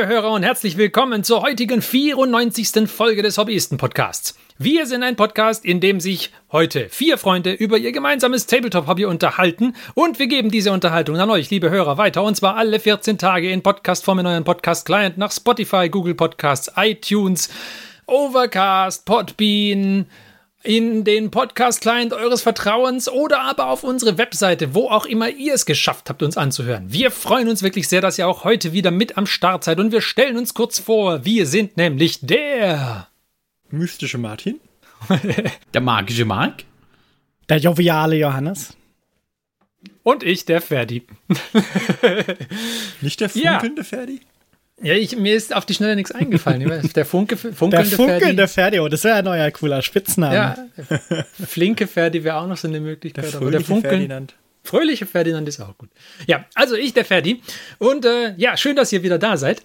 liebe Hörer, und herzlich willkommen zur heutigen 94. Folge des Hobbyisten-Podcasts. Wir sind ein Podcast, in dem sich heute vier Freunde über ihr gemeinsames Tabletop-Hobby unterhalten und wir geben diese Unterhaltung an euch, liebe Hörer, weiter und zwar alle 14 Tage in Podcastform in euren Podcast-Client nach Spotify, Google Podcasts, iTunes, Overcast, Podbean, in den Podcast-Client eures Vertrauens oder aber auf unsere Webseite, wo auch immer ihr es geschafft habt, uns anzuhören. Wir freuen uns wirklich sehr, dass ihr auch heute wieder mit am Start seid und wir stellen uns kurz vor. Wir sind nämlich der mystische Martin, der magische Mark, der joviale Johannes und ich, der Ferdi. Nicht der funkelnde ja. Ferdi? Ja, ich, mir ist auf die Schnelle nichts eingefallen. Der Funke, funkelnde der funkelnde Ferdi. Ferdi. Oh, das wäre ein neuer cooler Spitzname. Ja, flinke Ferdi wäre auch noch so eine Möglichkeit. Der fröhliche der Funkel, Ferdinand. Fröhliche Ferdinand ist auch gut. Ja, also ich, der Ferdi. Und äh, ja, schön, dass ihr wieder da seid.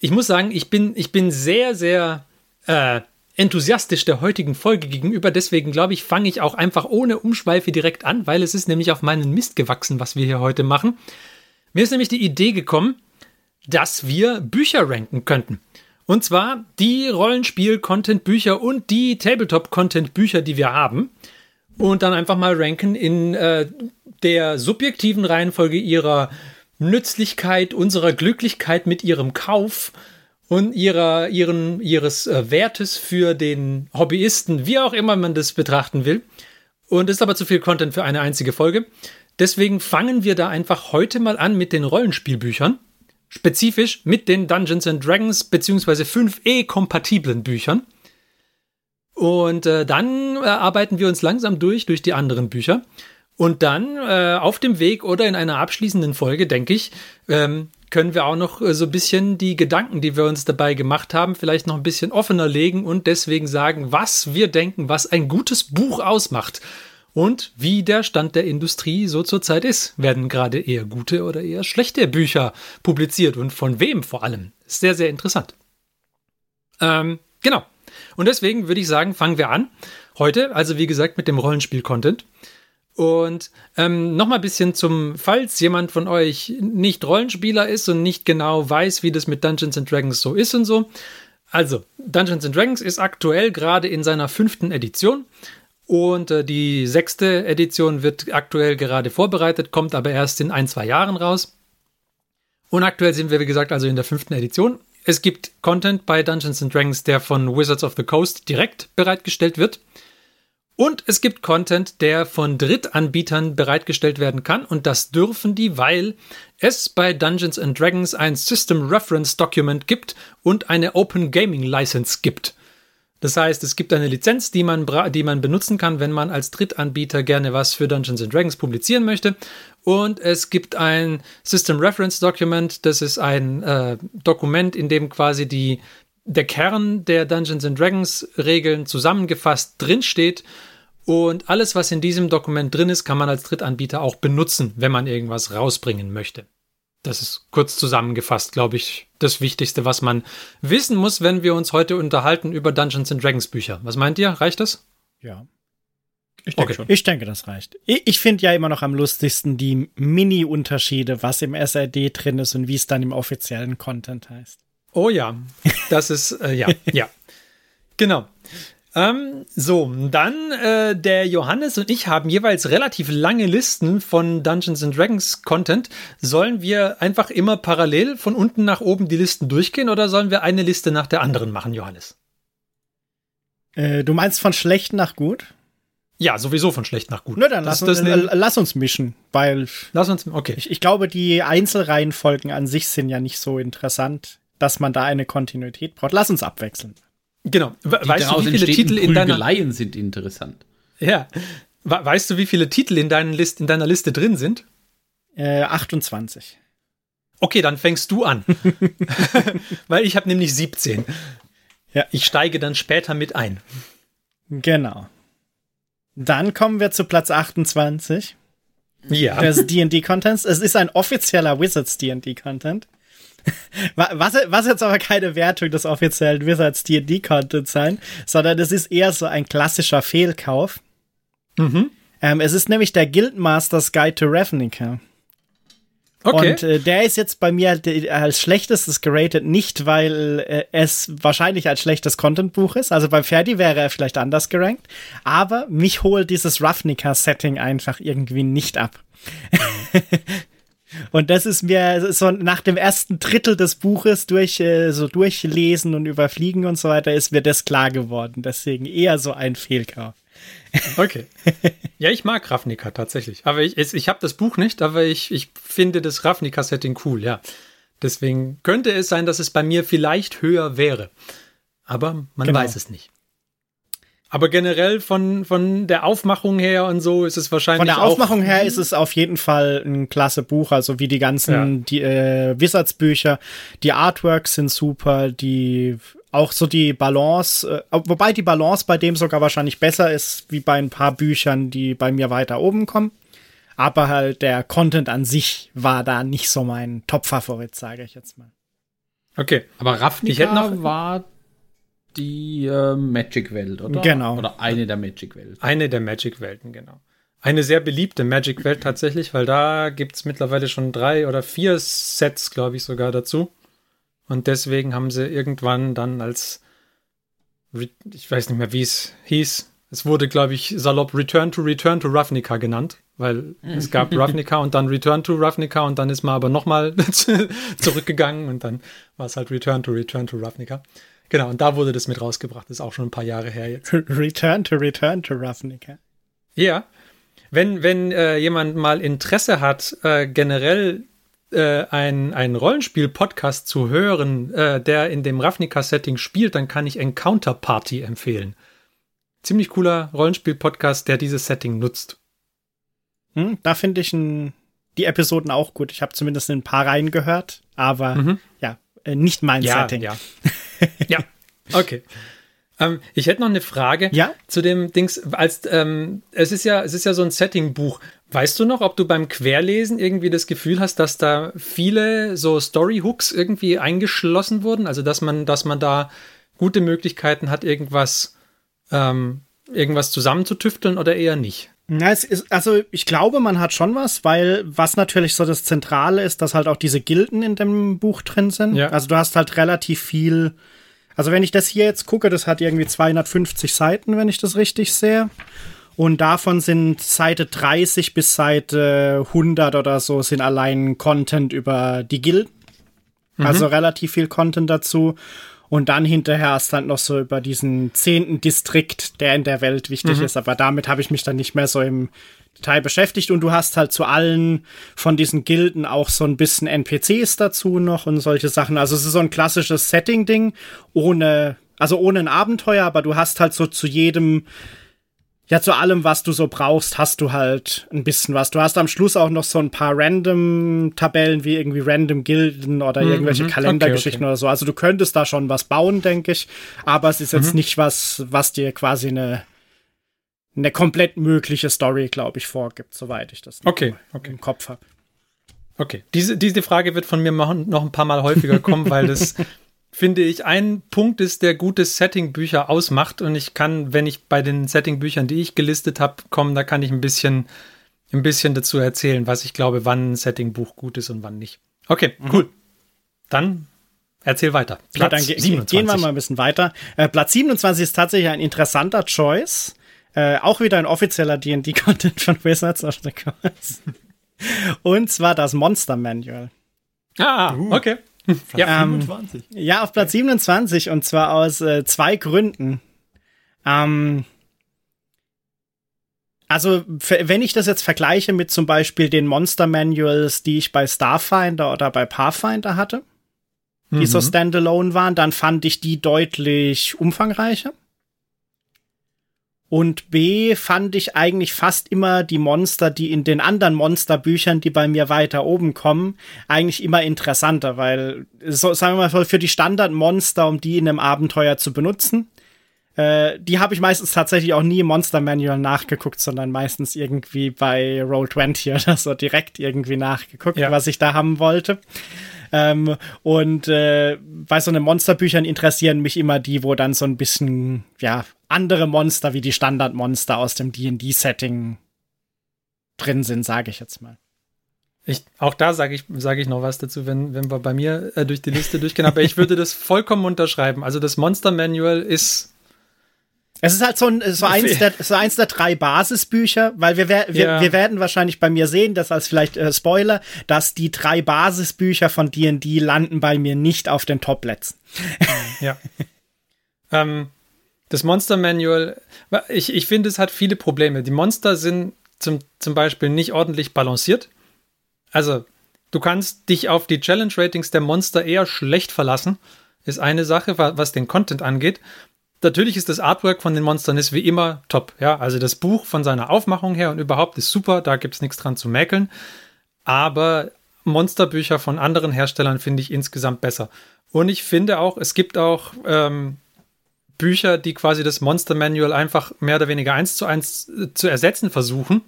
Ich muss sagen, ich bin, ich bin sehr, sehr äh, enthusiastisch der heutigen Folge gegenüber. Deswegen glaube ich, fange ich auch einfach ohne Umschweife direkt an, weil es ist nämlich auf meinen Mist gewachsen, was wir hier heute machen. Mir ist nämlich die Idee gekommen, dass wir Bücher ranken könnten. Und zwar die Rollenspiel-Content-Bücher und die Tabletop-Content-Bücher, die wir haben. Und dann einfach mal ranken in äh, der subjektiven Reihenfolge ihrer Nützlichkeit, unserer Glücklichkeit mit ihrem Kauf und ihrer, ihren, ihres äh, Wertes für den Hobbyisten, wie auch immer man das betrachten will. Und ist aber zu viel Content für eine einzige Folge. Deswegen fangen wir da einfach heute mal an mit den Rollenspielbüchern spezifisch mit den Dungeons and Dragons bzw. 5e-kompatiblen Büchern. Und äh, dann äh, arbeiten wir uns langsam durch, durch die anderen Bücher. Und dann äh, auf dem Weg oder in einer abschließenden Folge, denke ich, ähm, können wir auch noch äh, so ein bisschen die Gedanken, die wir uns dabei gemacht haben, vielleicht noch ein bisschen offener legen und deswegen sagen, was wir denken, was ein gutes Buch ausmacht und wie der Stand der Industrie so zurzeit ist. Werden gerade eher gute oder eher schlechte Bücher publiziert und von wem vor allem? sehr, sehr interessant. Ähm, genau. Und deswegen würde ich sagen, fangen wir an. Heute, also wie gesagt, mit dem Rollenspiel-Content. Und ähm, nochmal ein bisschen zum, falls jemand von euch nicht Rollenspieler ist und nicht genau weiß, wie das mit Dungeons and Dragons so ist und so. Also, Dungeons and Dragons ist aktuell gerade in seiner fünften Edition. Und äh, die sechste Edition wird aktuell gerade vorbereitet, kommt aber erst in ein, zwei Jahren raus. Und aktuell sind wir, wie gesagt, also in der fünften Edition. Es gibt Content bei Dungeons Dragons, der von Wizards of the Coast direkt bereitgestellt wird. Und es gibt Content, der von Drittanbietern bereitgestellt werden kann. Und das dürfen die, weil es bei Dungeons Dragons ein System Reference Document gibt und eine Open Gaming License gibt. Das heißt, es gibt eine Lizenz, die man, die man benutzen kann, wenn man als Drittanbieter gerne was für Dungeons Dragons publizieren möchte. Und es gibt ein System Reference Document. Das ist ein äh, Dokument, in dem quasi die, der Kern der Dungeons Dragons Regeln zusammengefasst drinsteht. Und alles, was in diesem Dokument drin ist, kann man als Drittanbieter auch benutzen, wenn man irgendwas rausbringen möchte. Das ist kurz zusammengefasst, glaube ich, das Wichtigste, was man wissen muss, wenn wir uns heute unterhalten über Dungeons and Dragons Bücher. Was meint ihr? Reicht das? Ja. Ich denke okay. schon. Ich denke, das reicht. Ich, ich finde ja immer noch am lustigsten die Mini-Unterschiede, was im SRD drin ist und wie es dann im offiziellen Content heißt. Oh ja, das ist, äh, ja, ja. Genau. Ähm, so, dann äh, der Johannes und ich haben jeweils relativ lange Listen von Dungeons and Dragons Content. Sollen wir einfach immer parallel von unten nach oben die Listen durchgehen oder sollen wir eine Liste nach der anderen machen, Johannes? Äh, du meinst von schlecht nach gut? Ja, sowieso von schlecht nach gut. Na, dann lass, uns, äh, lass uns mischen, weil lass uns, okay. Ich, ich glaube, die Einzelreihenfolgen an sich sind ja nicht so interessant, dass man da eine Kontinuität braucht. Lass uns abwechseln. Genau. Die weißt du, wie viele Titel in deiner Laien sind interessant. Ja. Weißt du, wie viele Titel in, deinen List, in deiner Liste drin sind? Äh, 28. Okay, dann fängst du an. Weil ich habe nämlich 17. Ja. Ich steige dann später mit ein. Genau. Dann kommen wir zu Platz 28. Ja. Das D&D-Content. Es ist ein offizieller Wizards D&D-Content. Was, was jetzt aber keine Wertung des offiziellen Wizards D&D-Content sein, sondern es ist eher so ein klassischer Fehlkauf. Mhm. Ähm, es ist nämlich der Guildmasters Guide to Ravnica. Okay. Und äh, der ist jetzt bei mir als schlechtestes geratet, nicht weil äh, es wahrscheinlich als schlechtes Contentbuch ist. Also beim Ferdi wäre er vielleicht anders gerankt. Aber mich holt dieses Ravnica-Setting einfach irgendwie nicht ab. und das ist mir so nach dem ersten Drittel des Buches durch äh, so durchlesen und überfliegen und so weiter ist mir das klar geworden. Deswegen eher so ein Fehlkauf. Okay. Ja, ich mag Ravnica tatsächlich. Aber ich, ich habe das Buch nicht, aber ich, ich finde das Ravnica-Setting cool, ja. Deswegen könnte es sein, dass es bei mir vielleicht höher wäre. Aber man genau. weiß es nicht. Aber generell von, von der Aufmachung her und so ist es wahrscheinlich. Von der Aufmachung her ist es auf jeden Fall ein klasse Buch, also wie die ganzen ja. die, äh, Wizards-Bücher. Die Artworks sind super, die auch so die Balance, äh, wobei die Balance bei dem sogar wahrscheinlich besser ist, wie bei ein paar Büchern, die bei mir weiter oben kommen. Aber halt der Content an sich war da nicht so mein Top-Favorit, sage ich jetzt mal. Okay. Aber Ravnica noch war die äh, Magic-Welt, oder? Genau. Oder eine der Magic-Welten. Eine der Magic-Welten, genau. Eine sehr beliebte Magic-Welt tatsächlich, weil da gibt es mittlerweile schon drei oder vier Sets, glaube ich, sogar dazu. Und deswegen haben sie irgendwann dann als, ich weiß nicht mehr, wie es hieß, es wurde, glaube ich, salopp Return to Return to Ravnica genannt, weil es gab Ravnica und dann Return to Ravnica und dann ist man aber nochmal zurückgegangen und dann war es halt Return to Return to Ravnica. Genau, und da wurde das mit rausgebracht. Das ist auch schon ein paar Jahre her jetzt. Return to Return to Ravnica. Ja. Wenn, wenn äh, jemand mal Interesse hat, äh, generell äh, ein, ein Rollenspiel-Podcast zu hören, äh, der in dem Ravnica-Setting spielt, dann kann ich Encounter Party empfehlen. Ziemlich cooler Rollenspiel-Podcast, der dieses Setting nutzt. Hm, da finde ich ein, die Episoden auch gut. Ich habe zumindest in ein paar reingehört, aber mhm. ja, äh, nicht mein ja, Setting. Ja. okay. Ähm, ich hätte noch eine Frage ja? zu dem Dings. Als ähm, es ist ja, es ist ja so ein Setting-Buch. Weißt du noch, ob du beim Querlesen irgendwie das Gefühl hast, dass da viele so Story-Hooks irgendwie eingeschlossen wurden? Also dass man, dass man da gute Möglichkeiten hat, irgendwas, ähm, irgendwas zusammenzutüfteln oder eher nicht? Ja, es ist, also ich glaube, man hat schon was, weil was natürlich so das Zentrale ist, dass halt auch diese Gilden in dem Buch drin sind. Ja. Also du hast halt relativ viel. Also wenn ich das hier jetzt gucke, das hat irgendwie 250 Seiten, wenn ich das richtig sehe. Und davon sind Seite 30 bis Seite 100 oder so sind allein Content über die Gilden. Mhm. Also relativ viel Content dazu. Und dann hinterher ist dann noch so über diesen zehnten Distrikt, der in der Welt wichtig mhm. ist. Aber damit habe ich mich dann nicht mehr so im Detail beschäftigt. Und du hast halt zu allen von diesen Gilden auch so ein bisschen NPCs dazu noch und solche Sachen. Also es ist so ein klassisches Setting-Ding, ohne, also ohne ein Abenteuer, aber du hast halt so zu jedem ja, zu allem, was du so brauchst, hast du halt ein bisschen was. Du hast am Schluss auch noch so ein paar Random-Tabellen wie irgendwie Random Gilden oder mhm, irgendwelche mhm. Kalendergeschichten okay, okay. oder so. Also du könntest da schon was bauen, denke ich. Aber es ist jetzt mhm. nicht was, was dir quasi eine, eine komplett mögliche Story, glaube ich, vorgibt, soweit ich das okay, okay. im Kopf habe. Okay, diese, diese Frage wird von mir noch ein paar Mal häufiger kommen, weil das finde ich, ein Punkt ist, der gute Setting-Bücher ausmacht. Und ich kann, wenn ich bei den Setting-Büchern, die ich gelistet habe, kommen, da kann ich ein bisschen, ein bisschen dazu erzählen, was ich glaube, wann ein Setting-Buch gut ist und wann nicht. Okay, mhm. cool. Dann erzähl weiter. Platz ja, dann ge 27. gehen wir mal ein bisschen weiter. Äh, Platz 27 ist tatsächlich ein interessanter Choice. Äh, auch wieder ein offizieller D&D-Content von Wizards of the Coast. Und zwar das Monster Manual. Ah, uh. okay. Ja, 27. Ähm, ja, auf Platz 27 und zwar aus äh, zwei Gründen. Ähm, also, wenn ich das jetzt vergleiche mit zum Beispiel den Monster Manuals, die ich bei Starfinder oder bei Pathfinder hatte, die mhm. so standalone waren, dann fand ich die deutlich umfangreicher. Und B fand ich eigentlich fast immer die Monster, die in den anderen Monsterbüchern, die bei mir weiter oben kommen, eigentlich immer interessanter, weil, so, sagen wir mal, für die Standardmonster, um die in einem Abenteuer zu benutzen, äh, die habe ich meistens tatsächlich auch nie im Monster Manual nachgeguckt, sondern meistens irgendwie bei Roll20 oder so direkt irgendwie nachgeguckt, ja. was ich da haben wollte. Ähm, und äh, bei so einem Monsterbüchern interessieren mich immer die, wo dann so ein bisschen, ja, andere Monster wie die Standardmonster aus dem D&D-Setting drin sind, sage ich jetzt mal. Ich, auch da sage ich, sag ich noch was dazu, wenn, wenn wir bei mir äh, durch die Liste durchgehen. Aber ich würde das vollkommen unterschreiben. Also das Monster Manual ist. Es ist halt so, ein, so, eins der, so eins der drei Basisbücher, weil wir, wir, ja. wir werden wahrscheinlich bei mir sehen, das als vielleicht äh, Spoiler, dass die drei Basisbücher von D&D landen bei mir nicht auf den Top-Plätzen. Ja. ähm, das Monster Manual, ich, ich finde, es hat viele Probleme. Die Monster sind zum, zum Beispiel nicht ordentlich balanciert. Also, du kannst dich auf die Challenge-Ratings der Monster eher schlecht verlassen. Ist eine Sache, was den Content angeht. Natürlich ist das Artwork von den Monstern ist wie immer top. Ja, also das Buch von seiner Aufmachung her und überhaupt ist super, da gibt es nichts dran zu mäkeln. Aber Monsterbücher von anderen Herstellern finde ich insgesamt besser. Und ich finde auch, es gibt auch ähm, Bücher, die quasi das Monster Manual einfach mehr oder weniger eins zu eins äh, zu ersetzen versuchen,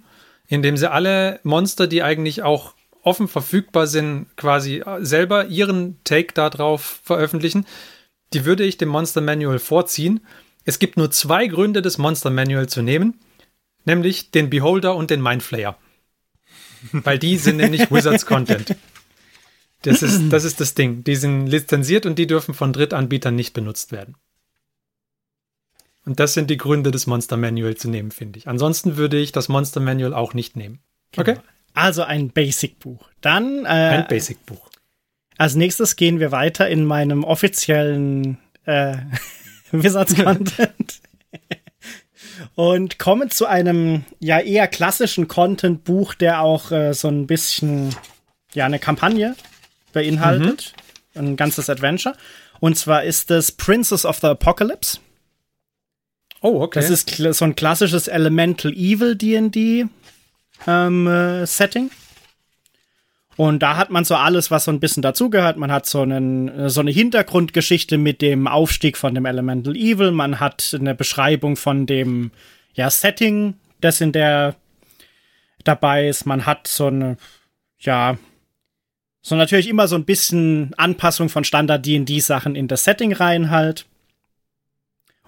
indem sie alle Monster, die eigentlich auch offen verfügbar sind, quasi äh, selber ihren Take darauf veröffentlichen. Die würde ich dem Monster Manual vorziehen. Es gibt nur zwei Gründe, das Monster Manual zu nehmen, nämlich den Beholder und den Mindflayer. Weil die sind nämlich Wizards Content. Das ist, das ist das Ding. Die sind lizenziert und die dürfen von Drittanbietern nicht benutzt werden. Und das sind die Gründe, das Monster Manual zu nehmen, finde ich. Ansonsten würde ich das Monster Manual auch nicht nehmen. Okay? Genau. Also ein Basic-Buch. Dann. Äh, ein Basic-Buch. Als nächstes gehen wir weiter in meinem offiziellen äh, Wizards-Content. und kommen zu einem ja eher klassischen Content-Buch, der auch äh, so ein bisschen ja eine Kampagne beinhaltet, mhm. ein ganzes Adventure. Und zwar ist es Princess of the Apocalypse. Oh, okay. Das ist so ein klassisches Elemental Evil D&D ähm, äh, Setting. Und da hat man so alles, was so ein bisschen dazugehört. Man hat so, einen, so eine Hintergrundgeschichte mit dem Aufstieg von dem Elemental Evil. Man hat eine Beschreibung von dem ja, Setting, das in der dabei ist. Man hat so eine, ja, so natürlich immer so ein bisschen Anpassung von Standard D&D-Sachen in das Setting rein halt.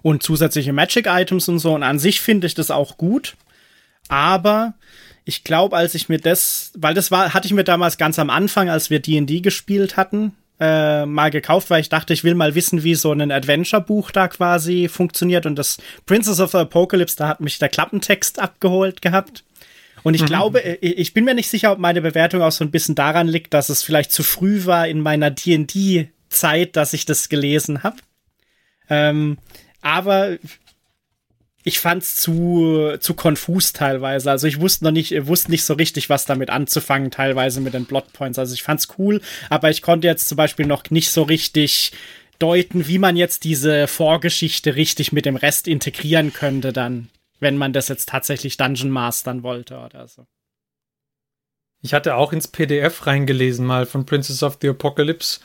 Und zusätzliche Magic-Items und so. Und an sich finde ich das auch gut. Aber ich glaube, als ich mir das, weil das war, hatte ich mir damals ganz am Anfang, als wir D&D gespielt hatten, äh, mal gekauft, weil ich dachte, ich will mal wissen, wie so ein Adventure-Buch da quasi funktioniert. Und das Princess of the Apocalypse, da hat mich der Klappentext abgeholt gehabt. Und ich mhm. glaube, äh, ich bin mir nicht sicher, ob meine Bewertung auch so ein bisschen daran liegt, dass es vielleicht zu früh war in meiner D&D-Zeit, dass ich das gelesen habe. Ähm, aber ich fand's zu, zu konfus teilweise. Also ich wusste noch nicht, wusste nicht so richtig, was damit anzufangen, teilweise mit den Plotpoints. Also ich fand's cool, aber ich konnte jetzt zum Beispiel noch nicht so richtig deuten, wie man jetzt diese Vorgeschichte richtig mit dem Rest integrieren könnte dann, wenn man das jetzt tatsächlich Dungeon mastern wollte oder so. Ich hatte auch ins PDF reingelesen mal von Princess of the Apocalypse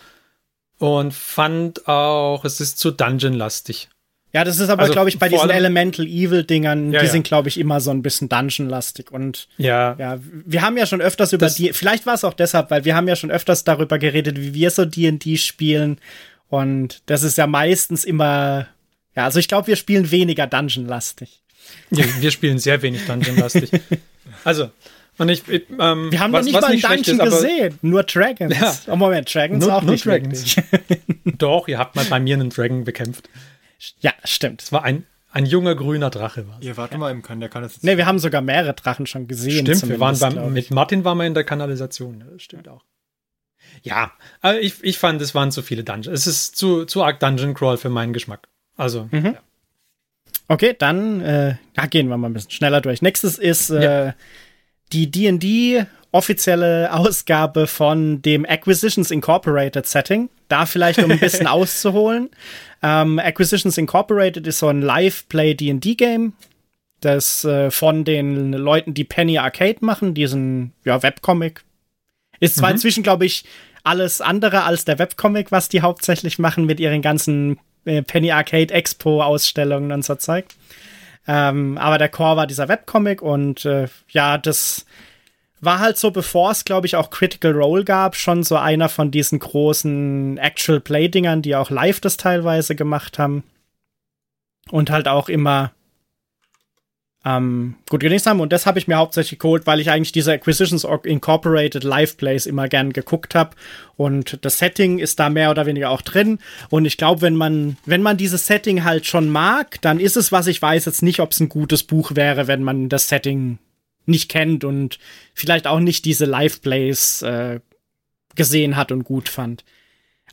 und fand auch, es ist zu Dungeon-lastig. Ja, das ist aber, also, glaube ich, bei diesen Elemental Evil-Dingern, ja, die ja. sind, glaube ich, immer so ein bisschen Dungeon-lastig. Und ja. ja, wir haben ja schon öfters über das die, vielleicht war es auch deshalb, weil wir haben ja schon öfters darüber geredet, wie wir so DD spielen. Und das ist ja meistens immer, ja, also ich glaube, wir spielen weniger Dungeon-lastig. Ja, wir spielen sehr wenig Dungeon-lastig. also, und ich, ähm, wir haben was, noch nicht mal einen Dungeon ist, gesehen, nur Dragons. Ja. Oh Moment, Dragons nur, auch nur nicht Dragons. Doch, ihr habt mal bei mir einen Dragon bekämpft. Ja, stimmt. Es war ein, ein junger grüner Drache. War's. Ihr wart ja. mal im Kann, der kann jetzt. Nee, wir haben sogar mehrere Drachen schon gesehen. Stimmt, wir waren beim, mit Martin waren wir in der Kanalisation. Das stimmt ja. auch. Ja, aber ich, ich fand, es waren zu viele Dungeons. Es ist zu, zu arg Dungeon Crawl für meinen Geschmack. Also, mhm. ja. Okay, dann äh, ja, gehen wir mal ein bisschen schneller durch. Nächstes ist äh, die D&D offizielle Ausgabe von dem Acquisitions Incorporated Setting. Da vielleicht, um ein bisschen auszuholen. Ähm, Acquisitions Incorporated ist so ein Live-Play D&D-Game, das äh, von den Leuten, die Penny Arcade machen, diesen ja, Webcomic. Ist zwar mhm. inzwischen, glaube ich, alles andere als der Webcomic, was die hauptsächlich machen mit ihren ganzen äh, Penny Arcade Expo-Ausstellungen und so Zeug. Ähm, aber der Core war dieser Webcomic und äh, ja, das war halt so, bevor es, glaube ich, auch Critical Role gab, schon so einer von diesen großen Actual Play-Dingern, die auch live das teilweise gemacht haben. Und halt auch immer ähm, gut genießt haben. Und das habe ich mir hauptsächlich geholt, weil ich eigentlich diese Acquisitions Incorporated Live Plays immer gern geguckt habe. Und das Setting ist da mehr oder weniger auch drin. Und ich glaube, wenn man, wenn man dieses Setting halt schon mag, dann ist es, was ich weiß, jetzt nicht, ob es ein gutes Buch wäre, wenn man das Setting nicht kennt und vielleicht auch nicht diese Live Plays äh, gesehen hat und gut fand.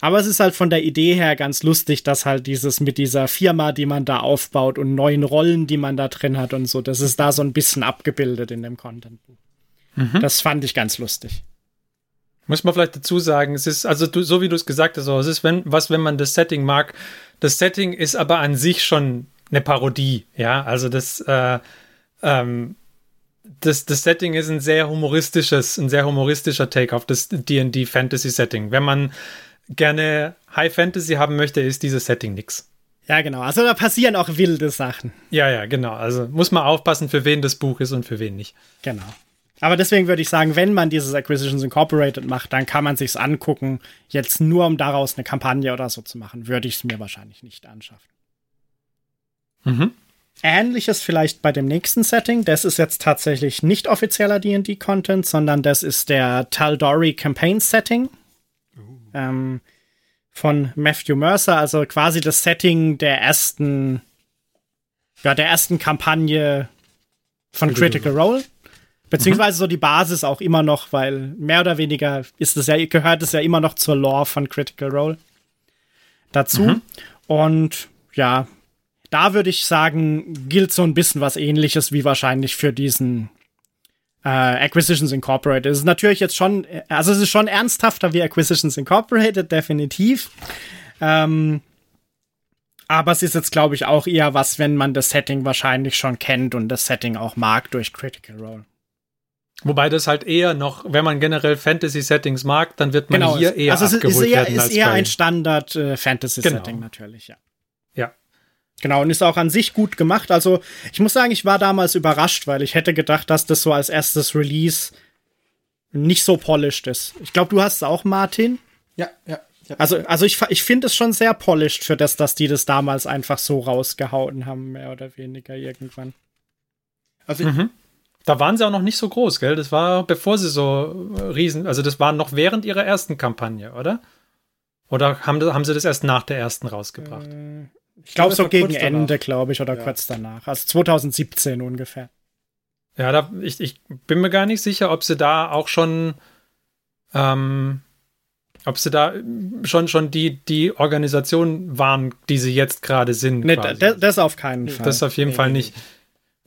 Aber es ist halt von der Idee her ganz lustig, dass halt dieses mit dieser Firma, die man da aufbaut und neuen Rollen, die man da drin hat und so, das ist da so ein bisschen abgebildet in dem Content. Mhm. Das fand ich ganz lustig. Muss man vielleicht dazu sagen, es ist, also du, so wie du es gesagt hast, es ist, wenn, was, wenn man das Setting mag. Das Setting ist aber an sich schon eine Parodie, ja. Also das, äh, ähm, das, das Setting ist ein sehr humoristisches, ein sehr humoristischer Take auf das D&D Fantasy Setting. Wenn man gerne High Fantasy haben möchte, ist dieses Setting nix. Ja, genau. Also da passieren auch wilde Sachen. Ja, ja, genau. Also muss man aufpassen, für wen das Buch ist und für wen nicht. Genau. Aber deswegen würde ich sagen, wenn man dieses Acquisitions Incorporated macht, dann kann man sich's angucken. Jetzt nur um daraus eine Kampagne oder so zu machen, würde ich es mir wahrscheinlich nicht anschaffen. Mhm. Ähnliches vielleicht bei dem nächsten Setting. Das ist jetzt tatsächlich nicht offizieller D&D-Content, sondern das ist der Taldori Campaign Setting ähm, von Matthew Mercer, also quasi das Setting der ersten, ja, der ersten Kampagne von Critical Role. Beziehungsweise so die Basis auch immer noch, weil mehr oder weniger ist es ja, gehört es ja immer noch zur Lore von Critical Role dazu. Mhm. Und ja, da würde ich sagen, gilt so ein bisschen was ähnliches wie wahrscheinlich für diesen äh, Acquisitions Incorporated. Es ist natürlich jetzt schon, also es ist schon ernsthafter wie Acquisitions Incorporated, definitiv. Ähm, aber es ist jetzt, glaube ich, auch eher was, wenn man das Setting wahrscheinlich schon kennt und das Setting auch mag durch Critical Role. Wobei das halt eher noch, wenn man generell Fantasy-Settings mag, dann wird man genau, hier eher also es ist eher, ist eher ein Standard-Fantasy-Setting äh, genau. natürlich, ja. Genau, und ist auch an sich gut gemacht. Also, ich muss sagen, ich war damals überrascht, weil ich hätte gedacht, dass das so als erstes Release nicht so polished ist. Ich glaube, du hast es auch, Martin. Ja, ja. Also, also ich, ich finde es schon sehr polished für das, dass die das damals einfach so rausgehauen haben, mehr oder weniger irgendwann. Also mhm. Da waren sie auch noch nicht so groß, gell? Das war bevor sie so riesen, also das war noch während ihrer ersten Kampagne, oder? Oder haben, haben sie das erst nach der ersten rausgebracht? Äh, ich glaube so gegen Ende, glaube ich, oder ja. kurz danach. Also 2017 ungefähr. Ja, da, ich, ich bin mir gar nicht sicher, ob sie da auch schon, ähm, ob sie da schon, schon die, die Organisation waren, die sie jetzt gerade sind. Nee, das, das auf keinen Fall. Das auf jeden nee, Fall nicht.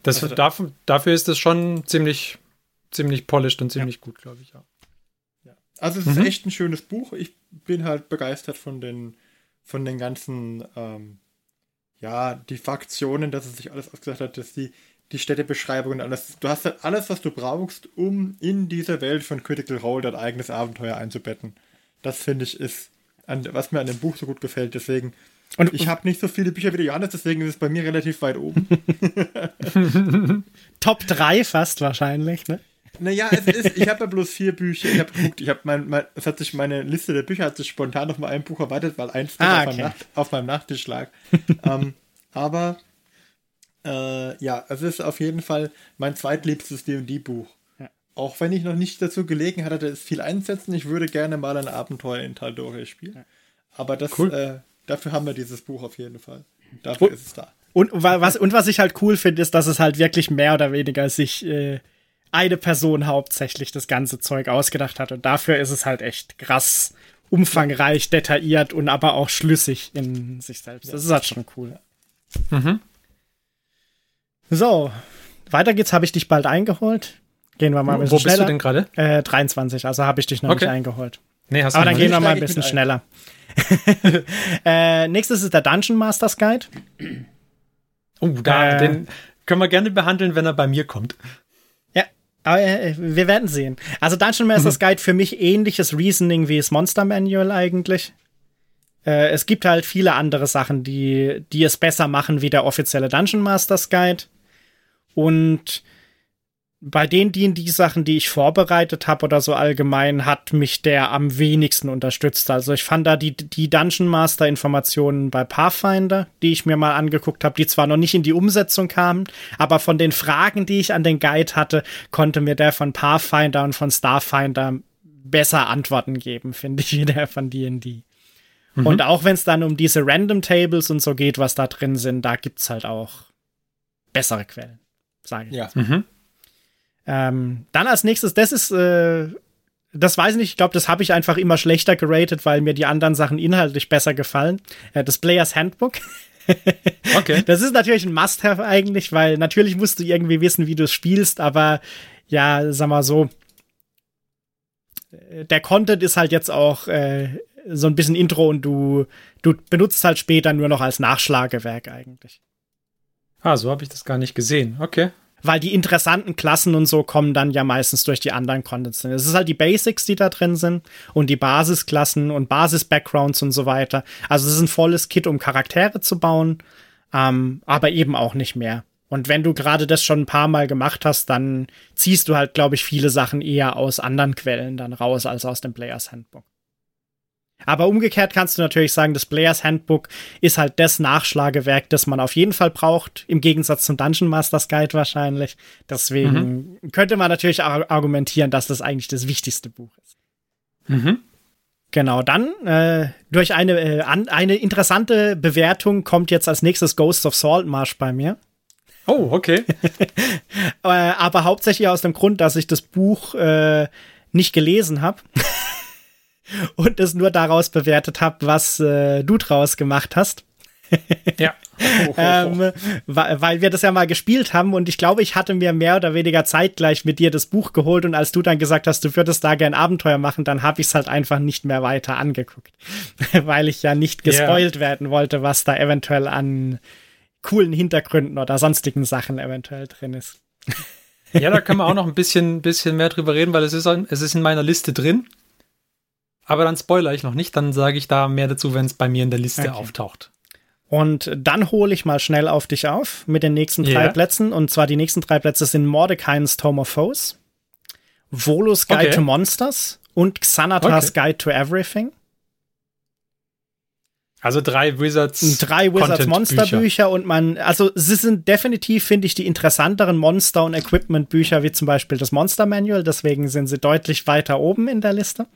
Das, also, dafür, dafür ist es schon ziemlich, ziemlich polished und ziemlich ja. gut, glaube ich, ja. Also es ist mhm. echt ein schönes Buch. Ich bin halt begeistert von den, von den ganzen ähm, ja, die Faktionen, dass es sich alles ausgesagt hat, dass die, die Städtebeschreibung und alles. Du hast halt alles, was du brauchst, um in dieser Welt von Critical Role dein eigenes Abenteuer einzubetten. Das finde ich ist, an, was mir an dem Buch so gut gefällt. Deswegen, und ich habe nicht so viele Bücher wie der Johannes, deswegen ist es bei mir relativ weit oben. Top 3 fast wahrscheinlich, ne? Naja, es ist, ich habe ja bloß vier Bücher. Ich habe geguckt, ich habe mein, mein, es hat sich meine Liste der Bücher hat sich spontan auf mal ein Buch erweitert, weil eins ah, okay. auf, meinem auf, meinem Nachttisch lag. ähm, aber äh, ja, es ist auf jeden Fall mein zweitliebstes D&D-Buch. Ja. Auch wenn ich noch nicht dazu gelegen hatte, es viel einsetzen, ich würde gerne mal ein Abenteuer in Tal'Dorei spielen. Ja. Aber das, cool. äh, dafür haben wir dieses Buch auf jeden Fall. Dafür und, ist es da. Und was, und was ich halt cool finde, ist, dass es halt wirklich mehr oder weniger sich äh, eine Person hauptsächlich das ganze Zeug ausgedacht hat. Und dafür ist es halt echt krass umfangreich, detailliert und aber auch schlüssig in sich selbst. Das ist halt schon cool. Mhm. So, weiter geht's. Habe ich dich bald eingeholt? Gehen wir mal ein bisschen Wo schneller. bist du denn gerade? Äh, 23, also habe ich dich noch okay. nicht eingeholt. Nee, hast du Aber dann gehen wir mal ein bisschen schneller. äh, nächstes ist der Dungeon Masters Guide. Oh, da, äh, den können wir gerne behandeln, wenn er bei mir kommt. Aber äh, wir werden sehen. Also Dungeon Masters mhm. Guide für mich ähnliches Reasoning wie das Monster Manual eigentlich. Äh, es gibt halt viele andere Sachen, die, die es besser machen wie der offizielle Dungeon Masters Guide. Und bei den D&D-Sachen, die ich vorbereitet habe oder so allgemein, hat mich der am wenigsten unterstützt. Also ich fand da die, die Dungeon Master-Informationen bei Pathfinder, die ich mir mal angeguckt habe, die zwar noch nicht in die Umsetzung kamen, aber von den Fragen, die ich an den Guide hatte, konnte mir der von Pathfinder und von Starfinder besser Antworten geben, finde ich, wie der von D&D. Mhm. Und auch wenn es dann um diese Random Tables und so geht, was da drin sind, da gibt's halt auch bessere Quellen, sage ich. Ja. Mhm. Ähm, dann als nächstes, das ist, äh, das weiß ich nicht, ich glaube, das habe ich einfach immer schlechter geratet, weil mir die anderen Sachen inhaltlich besser gefallen. Äh, das Players Handbook. okay. Das ist natürlich ein Must-Have eigentlich, weil natürlich musst du irgendwie wissen, wie du es spielst, aber ja, sag mal so, äh, der Content ist halt jetzt auch äh, so ein bisschen Intro und du, du benutzt halt später nur noch als Nachschlagewerk eigentlich. Ah, so habe ich das gar nicht gesehen. Okay weil die interessanten Klassen und so kommen dann ja meistens durch die anderen Contents. Es ist halt die Basics, die da drin sind und die Basisklassen und Basis-Backgrounds und so weiter. Also es ist ein volles Kit, um Charaktere zu bauen, ähm, aber eben auch nicht mehr. Und wenn du gerade das schon ein paar Mal gemacht hast, dann ziehst du halt, glaube ich, viele Sachen eher aus anderen Quellen dann raus als aus dem Players Handbook. Aber umgekehrt kannst du natürlich sagen, das Players Handbook ist halt das Nachschlagewerk, das man auf jeden Fall braucht, im Gegensatz zum Dungeon Masters Guide wahrscheinlich. Deswegen mhm. könnte man natürlich argumentieren, dass das eigentlich das wichtigste Buch ist. Mhm. Genau, dann äh, durch eine, äh, an, eine interessante Bewertung kommt jetzt als nächstes Ghost of Saltmarsh bei mir. Oh, okay. äh, aber hauptsächlich aus dem Grund, dass ich das Buch äh, nicht gelesen habe. Und es nur daraus bewertet habe, was äh, du draus gemacht hast. ja. ähm, weil wir das ja mal gespielt haben und ich glaube, ich hatte mir mehr oder weniger zeitgleich mit dir das Buch geholt und als du dann gesagt hast, du würdest da gern Abenteuer machen, dann habe ich es halt einfach nicht mehr weiter angeguckt, weil ich ja nicht gespoilt yeah. werden wollte, was da eventuell an coolen Hintergründen oder sonstigen Sachen eventuell drin ist. ja, da kann man auch noch ein bisschen, bisschen mehr drüber reden, weil es ist, es ist in meiner Liste drin. Aber dann spoilere ich noch nicht, dann sage ich da mehr dazu, wenn es bei mir in der Liste okay. auftaucht. Und dann hole ich mal schnell auf dich auf mit den nächsten drei yeah. Plätzen. Und zwar die nächsten drei Plätze sind Mordecai's Tome of Foes, Volus Guide okay. to Monsters und Xanatas okay. Guide to Everything. Also drei Wizards. Drei Wizards Monsterbücher und man, also sie sind definitiv, finde ich, die interessanteren Monster- und Equipment-Bücher, wie zum Beispiel das Monster Manual. Deswegen sind sie deutlich weiter oben in der Liste.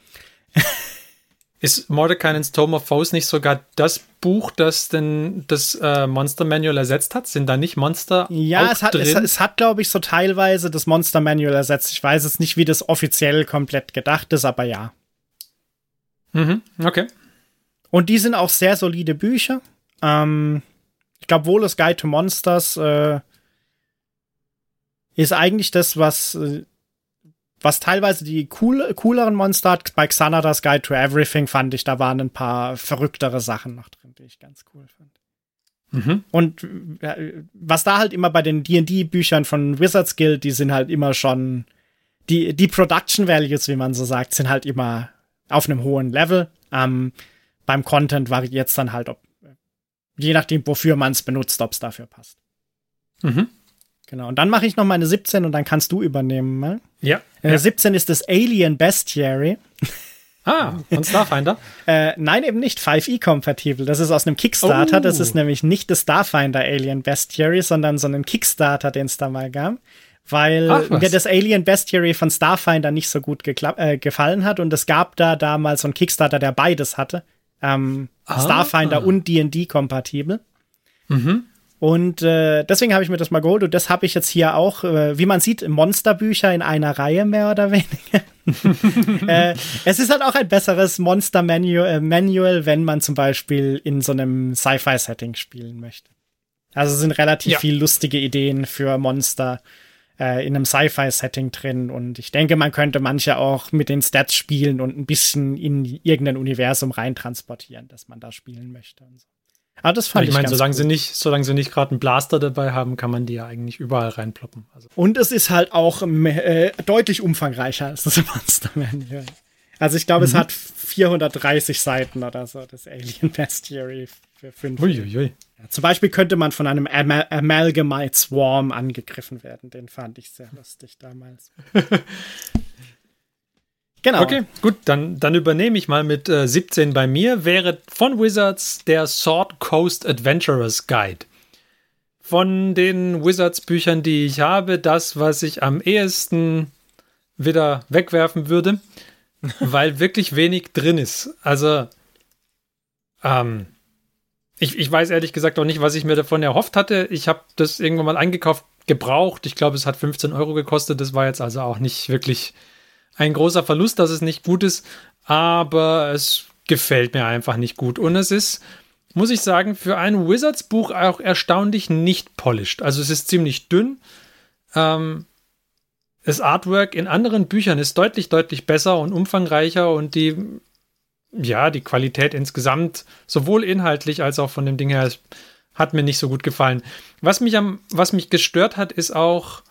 Ist Mordecai's Tome of Foes nicht sogar das Buch, das denn das äh, Monster Manual ersetzt hat? Sind da nicht Monster Ja, es hat, drin? es, es hat glaube ich, so teilweise das Monster Manual ersetzt. Ich weiß jetzt nicht, wie das offiziell komplett gedacht ist, aber ja. Mhm, okay. Und die sind auch sehr solide Bücher. Ähm, ich glaube, Volus Guide to Monsters äh, ist eigentlich das, was äh, was teilweise die cool, cooleren Monster hat, bei Xanadas Guide to Everything fand ich, da waren ein paar verrücktere Sachen noch drin, die ich ganz cool fand. Mhm. Und äh, was da halt immer bei den D&D-Büchern von Wizards Guild, die sind halt immer schon, die, die Production Values, wie man so sagt, sind halt immer auf einem hohen Level. Ähm, beim Content variiert es dann halt, ob, je nachdem, wofür man es benutzt, ob es dafür passt. Mhm. Genau. Und dann mache ich noch meine 17 und dann kannst du übernehmen. Ne? Ja. Äh, ja. 17 ist das Alien Bestiary. Ah, von Starfinder? äh, nein, eben nicht 5e-kompatibel. Das ist aus einem Kickstarter. Oh. Das ist nämlich nicht das Starfinder Alien Bestiary, sondern so ein Kickstarter, den es da mal gab. Weil Ach, mir das Alien Bestiary von Starfinder nicht so gut äh, gefallen hat. Und es gab da damals so einen Kickstarter, der beides hatte. Ähm, ah. Starfinder und D&D kompatibel. Mhm. Und äh, deswegen habe ich mir das mal geholt und das habe ich jetzt hier auch, äh, wie man sieht, Monsterbücher in einer Reihe mehr oder weniger. äh, es ist halt auch ein besseres Monster-Manual, äh, Manual, wenn man zum Beispiel in so einem Sci-Fi-Setting spielen möchte. Also sind relativ ja. viel lustige Ideen für Monster äh, in einem Sci-Fi-Setting drin und ich denke, man könnte manche auch mit den Stats spielen und ein bisschen in irgendein Universum reintransportieren, das man da spielen möchte. Und so. Ah, das fand ich, ich meine, solange gut. sie nicht, solange sie nicht gerade einen Blaster dabei haben, kann man die ja eigentlich überall reinploppen. Also. Und es ist halt auch äh, deutlich umfangreicher als das Monster Manual. Also ich glaube, mhm. es hat 430 Seiten oder so, das Alien Bestiary für fünf. Uiuiui. Ja, zum Beispiel könnte man von einem Amal Amalgamite Swarm angegriffen werden. Den fand ich sehr lustig damals. genau. Okay, gut, dann, dann übernehme ich mal mit äh, 17 bei mir. Wäre von Wizards der Sword Coast Adventurers Guide. Von den Wizards-Büchern, die ich habe, das, was ich am ehesten wieder wegwerfen würde, weil wirklich wenig drin ist. Also, ähm, ich, ich weiß ehrlich gesagt auch nicht, was ich mir davon erhofft hatte. Ich habe das irgendwann mal eingekauft, gebraucht. Ich glaube, es hat 15 Euro gekostet. Das war jetzt also auch nicht wirklich ein großer Verlust, dass es nicht gut ist. Aber es gefällt mir einfach nicht gut. Und es ist, muss ich sagen, für ein Wizards-Buch auch erstaunlich nicht polished. Also es ist ziemlich dünn. Ähm, das Artwork in anderen Büchern ist deutlich, deutlich besser und umfangreicher und die ja, die Qualität insgesamt, sowohl inhaltlich als auch von dem Ding her, hat mir nicht so gut gefallen. Was mich am, was mich gestört hat, ist auch,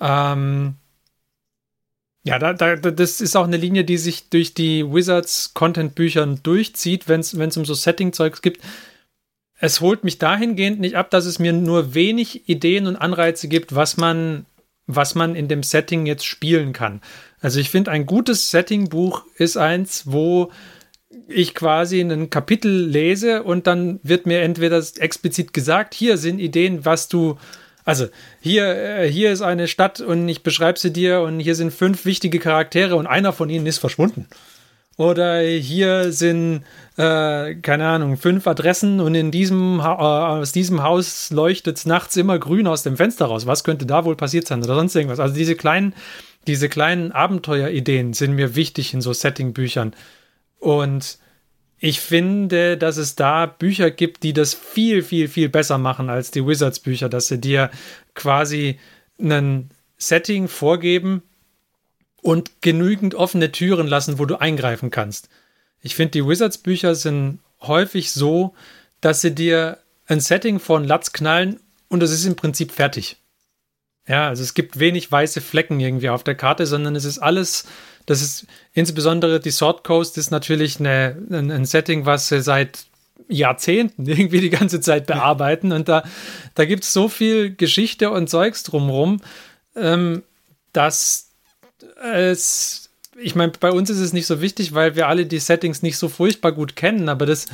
ähm, ja, da, da, das ist auch eine Linie, die sich durch die Wizards Content-Büchern durchzieht, wenn es um so Setting-Zeugs gibt. Es holt mich dahingehend nicht ab, dass es mir nur wenig Ideen und Anreize gibt, was man, was man in dem Setting jetzt spielen kann. Also ich finde, ein gutes Setting-Buch ist eins, wo ich quasi ein Kapitel lese und dann wird mir entweder explizit gesagt, hier sind Ideen, was du, also hier, äh, hier ist eine Stadt und ich beschreibe sie dir und hier sind fünf wichtige Charaktere und einer von ihnen ist verschwunden. Oder hier sind, äh, keine Ahnung, fünf Adressen und in diesem, äh, aus diesem Haus leuchtet nachts immer grün aus dem Fenster raus. Was könnte da wohl passiert sein oder sonst irgendwas? Also diese kleinen, diese kleinen Abenteuerideen sind mir wichtig in so Setting-Büchern. Und ich finde, dass es da Bücher gibt, die das viel, viel, viel besser machen als die Wizards-Bücher, dass sie dir quasi ein Setting vorgeben und genügend offene Türen lassen, wo du eingreifen kannst. Ich finde, die Wizards-Bücher sind häufig so, dass sie dir ein Setting von Latz knallen und es ist im Prinzip fertig. Ja, also es gibt wenig weiße Flecken irgendwie auf der Karte, sondern es ist alles das ist insbesondere die Sword Coast ist natürlich eine, ein, ein Setting, was sie seit Jahrzehnten irgendwie die ganze Zeit bearbeiten. Und da, da gibt es so viel Geschichte und Zeugs drumherum, ähm, dass es, ich meine, bei uns ist es nicht so wichtig, weil wir alle die Settings nicht so furchtbar gut kennen, aber das,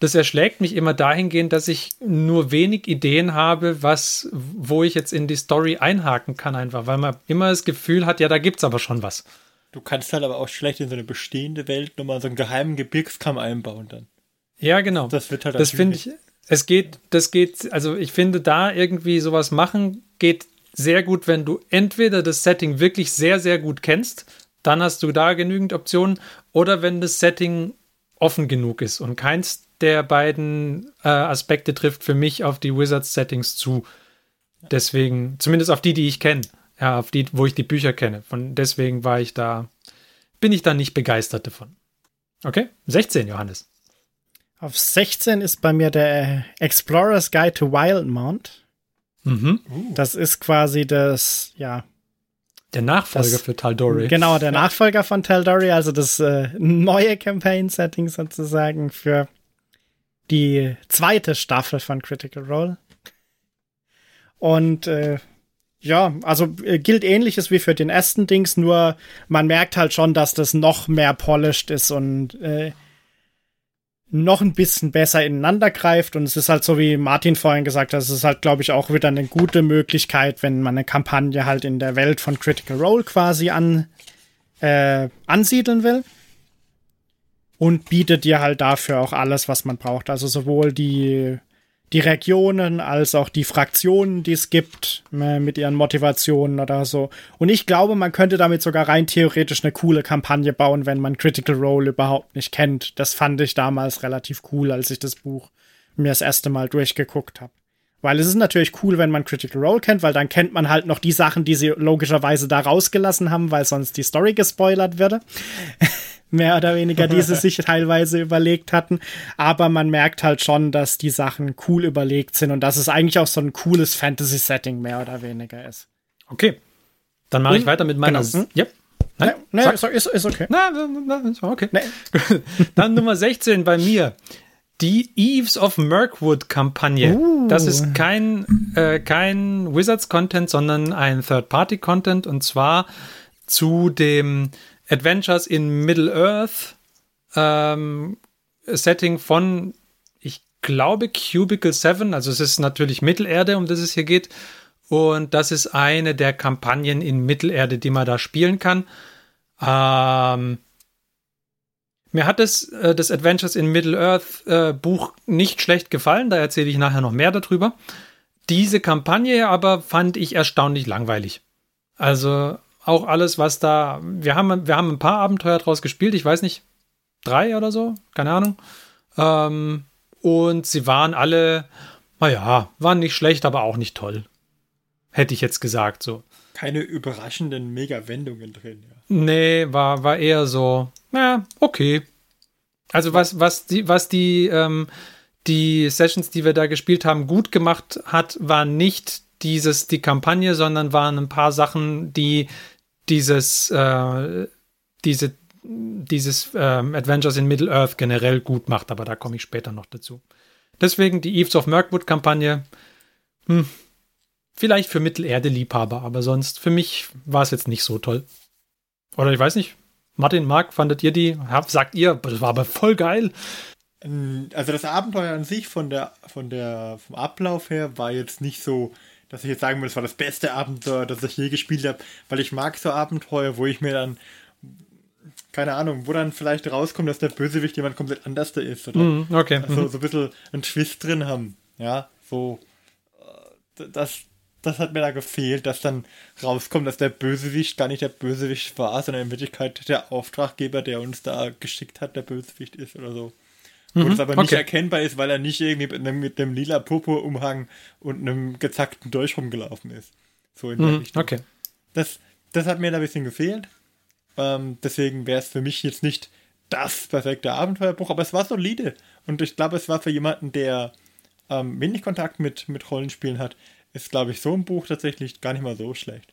das erschlägt mich immer dahingehend, dass ich nur wenig Ideen habe, was, wo ich jetzt in die Story einhaken kann, einfach, weil man immer das Gefühl hat, ja, da gibt es aber schon was. Du kannst halt aber auch schlecht in so eine bestehende Welt nochmal so einen geheimen Gebirgskamm einbauen dann. Ja, genau. Das wird halt Das finde ich, es geht, das geht, also ich finde da irgendwie sowas machen geht sehr gut, wenn du entweder das Setting wirklich sehr, sehr gut kennst, dann hast du da genügend Optionen, oder wenn das Setting offen genug ist und keins der beiden äh, Aspekte trifft für mich auf die Wizards-Settings zu. Deswegen, zumindest auf die, die ich kenne ja, auf die, wo ich die Bücher kenne. Von deswegen war ich da, bin ich da nicht begeistert davon. Okay, 16, Johannes. Auf 16 ist bei mir der Explorer's Guide to Wildmount. Mhm. Das ist quasi das, ja. Der Nachfolger das, für Tal'Dorei. Genau, der Nachfolger von Tal'Dorei, also das äh, neue Campaign-Setting sozusagen für die zweite Staffel von Critical Role. Und äh, ja, also äh, gilt ähnliches wie für den ersten Dings, nur man merkt halt schon, dass das noch mehr polished ist und äh, noch ein bisschen besser ineinander greift. Und es ist halt so, wie Martin vorhin gesagt hat, es ist halt, glaube ich, auch wieder eine gute Möglichkeit, wenn man eine Kampagne halt in der Welt von Critical Role quasi an, äh, ansiedeln will. Und bietet dir halt dafür auch alles, was man braucht. Also sowohl die die Regionen als auch die Fraktionen, die es gibt, äh, mit ihren Motivationen oder so. Und ich glaube, man könnte damit sogar rein theoretisch eine coole Kampagne bauen, wenn man Critical Role überhaupt nicht kennt. Das fand ich damals relativ cool, als ich das Buch mir das erste Mal durchgeguckt habe. Weil es ist natürlich cool, wenn man Critical Role kennt, weil dann kennt man halt noch die Sachen, die sie logischerweise da rausgelassen haben, weil sonst die Story gespoilert würde. mehr oder weniger, die sie sich teilweise überlegt hatten. Aber man merkt halt schon, dass die Sachen cool überlegt sind und dass es eigentlich auch so ein cooles Fantasy-Setting mehr oder weniger ist. Okay. Dann mache ich weiter mit meiner. Genau. Hm? Yep. Nein, nee, ist, ist, ist, okay. Na, na, na, okay. Nee. Dann Nummer 16 bei mir die Eves of Mirkwood-Kampagne. Uh. Das ist kein, äh, kein Wizards-Content, sondern ein Third-Party-Content und zwar zu dem Adventures in Middle-earth ähm, Setting von, ich glaube, Cubicle 7. Also es ist natürlich Mittelerde, um das es hier geht. Und das ist eine der Kampagnen in Mittelerde, die man da spielen kann. Ähm, mir hat das, äh, das Adventures in Middle-earth äh, Buch nicht schlecht gefallen, da erzähle ich nachher noch mehr darüber. Diese Kampagne aber fand ich erstaunlich langweilig. Also auch alles, was da. Wir haben, wir haben ein paar Abenteuer draus gespielt, ich weiß nicht, drei oder so, keine Ahnung. Ähm, und sie waren alle, naja, waren nicht schlecht, aber auch nicht toll. Hätte ich jetzt gesagt, so. Keine überraschenden Mega-Wendungen drin, ja. Nee, war, war eher so, na, okay. Also was, was die, was die, ähm, die Sessions, die wir da gespielt haben, gut gemacht hat, war nicht dieses, die Kampagne, sondern waren ein paar Sachen, die dieses, äh, diese, dieses ähm, Adventures in Middle-earth generell gut macht, aber da komme ich später noch dazu. Deswegen die Eves of Mirkwood-Kampagne, hm, vielleicht für Mittelerde-Liebhaber, aber sonst für mich war es jetzt nicht so toll. Oder ich weiß nicht, Martin, Marc, fandet ihr die? Sagt ihr, das war aber voll geil. Also das Abenteuer an sich von der, von der, vom Ablauf her war jetzt nicht so, dass ich jetzt sagen würde, das war das beste Abenteuer, das ich je gespielt habe, weil ich mag so Abenteuer, wo ich mir dann, keine Ahnung, wo dann vielleicht rauskommt, dass der Bösewicht jemand komplett anders da ist. Oder mm, okay. Also so ein bisschen einen Twist drin haben. Ja, so. Äh, das, das hat mir da gefehlt, dass dann rauskommt, dass der Bösewicht gar nicht der Bösewicht war, sondern in Wirklichkeit der Auftraggeber, der uns da geschickt hat, der Bösewicht ist oder so. Mhm, Wo das aber nicht erkennbar ist, weil er nicht irgendwie mit einem, mit einem lila Popo-Umhang und einem gezackten Dolch rumgelaufen ist. So in der mhm, Richtung. Okay. Das, das hat mir da ein bisschen gefehlt. Ähm, deswegen wäre es für mich jetzt nicht das perfekte Abenteuerbuch, aber es war solide. Und ich glaube, es war für jemanden, der ähm, wenig Kontakt mit, mit Rollenspielen hat, ist, glaube ich, so ein Buch tatsächlich gar nicht mal so schlecht.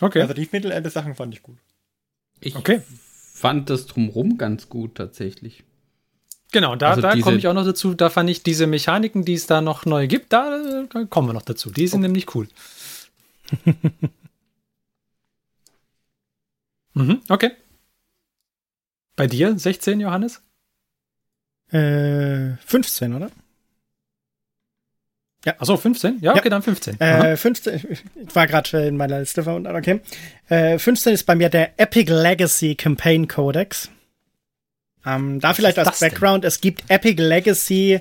Okay. Also die Mittelerde-Sachen fand ich gut. Ich okay. fand das drumrum ganz gut tatsächlich. Genau, da, also da komme ich auch noch dazu. Da fand ich diese Mechaniken, die es da noch neu gibt, da, da kommen wir noch dazu. Die sind okay. nämlich cool. mhm, okay. Bei dir 16, Johannes? Äh, 15, oder? Ja. Achso, 15? Ja, okay, ja. dann 15. Äh, 15, ich war gerade in meiner Liste verwundert, okay. Äh, 15 ist bei mir der Epic Legacy Campaign Codex. Ähm, da vielleicht als Background, denn? es gibt Epic Legacy,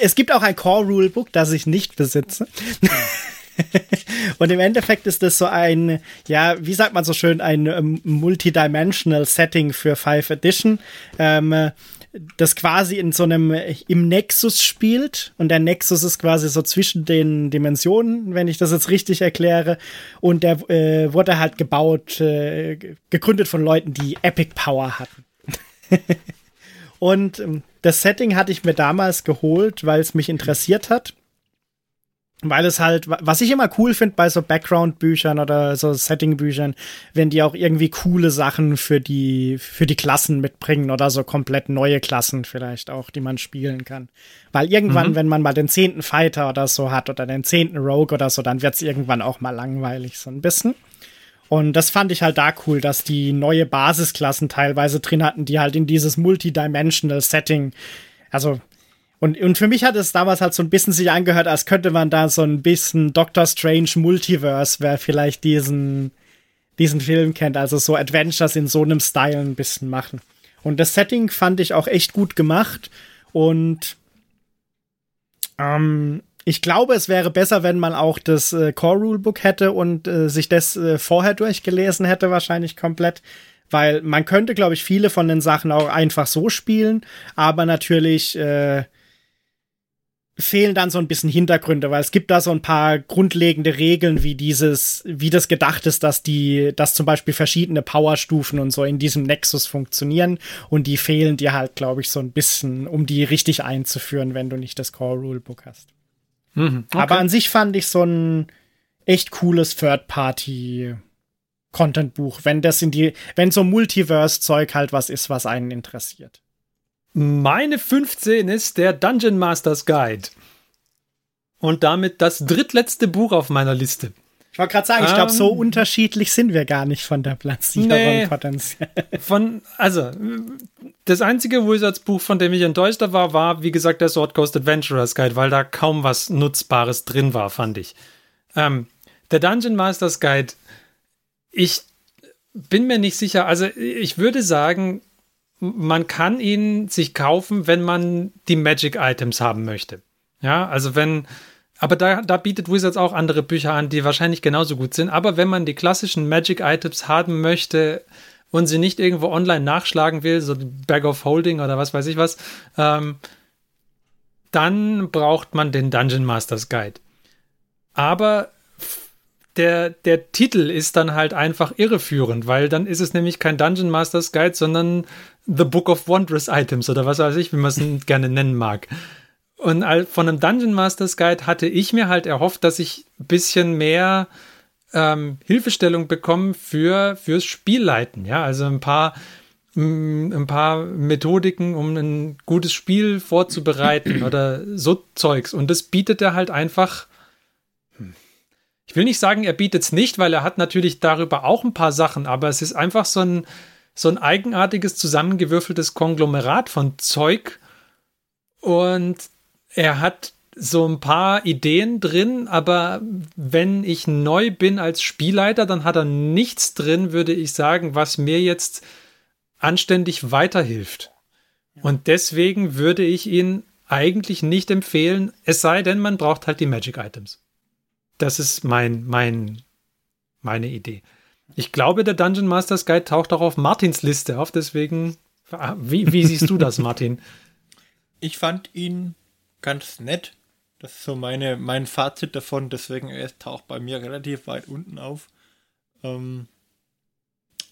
es gibt auch ein Core Rulebook, das ich nicht besitze. Und im Endeffekt ist das so ein, ja, wie sagt man so schön, ein um, multidimensional Setting für Five Edition. Ähm, das quasi in so einem im Nexus spielt und der Nexus ist quasi so zwischen den Dimensionen, wenn ich das jetzt richtig erkläre und der äh, wurde halt gebaut, äh, gegründet von Leuten, die Epic Power hatten. und ähm, das Setting hatte ich mir damals geholt, weil es mich interessiert hat weil es halt, was ich immer cool finde bei so Background-Büchern oder so Setting-Büchern, wenn die auch irgendwie coole Sachen für die, für die Klassen mitbringen oder so komplett neue Klassen vielleicht auch, die man spielen kann. Weil irgendwann, mhm. wenn man mal den zehnten Fighter oder so hat oder den zehnten Rogue oder so, dann wird es irgendwann auch mal langweilig, so ein bisschen. Und das fand ich halt da cool, dass die neue Basisklassen teilweise drin hatten, die halt in dieses Multidimensional Setting also und, und für mich hat es damals halt so ein bisschen sich angehört, als könnte man da so ein bisschen Doctor Strange Multiverse, wer vielleicht diesen, diesen Film kennt, also so Adventures in so einem Style ein bisschen machen. Und das Setting fand ich auch echt gut gemacht und ähm, ich glaube, es wäre besser, wenn man auch das äh, Core Rulebook hätte und äh, sich das äh, vorher durchgelesen hätte, wahrscheinlich komplett. Weil man könnte, glaube ich, viele von den Sachen auch einfach so spielen, aber natürlich äh, fehlen dann so ein bisschen Hintergründe, weil es gibt da so ein paar grundlegende Regeln, wie dieses, wie das gedacht ist, dass die, dass zum Beispiel verschiedene Powerstufen und so in diesem Nexus funktionieren und die fehlen dir halt, glaube ich, so ein bisschen, um die richtig einzuführen, wenn du nicht das Core Rulebook hast. Mhm, okay. Aber an sich fand ich so ein echt cooles Third-Party Content-Buch, wenn das in die, wenn so Multiverse-Zeug halt was ist, was einen interessiert. Meine 15 ist der Dungeon Masters Guide. Und damit das drittletzte Buch auf meiner Liste. Ich wollte gerade sagen, ich glaube, um, so ähm, unterschiedlich sind wir gar nicht von der Platzierung nee, potenziell. Von, also, das einzige Wizards-Buch, von dem ich enttäuschter war, war, wie gesagt, der Sword Coast Adventurers Guide, weil da kaum was Nutzbares drin war, fand ich. Ähm, der Dungeon Masters Guide, ich bin mir nicht sicher, also ich würde sagen, man kann ihn sich kaufen, wenn man die Magic Items haben möchte. Ja, also wenn, aber da, da bietet Wizards auch andere Bücher an, die wahrscheinlich genauso gut sind. Aber wenn man die klassischen Magic Items haben möchte und sie nicht irgendwo online nachschlagen will, so Bag of Holding oder was weiß ich was, ähm, dann braucht man den Dungeon Masters Guide. Aber der, der Titel ist dann halt einfach irreführend, weil dann ist es nämlich kein Dungeon Masters Guide, sondern The Book of Wondrous Items oder was weiß ich, wie man es gerne nennen mag. Und von einem Dungeon Masters Guide hatte ich mir halt erhofft, dass ich ein bisschen mehr ähm, Hilfestellung bekomme für, fürs Spielleiten. Ja, also ein paar, mm, ein paar Methodiken, um ein gutes Spiel vorzubereiten oder so Zeugs. Und das bietet er halt einfach ich will nicht sagen, er bietet es nicht, weil er hat natürlich darüber auch ein paar Sachen, aber es ist einfach so ein, so ein eigenartiges, zusammengewürfeltes Konglomerat von Zeug. Und er hat so ein paar Ideen drin, aber wenn ich neu bin als Spielleiter, dann hat er nichts drin, würde ich sagen, was mir jetzt anständig weiterhilft. Und deswegen würde ich ihn eigentlich nicht empfehlen, es sei denn, man braucht halt die Magic Items. Das ist mein, mein, meine Idee. Ich glaube, der Dungeon Masters Guide taucht auch auf Martins Liste auf, deswegen, wie, wie siehst du das, Martin? Ich fand ihn ganz nett. Das ist so meine, mein Fazit davon, deswegen er taucht bei mir relativ weit unten auf. Ähm,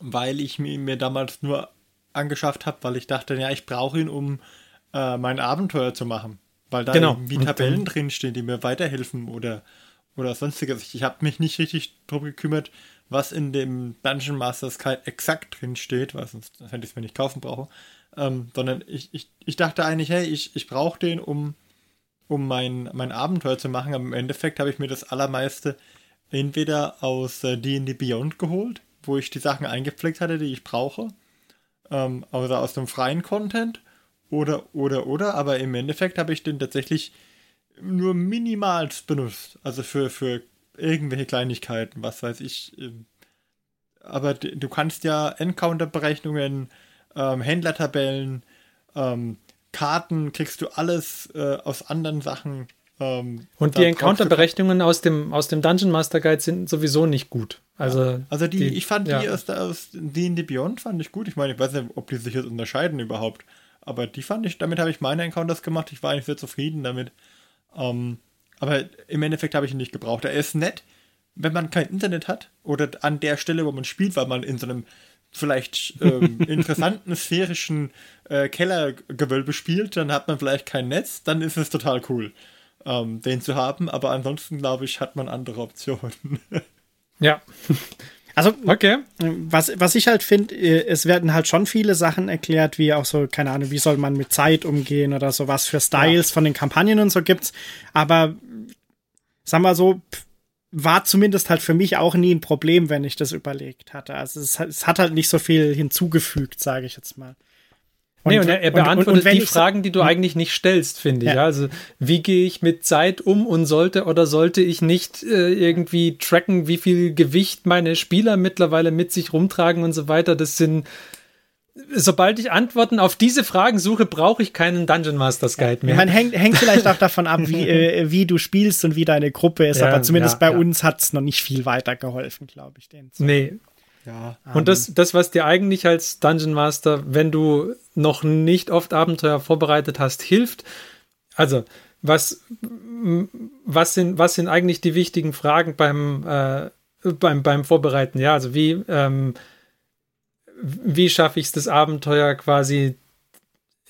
weil ich mir, mir damals nur angeschafft habe, weil ich dachte, ja, ich brauche ihn, um äh, mein Abenteuer zu machen. Weil da genau. irgendwie Tabellen drinstehen, die mir weiterhelfen oder oder sonstiges. Ich habe mich nicht richtig darum gekümmert, was in dem Dungeon Masters Guide exakt drin steht, weil sonst hätte ich es mir nicht kaufen brauche. Ähm, sondern ich, ich, ich dachte eigentlich, hey, ich, ich brauche den, um, um mein, mein Abenteuer zu machen. Aber im Endeffekt habe ich mir das allermeiste entweder aus D&D äh, Beyond geholt, wo ich die Sachen eingepflegt hatte, die ich brauche, ähm, oder aus dem freien Content, oder, oder, oder. Aber im Endeffekt habe ich den tatsächlich nur minimalst benutzt. Also für, für irgendwelche Kleinigkeiten, was weiß ich. Ähm, aber du kannst ja Encounter-Berechnungen, ähm, Händlertabellen, ähm, Karten, kriegst du alles äh, aus anderen Sachen. Ähm, und die Encounter-Berechnungen aus dem, aus dem Dungeon Master Guide sind sowieso nicht gut. Also, ja. also die, die, ich fand ja. die aus, aus D&D Beyond fand ich gut. Ich meine, ich weiß nicht, ob die sich jetzt unterscheiden überhaupt. Aber die fand ich, damit habe ich meine Encounters gemacht. Ich war eigentlich sehr zufrieden damit. Ähm, aber im Endeffekt habe ich ihn nicht gebraucht. Er ist nett, wenn man kein Internet hat oder an der Stelle, wo man spielt, weil man in so einem vielleicht ähm, interessanten sphärischen äh, Kellergewölbe spielt, dann hat man vielleicht kein Netz, dann ist es total cool, ähm, den zu haben. Aber ansonsten, glaube ich, hat man andere Optionen. ja. Also, okay. Was, was ich halt finde, äh, es werden halt schon viele Sachen erklärt, wie auch so, keine Ahnung, wie soll man mit Zeit umgehen oder so, was für Styles ja. von den Kampagnen und so gibt's. Aber, sag mal so, war zumindest halt für mich auch nie ein Problem, wenn ich das überlegt hatte. Also es, es hat halt nicht so viel hinzugefügt, sage ich jetzt mal. Und, nee, und er, er beantwortet und, und, die Fragen, die du hm? eigentlich nicht stellst, finde ich. Ja. Also, wie gehe ich mit Zeit um und sollte oder sollte ich nicht äh, irgendwie tracken, wie viel Gewicht meine Spieler mittlerweile mit sich rumtragen und so weiter? Das sind sobald ich Antworten auf diese Fragen suche, brauche ich keinen Dungeon Masters Guide mehr. Man hängt, hängt vielleicht auch davon ab, wie, äh, wie du spielst und wie deine Gruppe ist, ja, aber zumindest ja, bei ja. uns hat es noch nicht viel weitergeholfen, glaube ich. Den nee, ja. Und das, das, was dir eigentlich als Dungeon Master, wenn du noch nicht oft Abenteuer vorbereitet hast, hilft, also was, was, sind, was sind eigentlich die wichtigen Fragen beim, äh, beim, beim Vorbereiten? Ja, also wie, ähm, wie schaffe ich es, das Abenteuer quasi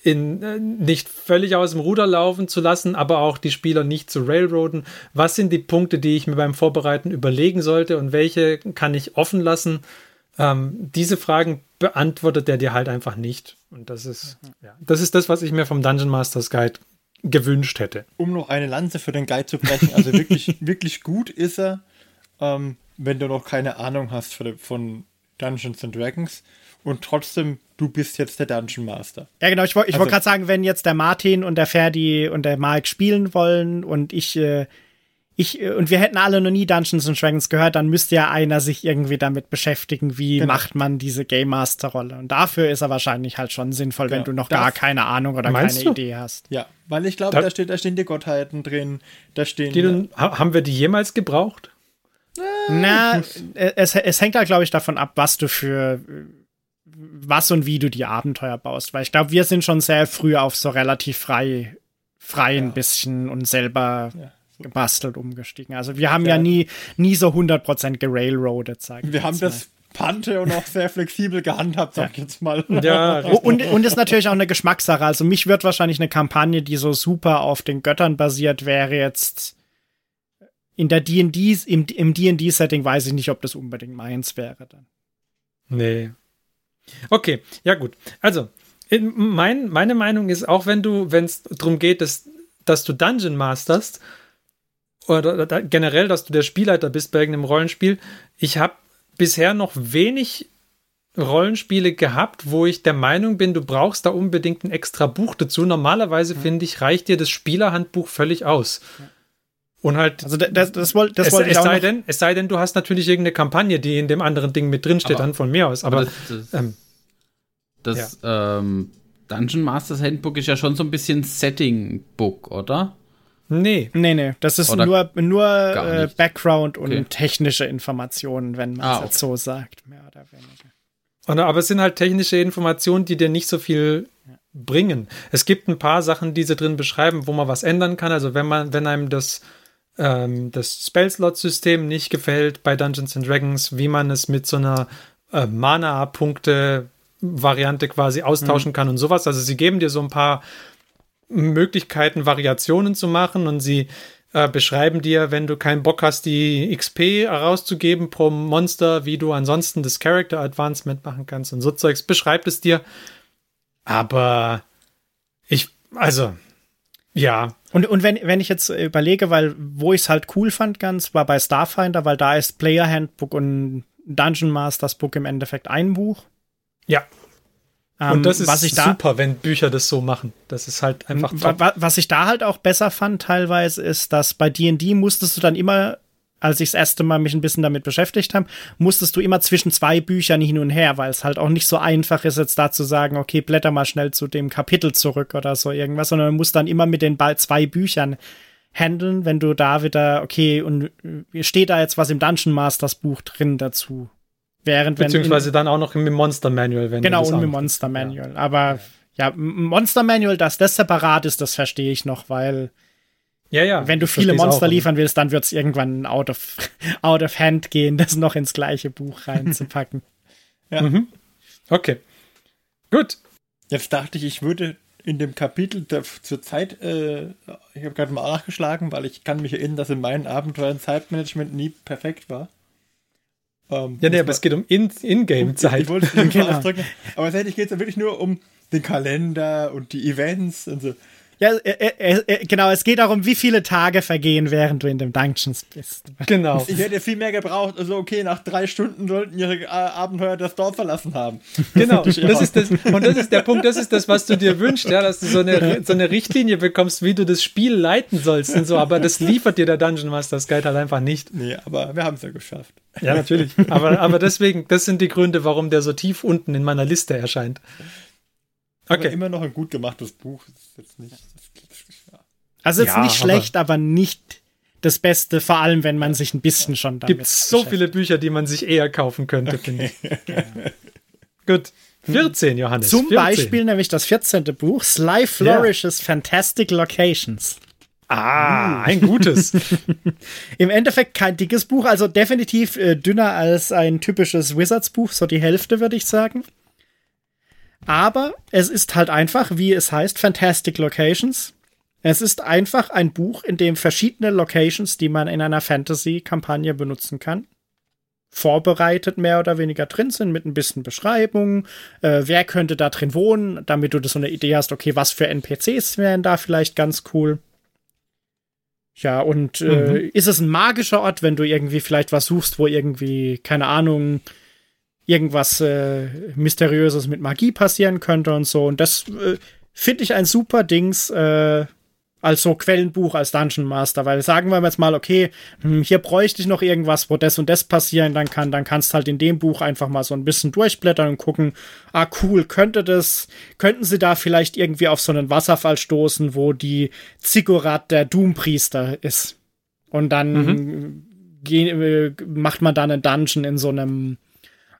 in, äh, nicht völlig aus dem Ruder laufen zu lassen, aber auch die Spieler nicht zu railroaden. Was sind die Punkte, die ich mir beim Vorbereiten überlegen sollte und welche kann ich offen lassen? Ähm, diese Fragen beantwortet er dir halt einfach nicht. Und das ist, mhm. ja, das ist das, was ich mir vom Dungeon Masters Guide gewünscht hätte. Um noch eine Lanze für den Guide zu brechen, also wirklich, wirklich gut ist er, ähm, wenn du noch keine Ahnung hast von Dungeons and Dragons und trotzdem, du bist jetzt der Dungeon Master. Ja, genau, ich, wollte also, wollt gerade sagen, wenn jetzt der Martin und der Ferdi und der Mike spielen wollen und ich äh, ich, äh, und wir hätten alle noch nie Dungeons and Dragons gehört, dann müsste ja einer sich irgendwie damit beschäftigen, wie genau. macht man diese Game Master Rolle. Und dafür ist er wahrscheinlich halt schon sinnvoll, genau. wenn du noch das, gar keine Ahnung oder keine du? Idee hast. Ja, weil ich glaube, da, da, steht, da stehen die Gottheiten drin, da stehen. Die, äh, haben wir die jemals gebraucht? Na, äh, es, es hängt halt, glaube ich, davon ab, was du für was und wie du die Abenteuer baust. Weil ich glaube, wir sind schon sehr früh auf so relativ frei, frei ja. ein bisschen und selber ja gebastelt umgestiegen. Also wir haben ja, ja nie, nie so 100% gerailroadet, sagen wir. haben das Pante und auch sehr flexibel gehandhabt, sag ich jetzt mal. Ja, und, und ist natürlich auch eine Geschmackssache. Also mich wird wahrscheinlich eine Kampagne, die so super auf den Göttern basiert wäre, jetzt in der D&D, im, im D&D-Setting weiß ich nicht, ob das unbedingt meins wäre dann. Nee. Okay, ja gut. Also, mein, meine Meinung ist, auch wenn du, wenn es darum geht, dass, dass du Dungeon masterst, oder generell, dass du der Spielleiter bist bei irgendeinem Rollenspiel. Ich habe bisher noch wenig Rollenspiele gehabt, wo ich der Meinung bin, du brauchst da unbedingt ein extra Buch dazu. Normalerweise, mhm. finde ich, reicht dir das Spielerhandbuch völlig aus. Und halt. Also das, das, wollte, das es, wollte ich es sei denn, es sei denn, du hast natürlich irgendeine Kampagne, die in dem anderen Ding mit drin steht, dann von mir aus. Aber, aber das, ähm, das ja. ähm, Dungeon Masters Handbook ist ja schon so ein bisschen Setting-Book, oder? Nee. Nee, nee. Das ist Oder nur, nur äh, Background und okay. technische Informationen, wenn man es ah, jetzt so sagt, mehr oder weniger. aber es sind halt technische Informationen, die dir nicht so viel ja. bringen. Es gibt ein paar Sachen, die sie drin beschreiben, wo man was ändern kann. Also wenn man, wenn einem das, ähm, das Spellslot-System nicht gefällt bei Dungeons and Dragons, wie man es mit so einer äh, Mana-Punkte Variante quasi austauschen mhm. kann und sowas. Also sie geben dir so ein paar Möglichkeiten, Variationen zu machen und sie äh, beschreiben dir, wenn du keinen Bock hast, die XP herauszugeben pro Monster, wie du ansonsten das Character Advancement machen kannst und so Zeugs, beschreibt es dir. Aber ich, also, ja. Und, und wenn, wenn ich jetzt überlege, weil wo ich es halt cool fand ganz, war bei Starfinder, weil da ist Player Handbook und Dungeon Masters Book im Endeffekt ein Buch. Ja. Ähm, und das ist was ich super, wenn Bücher das so machen. Das ist halt einfach top. Was ich da halt auch besser fand teilweise ist, dass bei D&D musstest du dann immer, als ich das erste Mal mich ein bisschen damit beschäftigt habe, musstest du immer zwischen zwei Büchern hin und her, weil es halt auch nicht so einfach ist, jetzt da zu sagen, okay, blätter mal schnell zu dem Kapitel zurück oder so irgendwas, sondern du musst dann immer mit den zwei Büchern handeln, wenn du da wieder, okay, und äh, steht da jetzt was im Dungeon Masters Buch drin dazu? Während, Beziehungsweise dann auch noch im Monster Manual, wenn Genau, und im Monster Manual. Ja. Aber ja, Monster Manual, dass das separat ist, das verstehe ich noch, weil ja, ja, wenn du viele Monster auch, liefern willst, dann wird es irgendwann out of, out of hand gehen, das noch ins gleiche Buch reinzupacken. ja. Mhm. Okay. Gut. Jetzt dachte ich, ich würde in dem Kapitel der, zur Zeit, äh, ich habe gerade mal nachgeschlagen, weil ich kann mich erinnern, dass in meinen Abenteuern Zeitmanagement nie perfekt war. Ähm, ja, nee, aber es geht um In-Game-Zeit. In ich wollte es genau. ausdrücken. Aber tatsächlich geht es ja wirklich nur um den Kalender und die Events und so. Ja, äh, äh, äh, genau, es geht darum, wie viele Tage vergehen, während du in dem Dungeons bist. Genau. Ich hätte viel mehr gebraucht. Also, okay, nach drei Stunden sollten ihre äh, Abenteuer das Dorf verlassen haben. Genau, das ist das, und das ist der Punkt, das ist das, was du dir wünschst, ja, dass du so eine, so eine Richtlinie bekommst, wie du das Spiel leiten sollst und so, aber das liefert dir der Dungeon Master Guide halt einfach nicht. Nee, aber wir haben es ja geschafft. Ja, natürlich. Aber, aber deswegen, das sind die Gründe, warum der so tief unten in meiner Liste erscheint. Okay. Aber immer noch ein gut gemachtes Buch. ist jetzt nicht, also jetzt ja, nicht schlecht, aber, aber, nicht das Beste, vor allem wenn man sich ein bisschen schon damit Gibt so viele Bücher, die man sich eher kaufen könnte, okay. finde ich. Ja. Gut. 14, Johannes. Zum 14. Beispiel nämlich das 14. Buch, Sly Flourishes ja. Fantastic Locations. Ah, ein gutes. Im Endeffekt kein dickes Buch, also definitiv äh, dünner als ein typisches Wizards-Buch, so die Hälfte, würde ich sagen. Aber es ist halt einfach, wie es heißt, Fantastic Locations. Es ist einfach ein Buch, in dem verschiedene Locations, die man in einer Fantasy-Kampagne benutzen kann. vorbereitet mehr oder weniger drin sind mit ein bisschen Beschreibung, äh, wer könnte da drin wohnen, damit du das so eine Idee hast, okay, was für NPCs wären da vielleicht ganz cool. Ja, und äh, mhm. ist es ein magischer Ort, wenn du irgendwie vielleicht was suchst, wo irgendwie, keine Ahnung, irgendwas äh, Mysteriöses mit Magie passieren könnte und so. Und das äh, finde ich ein super Dings, äh, als so Quellenbuch, als Dungeon Master, weil sagen wir jetzt mal, okay, hm, hier bräuchte ich noch irgendwas, wo das und das passieren dann kann, dann kannst halt in dem Buch einfach mal so ein bisschen durchblättern und gucken, ah cool, könnte das, könnten sie da vielleicht irgendwie auf so einen Wasserfall stoßen, wo die Ziggurat der Doompriester ist. Und dann mhm. äh, macht man dann einen Dungeon in so einem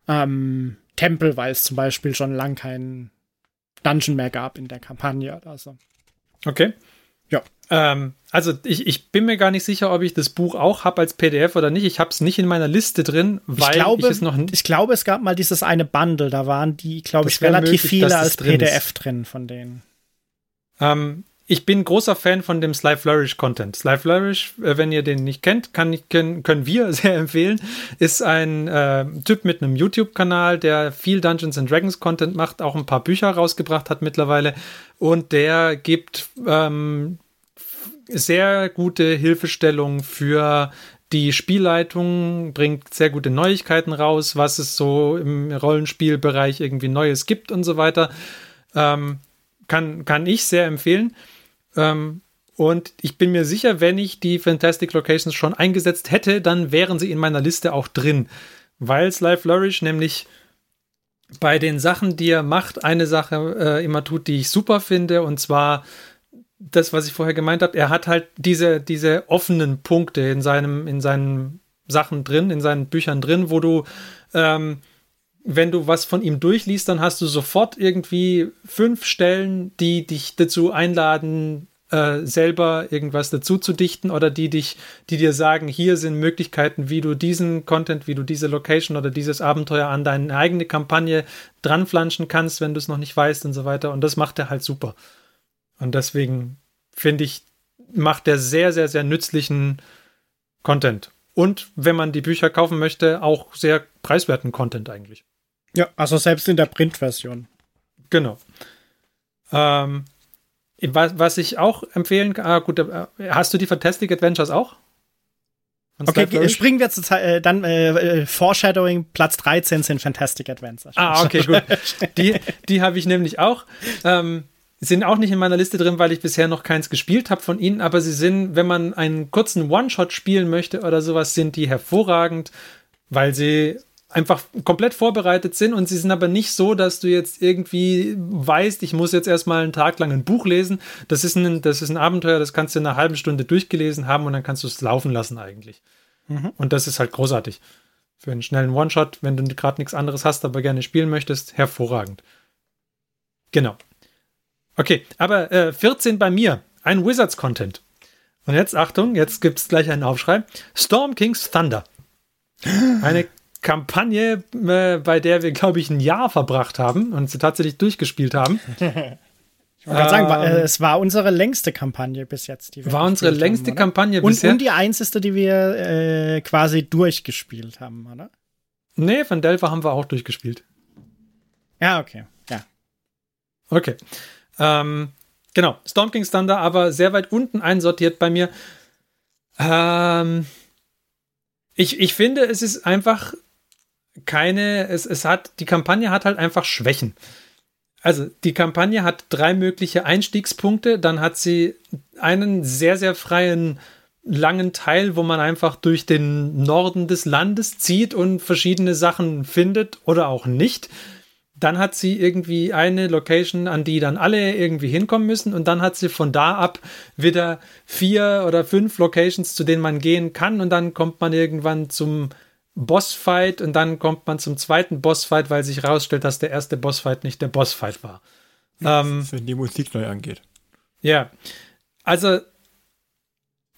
ähm, Tempel, weil es zum Beispiel schon lang keinen Dungeon mehr gab in der Kampagne oder so. Okay. Ähm, also ich, ich bin mir gar nicht sicher, ob ich das Buch auch habe als PDF oder nicht. Ich habe es nicht in meiner Liste drin, weil ich, glaube, ich es noch Ich glaube, es gab mal dieses eine Bundle, da waren die, glaube ich, relativ möglich, viele als PDF drin, drin von denen. Ähm, ich bin großer Fan von dem Sly Flourish Content. Sly Flourish, äh, wenn ihr den nicht kennt, kann, können, können wir sehr empfehlen. Ist ein äh, Typ mit einem YouTube-Kanal, der viel Dungeons and Dragons Content macht, auch ein paar Bücher rausgebracht hat mittlerweile. Und der gibt ähm, sehr gute Hilfestellung für die Spielleitung bringt sehr gute Neuigkeiten raus, was es so im Rollenspielbereich irgendwie Neues gibt und so weiter. Ähm, kann, kann ich sehr empfehlen. Ähm, und ich bin mir sicher, wenn ich die Fantastic Locations schon eingesetzt hätte, dann wären sie in meiner Liste auch drin. Weil Sly Flourish nämlich bei den Sachen, die er macht, eine Sache äh, immer tut, die ich super finde. Und zwar das, was ich vorher gemeint habe. Er hat halt diese, diese offenen Punkte in, seinem, in seinen Sachen drin, in seinen Büchern drin, wo du ähm, wenn du was von ihm durchliest, dann hast du sofort irgendwie fünf Stellen, die dich dazu einladen, äh, selber irgendwas dazu zu dichten oder die dich, die dir sagen, hier sind Möglichkeiten, wie du diesen Content, wie du diese Location oder dieses Abenteuer an deine eigene Kampagne dranflanschen kannst, wenn du es noch nicht weißt und so weiter. Und das macht er halt super. Und deswegen finde ich, macht er sehr, sehr, sehr nützlichen Content. Und wenn man die Bücher kaufen möchte, auch sehr preiswerten Content eigentlich. Ja, also selbst in der Printversion. Genau. Ähm, was, was ich auch empfehlen kann, ah, gut, äh, hast du die Fantastic Adventures auch? Okay, springen wir zu äh, dann äh, äh, Foreshadowing, Platz 13 sind Fantastic Adventures. Ah, okay, gut. Die, die habe ich nämlich auch. Ähm, sind auch nicht in meiner Liste drin, weil ich bisher noch keins gespielt habe von ihnen, aber sie sind, wenn man einen kurzen One-Shot spielen möchte oder sowas, sind die hervorragend, weil sie einfach komplett vorbereitet sind und sie sind aber nicht so, dass du jetzt irgendwie weißt, ich muss jetzt erstmal einen Tag lang ein Buch lesen. Das ist ein, das ist ein Abenteuer, das kannst du in einer halben Stunde durchgelesen haben und dann kannst du es laufen lassen eigentlich. Mhm. Und das ist halt großartig. Für einen schnellen One-Shot, wenn du gerade nichts anderes hast, aber gerne spielen möchtest, hervorragend. Genau. Okay, aber äh, 14 bei mir. Ein Wizards-Content. Und jetzt, Achtung, jetzt gibt es gleich einen Aufschrei. Storm King's Thunder. Eine Kampagne, äh, bei der wir, glaube ich, ein Jahr verbracht haben und sie tatsächlich durchgespielt haben. Ich wollte ähm, sagen, war, äh, es war unsere längste Kampagne bis jetzt. Die wir war unsere längste haben, Kampagne und, bisher. Und die einzige, die wir äh, quasi durchgespielt haben, oder? Nee, von Delver haben wir auch durchgespielt. Ja, okay. Ja. Okay. Ähm, genau, Storm King's Thunder, aber sehr weit unten einsortiert bei mir. Ähm, ich, ich finde, es ist einfach keine, es, es hat, die Kampagne hat halt einfach Schwächen. Also die Kampagne hat drei mögliche Einstiegspunkte, dann hat sie einen sehr, sehr freien langen Teil, wo man einfach durch den Norden des Landes zieht und verschiedene Sachen findet oder auch nicht. Dann hat sie irgendwie eine Location, an die dann alle irgendwie hinkommen müssen. Und dann hat sie von da ab wieder vier oder fünf Locations, zu denen man gehen kann. Und dann kommt man irgendwann zum Bossfight und dann kommt man zum zweiten Bossfight, weil sich herausstellt, dass der erste Bossfight nicht der Bossfight war. Ähm, Wenn die Musik neu angeht. Ja. Also,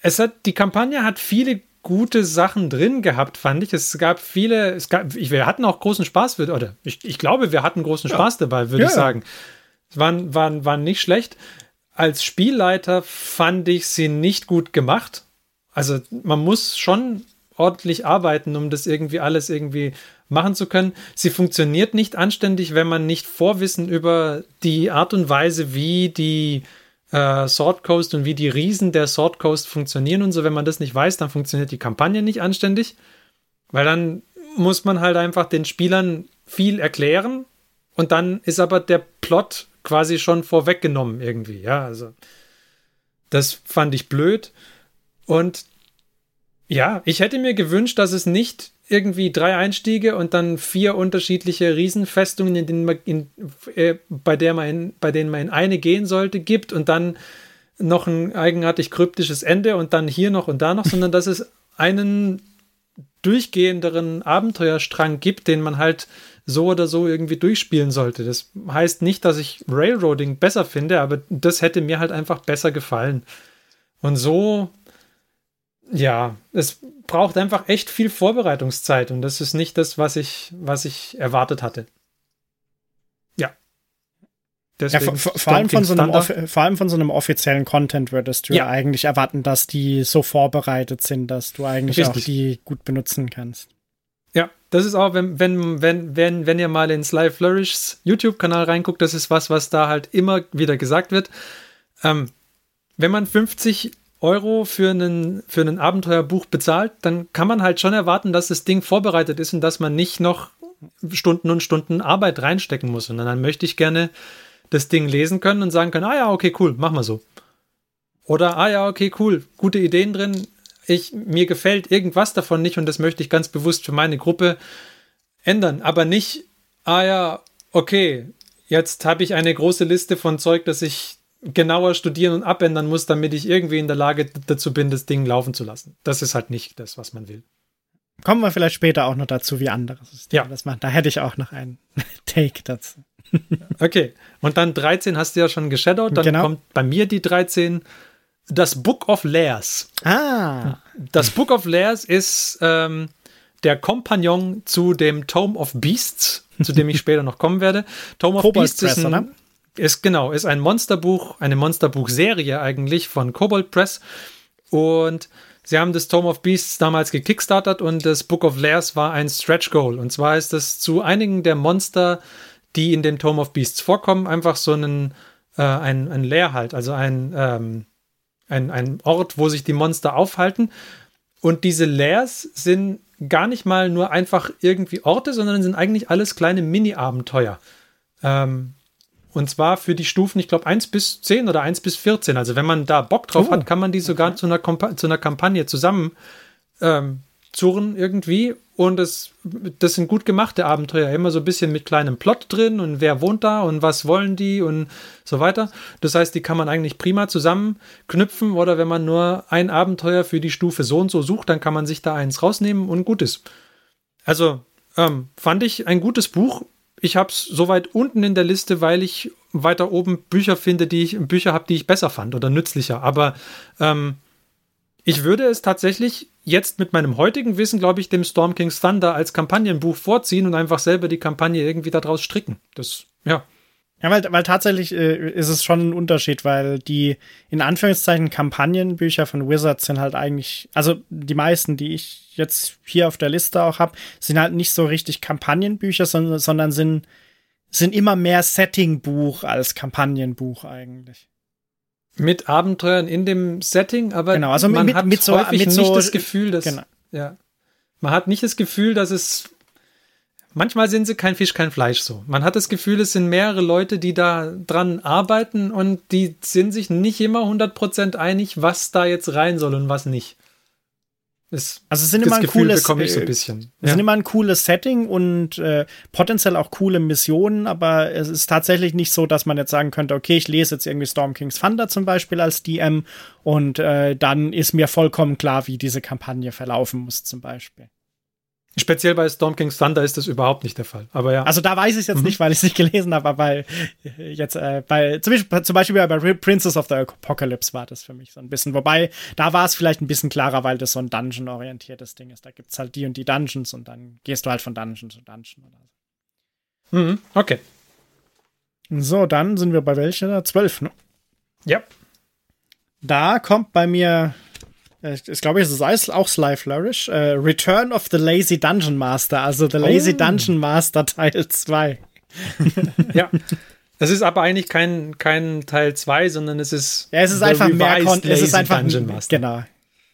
es hat, die Kampagne hat viele gute Sachen drin gehabt, fand ich. Es gab viele, es gab, wir hatten auch großen Spaß, oder ich, ich glaube, wir hatten großen Spaß ja. dabei, würde ja. ich sagen. Es waren, waren, waren nicht schlecht. Als Spielleiter fand ich sie nicht gut gemacht. Also man muss schon ordentlich arbeiten, um das irgendwie alles irgendwie machen zu können. Sie funktioniert nicht anständig, wenn man nicht Vorwissen über die Art und Weise, wie die äh, Sword Coast und wie die Riesen der Sword Coast funktionieren und so. Wenn man das nicht weiß, dann funktioniert die Kampagne nicht anständig, weil dann muss man halt einfach den Spielern viel erklären und dann ist aber der Plot quasi schon vorweggenommen irgendwie. Ja, also das fand ich blöd und ja, ich hätte mir gewünscht, dass es nicht irgendwie drei Einstiege und dann vier unterschiedliche Riesenfestungen, in denen man in, äh, bei, der man in, bei denen man in eine gehen sollte, gibt und dann noch ein eigenartig kryptisches Ende und dann hier noch und da noch, sondern dass es einen durchgehenderen Abenteuerstrang gibt, den man halt so oder so irgendwie durchspielen sollte. Das heißt nicht, dass ich Railroading besser finde, aber das hätte mir halt einfach besser gefallen. Und so ja, es braucht einfach echt viel Vorbereitungszeit und das ist nicht das, was ich, was ich erwartet hatte. Ja. ja vor, vor, allem von so einem, vor allem von so einem offiziellen Content würdest du ja. eigentlich erwarten, dass die so vorbereitet sind, dass du eigentlich Richtig. auch die gut benutzen kannst. Ja, das ist auch, wenn, wenn, wenn, wenn, wenn ihr mal in Sly Flourishs YouTube-Kanal reinguckt, das ist was, was da halt immer wieder gesagt wird. Ähm, wenn man 50 Euro für einen, für ein Abenteuerbuch bezahlt, dann kann man halt schon erwarten, dass das Ding vorbereitet ist und dass man nicht noch Stunden und Stunden Arbeit reinstecken muss. Und dann möchte ich gerne das Ding lesen können und sagen können, ah ja, okay, cool, mach mal so. Oder, ah ja, okay, cool, gute Ideen drin. Ich, mir gefällt irgendwas davon nicht und das möchte ich ganz bewusst für meine Gruppe ändern. Aber nicht, ah ja, okay, jetzt habe ich eine große Liste von Zeug, das ich genauer studieren und abändern muss, damit ich irgendwie in der Lage dazu bin, das Ding laufen zu lassen. Das ist halt nicht das, was man will. Kommen wir vielleicht später auch noch dazu, wie andere Systeme ja. das machen. Da hätte ich auch noch einen Take dazu. okay, und dann 13 hast du ja schon geshadowt. Dann genau. kommt bei mir die 13 das Book of Layers. Ah. Das Book of Layers ist ähm, der Kompagnon zu dem Tome of Beasts, zu dem ich später noch kommen werde. Tome of Beasts Press, ist ein, oder? Ist genau, ist ein Monsterbuch, eine Monsterbuchserie eigentlich von Cobalt Press. Und sie haben das Tome of Beasts damals gekickstartet und das Book of Lairs war ein Stretch Goal. Und zwar ist es zu einigen der Monster, die in dem Tome of Beasts vorkommen, einfach so einen, äh, ein, ein Lair halt, also ein, ähm, ein, ein Ort, wo sich die Monster aufhalten. Und diese Lairs sind gar nicht mal nur einfach irgendwie Orte, sondern sind eigentlich alles kleine Mini-Abenteuer. Ähm, und zwar für die Stufen, ich glaube, 1 bis 10 oder 1 bis 14. Also wenn man da Bock drauf oh, hat, kann man die sogar okay. zu, einer zu einer Kampagne zusammen ähm, zurren irgendwie. Und das, das sind gut gemachte Abenteuer. Immer so ein bisschen mit kleinem Plot drin und wer wohnt da und was wollen die und so weiter. Das heißt, die kann man eigentlich prima zusammenknüpfen. Oder wenn man nur ein Abenteuer für die Stufe so und so sucht, dann kann man sich da eins rausnehmen und gut ist. Also ähm, fand ich ein gutes Buch ich habe es so weit unten in der Liste, weil ich weiter oben Bücher finde, die ich Bücher habe, die ich besser fand oder nützlicher. Aber ähm, ich würde es tatsächlich jetzt mit meinem heutigen Wissen, glaube ich, dem Storm King's Thunder als Kampagnenbuch vorziehen und einfach selber die Kampagne irgendwie daraus stricken. Das, ja. Ja, weil, weil tatsächlich äh, ist es schon ein Unterschied, weil die in Anführungszeichen Kampagnenbücher von Wizards sind halt eigentlich, also die meisten, die ich jetzt hier auf der Liste auch habe, sind halt nicht so richtig Kampagnenbücher, sondern, sondern sind, sind immer mehr Settingbuch als Kampagnenbuch eigentlich. Mit Abenteuern in dem Setting, aber genau, also man mit, hat mit so, häufig mit nicht so, das Gefühl, dass genau. ja, man hat nicht das Gefühl, dass es Manchmal sind sie kein Fisch, kein Fleisch so. Man hat das Gefühl, es sind mehrere Leute, die da dran arbeiten und die sind sich nicht immer 100% einig, was da jetzt rein soll und was nicht. Das, also es sind immer ein Gefühl cooles, bekomme ich so ein bisschen. Äh, es ja. sind immer ein cooles Setting und äh, potenziell auch coole Missionen, aber es ist tatsächlich nicht so, dass man jetzt sagen könnte, okay, ich lese jetzt irgendwie Storm King's Thunder zum Beispiel als DM und äh, dann ist mir vollkommen klar, wie diese Kampagne verlaufen muss zum Beispiel. Speziell bei Storm King's Thunder ist das überhaupt nicht der Fall. Aber ja. Also da weiß ich es jetzt mhm. nicht, weil ich es nicht gelesen habe, aber bei jetzt äh, bei zum Beispiel, zum Beispiel bei Princess of the Apocalypse war das für mich so ein bisschen. Wobei da war es vielleicht ein bisschen klarer, weil das so ein Dungeon-orientiertes Ding ist. Da gibt es halt die und die Dungeons und dann gehst du halt von Dungeon zu Dungeon oder so. Mhm. Okay. So, dann sind wir bei welcher? Zwölf, ne? Ja. Da kommt bei mir ich glaube, es ist auch Sly Flourish. Uh, Return of the Lazy Dungeon Master, also The Lazy oh. Dungeon Master Teil 2. ja. Das ist aber eigentlich kein, kein Teil 2, sondern es ist. Ja, es ist einfach mehr Con Es ist einfach Dungeon Master. Genau.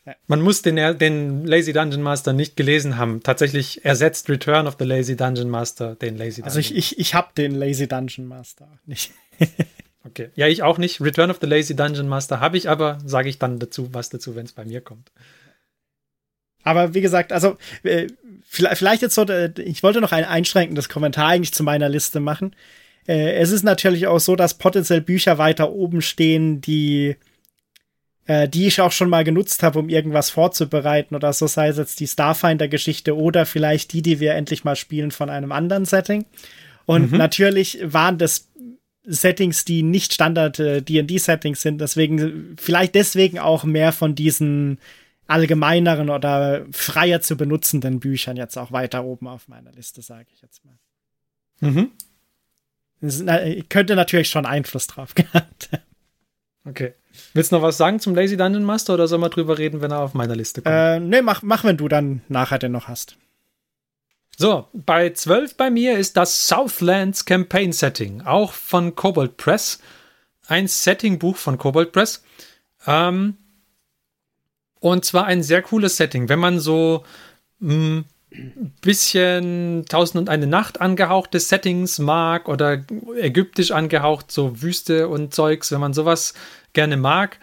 Ja. Man muss den, den Lazy Dungeon Master nicht gelesen haben. Tatsächlich ersetzt Return of the Lazy Dungeon Master den Lazy Dungeon. Also ich, ich, ich habe den Lazy Dungeon Master nicht. okay. Ja, ich auch nicht. Return of the Lazy Dungeon Master habe ich, aber sage ich dann dazu, was dazu, wenn es bei mir kommt. Aber wie gesagt, also äh, vielleicht jetzt so, äh, ich wollte noch ein einschränkendes Kommentar eigentlich zu meiner Liste machen. Äh, es ist natürlich auch so, dass potenziell Bücher weiter oben stehen, die die ich auch schon mal genutzt habe, um irgendwas vorzubereiten oder so, sei es jetzt die Starfinder-Geschichte oder vielleicht die, die wir endlich mal spielen von einem anderen Setting. Und mhm. natürlich waren das Settings, die nicht Standard D&D-Settings sind, deswegen vielleicht deswegen auch mehr von diesen allgemeineren oder freier zu benutzenden Büchern jetzt auch weiter oben auf meiner Liste, sage ich jetzt mal. Mhm. Das könnte natürlich schon Einfluss drauf gehabt haben. Okay. Willst du noch was sagen zum Lazy Dungeon Master oder soll man drüber reden, wenn er auf meiner Liste kommt? Äh, nee, mach, mach, wenn du dann nachher den noch hast. So, bei 12 bei mir ist das Southlands Campaign Setting, auch von Cobalt Press. Ein Setting-Buch von Cobalt Press. Ähm, und zwar ein sehr cooles Setting. Wenn man so ein hm, bisschen Tausend und eine Nacht angehauchte Settings mag oder ägyptisch angehaucht, so Wüste und Zeugs, wenn man sowas gerne mag,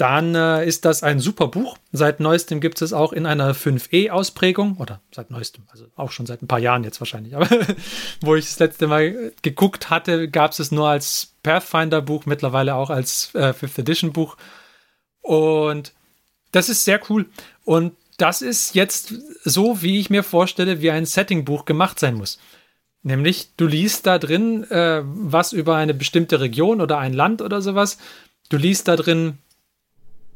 dann äh, ist das ein super Buch. Seit neuestem gibt es auch in einer 5e-Ausprägung oder seit neuestem, also auch schon seit ein paar Jahren jetzt wahrscheinlich, aber wo ich das letzte Mal geguckt hatte, gab es es nur als Pathfinder-Buch, mittlerweile auch als äh, 5th Edition-Buch. Und das ist sehr cool. Und das ist jetzt so, wie ich mir vorstelle, wie ein Settingbuch gemacht sein muss. Nämlich, du liest da drin äh, was über eine bestimmte Region oder ein Land oder sowas. Du liest da drin,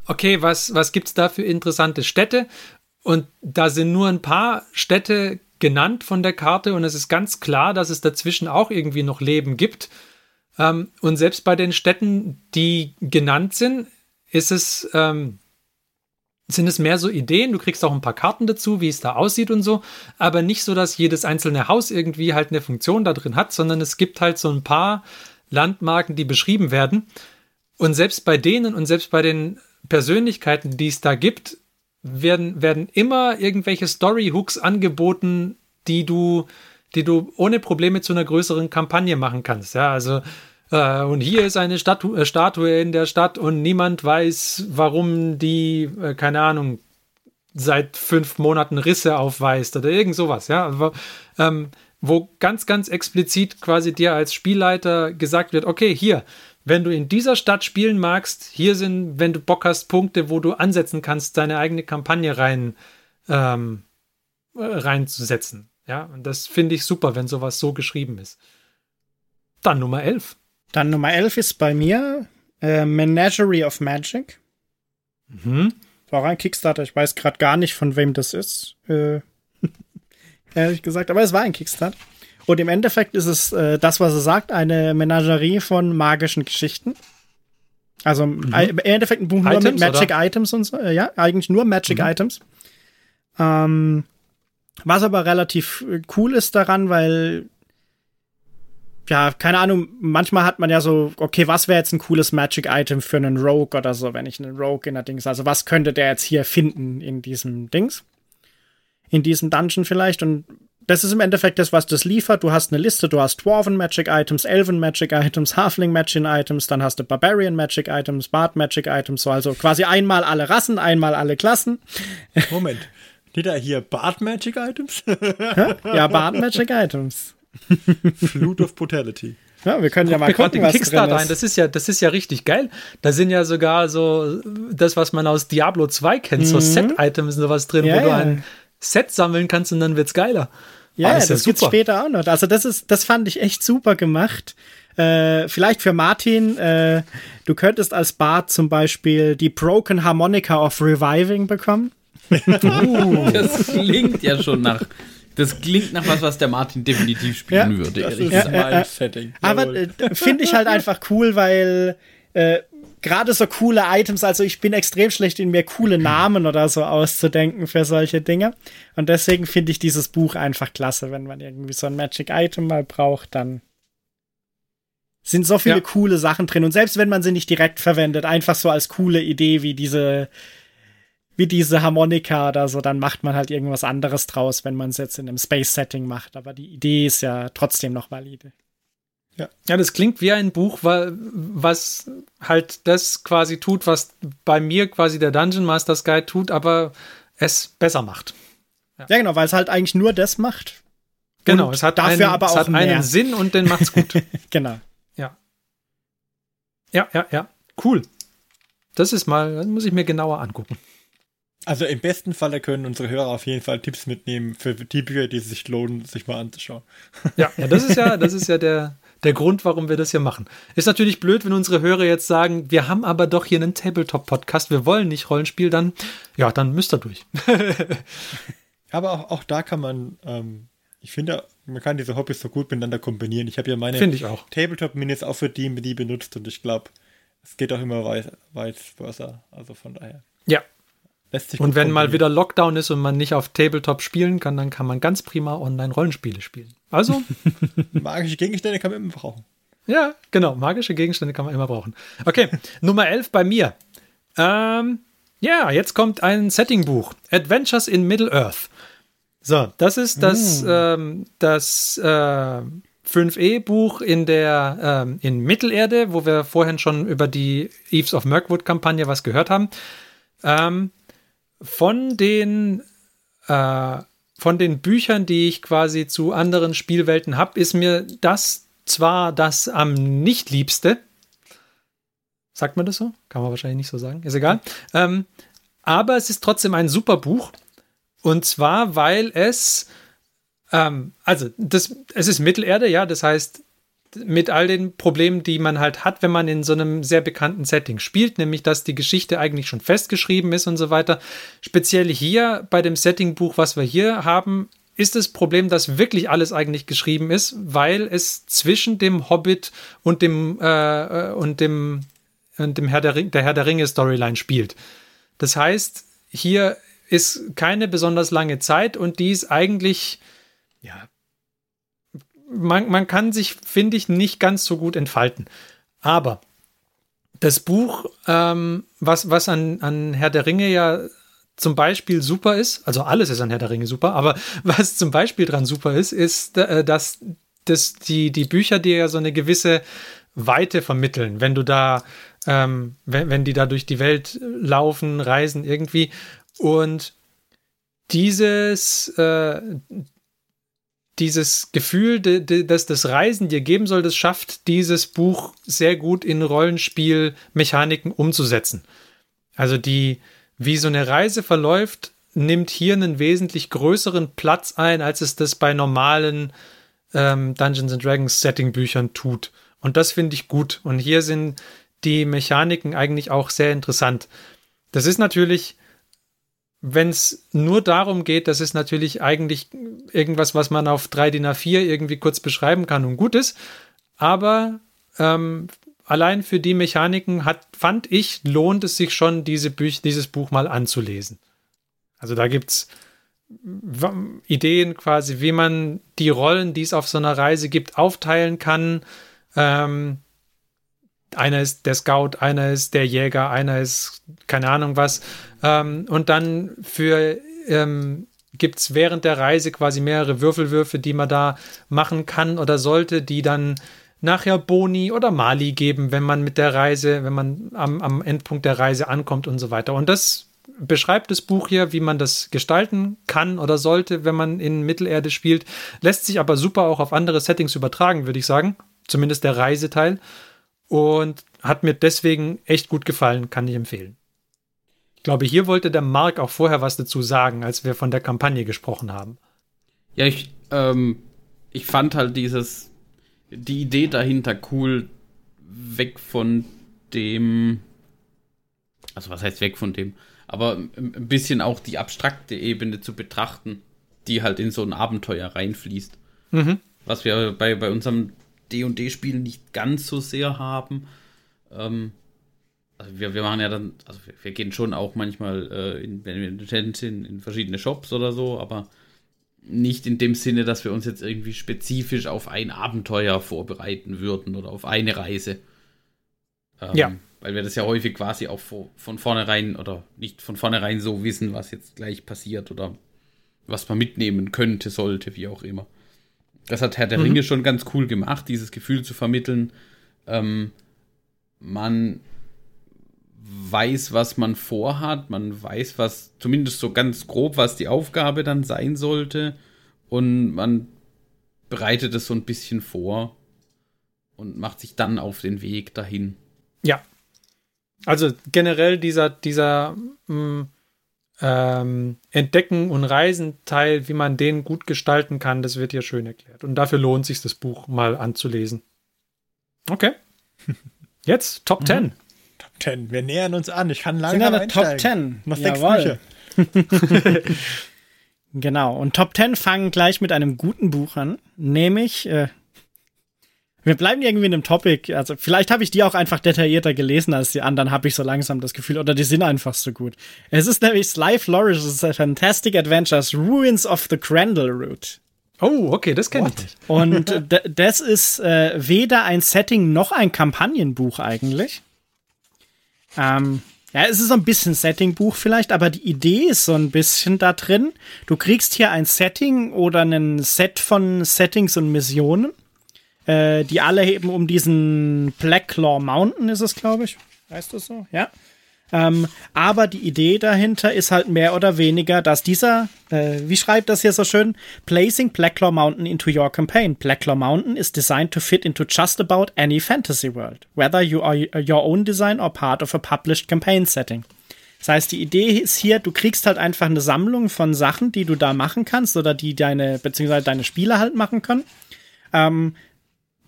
okay, was, was gibt es da für interessante Städte? Und da sind nur ein paar Städte genannt von der Karte und es ist ganz klar, dass es dazwischen auch irgendwie noch Leben gibt. Ähm, und selbst bei den Städten, die genannt sind, ist es ähm, sind es mehr so Ideen. Du kriegst auch ein paar Karten dazu, wie es da aussieht und so, aber nicht so, dass jedes einzelne Haus irgendwie halt eine Funktion da drin hat, sondern es gibt halt so ein paar Landmarken, die beschrieben werden. Und selbst bei denen und selbst bei den Persönlichkeiten, die es da gibt, werden, werden immer irgendwelche Story-Hooks angeboten, die du, die du ohne Probleme zu einer größeren Kampagne machen kannst. Ja, also äh, und hier ist eine Statu äh, Statue in der Stadt und niemand weiß, warum die, äh, keine Ahnung, seit fünf Monaten Risse aufweist oder irgend sowas, ja. Aber, ähm, wo ganz, ganz explizit quasi dir als Spielleiter gesagt wird, okay, hier, wenn du in dieser Stadt spielen magst, hier sind, wenn du Bock hast, Punkte, wo du ansetzen kannst, deine eigene Kampagne rein ähm, reinzusetzen. Ja, und das finde ich super, wenn sowas so geschrieben ist. Dann Nummer 11. Dann Nummer 11 ist bei mir äh, Menagerie of Magic. Mhm. War ein Kickstarter. Ich weiß gerade gar nicht, von wem das ist. Äh, ehrlich gesagt. Aber es war ein Kickstarter. Und im Endeffekt ist es äh, das, was er sagt, eine Menagerie von magischen Geschichten. Also mhm. im Endeffekt ein Buch nur Items, mit Magic oder? Items und so. Äh, ja, eigentlich nur Magic mhm. Items. Ähm, was aber relativ äh, cool ist daran, weil ja, keine Ahnung, manchmal hat man ja so, okay, was wäre jetzt ein cooles Magic-Item für einen Rogue oder so, wenn ich einen Rogue in der Dings, also was könnte der jetzt hier finden in diesem Dings? In diesem Dungeon vielleicht und das ist im Endeffekt das, was das liefert. Du hast eine Liste, du hast Dwarven Magic Items, Elven Magic Items, Halfling Magic Items, dann hast du Barbarian Magic Items, Bard Magic Items, so also quasi einmal alle Rassen, einmal alle Klassen. Moment. Steht da hier Bard Magic Items? ja, Bard Magic Items. Flut of Brutality. Ja, wir können Guck ja mal gucken, was Kickstarter drin ist. Ein. Das ist ja, das ist ja richtig geil. Da sind ja sogar so das, was man aus Diablo 2 kennt, mhm. so Set-Items und sowas drin, ja, wo ja. du ein Set sammeln kannst und dann wird's geiler. Ja, ah, das, das gibt's später auch noch. Also das ist, das fand ich echt super gemacht. Äh, vielleicht für Martin, äh, du könntest als Bart zum Beispiel die Broken Harmonica of Reviving bekommen. uh, das klingt ja schon nach das klingt nach was, was der Martin definitiv spielen ja, würde. Das ist ja, mein Setting. Aber äh, finde ich halt einfach cool, weil äh, gerade so coole Items, also ich bin extrem schlecht in mir coole Namen oder so auszudenken für solche Dinge. Und deswegen finde ich dieses Buch einfach klasse. Wenn man irgendwie so ein Magic Item mal braucht, dann sind so viele ja. coole Sachen drin. Und selbst wenn man sie nicht direkt verwendet, einfach so als coole Idee wie diese, wie diese Harmonika oder so, dann macht man halt irgendwas anderes draus, wenn man es jetzt in einem Space-Setting macht. Aber die Idee ist ja trotzdem noch valide. Ja. ja, das klingt wie ein Buch, was halt das quasi tut, was bei mir quasi der Dungeon Masters Guide tut, aber es besser macht. Ja, ja genau, weil es halt eigentlich nur das macht. Genau, es hat, dafür einen, aber auch es hat einen Sinn und den macht's gut. genau. Ja. Ja, ja, ja. Cool. Das ist mal, das muss ich mir genauer angucken. Also im besten Falle können unsere Hörer auf jeden Fall Tipps mitnehmen für die Bücher, die sich lohnen, sich mal anzuschauen. Ja, ja, das ist ja, das ist ja der, der Grund, warum wir das hier machen. Ist natürlich blöd, wenn unsere Hörer jetzt sagen, wir haben aber doch hier einen Tabletop-Podcast, wir wollen nicht Rollenspiel, dann, ja, dann müsst ihr durch. aber auch, auch da kann man, ähm, ich finde, man kann diese Hobbys so gut miteinander kombinieren. Ich habe ja meine Tabletop-Minis auch für die, die benutzt und ich glaube, es geht auch immer weit, weit versa. Also von daher. Ja, und wenn mal wieder Lockdown ist und man nicht auf Tabletop spielen kann, dann kann man ganz prima Online-Rollenspiele spielen. Also. magische Gegenstände kann man immer brauchen. Ja, genau. Magische Gegenstände kann man immer brauchen. Okay, Nummer 11 bei mir. Ähm, ja, jetzt kommt ein Setting-Buch. Adventures in Middle-earth. So, das ist das, mm. ähm, das äh, 5e-Buch in der ähm, in Mittelerde, wo wir vorhin schon über die Eves of Mirkwood-Kampagne was gehört haben. Ähm, von den äh, von den Büchern, die ich quasi zu anderen Spielwelten habe, ist mir das zwar das am nicht liebste. Sagt man das so? Kann man wahrscheinlich nicht so sagen. Ist egal. Ähm, aber es ist trotzdem ein super Buch. Und zwar, weil es, ähm, also das, es ist Mittelerde, ja, das heißt, mit all den Problemen, die man halt hat, wenn man in so einem sehr bekannten Setting spielt, nämlich dass die Geschichte eigentlich schon festgeschrieben ist und so weiter. Speziell hier bei dem Settingbuch, was wir hier haben, ist das Problem, dass wirklich alles eigentlich geschrieben ist, weil es zwischen dem Hobbit und dem äh, und dem und dem Herr der, Ring, der Herr der Ringe Storyline spielt. Das heißt, hier ist keine besonders lange Zeit und die ist eigentlich ja man, man kann sich, finde ich, nicht ganz so gut entfalten. Aber das Buch, ähm, was, was an, an Herr der Ringe ja zum Beispiel super ist, also alles ist an Herr der Ringe super, aber was zum Beispiel dran super ist, ist, äh, dass, dass die, die Bücher dir ja so eine gewisse Weite vermitteln, wenn du da, ähm, wenn, wenn die da durch die Welt laufen, reisen irgendwie. Und dieses, äh, dieses Gefühl, das das Reisen dir geben soll, das schafft dieses Buch sehr gut in Rollenspielmechaniken umzusetzen. Also die, wie so eine Reise verläuft, nimmt hier einen wesentlich größeren Platz ein, als es das bei normalen ähm, Dungeons and Dragons Setting Büchern tut. Und das finde ich gut. Und hier sind die Mechaniken eigentlich auch sehr interessant. Das ist natürlich wenn es nur darum geht, das ist natürlich eigentlich irgendwas, was man auf 3 DIN A4 irgendwie kurz beschreiben kann und gut ist. Aber ähm, allein für die Mechaniken hat, fand ich, lohnt es sich schon, diese Büch dieses Buch mal anzulesen. Also da gibt es Ideen quasi, wie man die Rollen, die es auf so einer Reise gibt, aufteilen kann. Ähm, einer ist der Scout, einer ist der Jäger, einer ist keine Ahnung was. Ähm, und dann für ähm, gibt es während der Reise quasi mehrere Würfelwürfe, die man da machen kann oder sollte, die dann nachher Boni oder Mali geben, wenn man mit der Reise, wenn man am, am Endpunkt der Reise ankommt und so weiter. Und das beschreibt das Buch hier, wie man das gestalten kann oder sollte, wenn man in Mittelerde spielt. Lässt sich aber super auch auf andere Settings übertragen, würde ich sagen. Zumindest der Reiseteil und hat mir deswegen echt gut gefallen, kann ich empfehlen. Ich glaube, hier wollte der Mark auch vorher was dazu sagen, als wir von der Kampagne gesprochen haben. Ja, ich, ähm, ich fand halt dieses, die Idee dahinter cool, weg von dem, also was heißt weg von dem, aber ein bisschen auch die abstrakte Ebene zu betrachten, die halt in so ein Abenteuer reinfließt. Mhm. Was wir bei, bei unserem D&D-Spielen nicht ganz so sehr haben. Ähm, also wir, wir machen ja dann, also wir, wir gehen schon auch manchmal, äh, in, wenn wir in in verschiedene Shops oder so, aber nicht in dem Sinne, dass wir uns jetzt irgendwie spezifisch auf ein Abenteuer vorbereiten würden oder auf eine Reise. Ähm, ja. Weil wir das ja häufig quasi auch von vornherein oder nicht von vornherein so wissen, was jetzt gleich passiert oder was man mitnehmen könnte, sollte, wie auch immer. Das hat Herr der mhm. Ringe schon ganz cool gemacht, dieses Gefühl zu vermitteln. Ähm, man weiß, was man vorhat, man weiß, was zumindest so ganz grob, was die Aufgabe dann sein sollte und man bereitet es so ein bisschen vor und macht sich dann auf den Weg dahin. Ja. Also generell dieser, dieser mh, mm, ähm, Entdecken und Reisen Teil, wie man den gut gestalten kann, das wird hier schön erklärt. Und dafür lohnt sich das Buch mal anzulesen. Okay. Jetzt Top 10. Mhm. Top 10. Wir nähern uns an. Ich kann langsam Sind Top 10. Noch sechs Bücher. genau. Und Top 10 fangen gleich mit einem guten Buch an, nämlich äh, wir bleiben irgendwie in dem Topic. Also vielleicht habe ich die auch einfach detaillierter gelesen als die anderen, habe ich so langsam das Gefühl. Oder die sind einfach so gut. Es ist nämlich Sly Flourishes Fantastic Adventures Ruins of the Crandall Route. Oh, okay, das kenne ich nicht. Und das ist äh, weder ein Setting noch ein Kampagnenbuch eigentlich. Ähm, ja, es ist so ein bisschen Setting-Buch vielleicht, aber die Idee ist so ein bisschen da drin. Du kriegst hier ein Setting oder ein Set von Settings und Missionen äh, die alle eben um diesen Black Claw Mountain ist es, glaube ich. Heißt das so? Ja. Ähm, aber die Idee dahinter ist halt mehr oder weniger, dass dieser, äh, wie schreibt das hier so schön, placing Blackclaw Mountain into your campaign. Blackclaw Mountain is designed to fit into just about any fantasy world, whether you are your own design or part of a published campaign setting. Das heißt, die Idee ist hier, du kriegst halt einfach eine Sammlung von Sachen, die du da machen kannst oder die deine, beziehungsweise deine Spieler halt machen können. Ähm,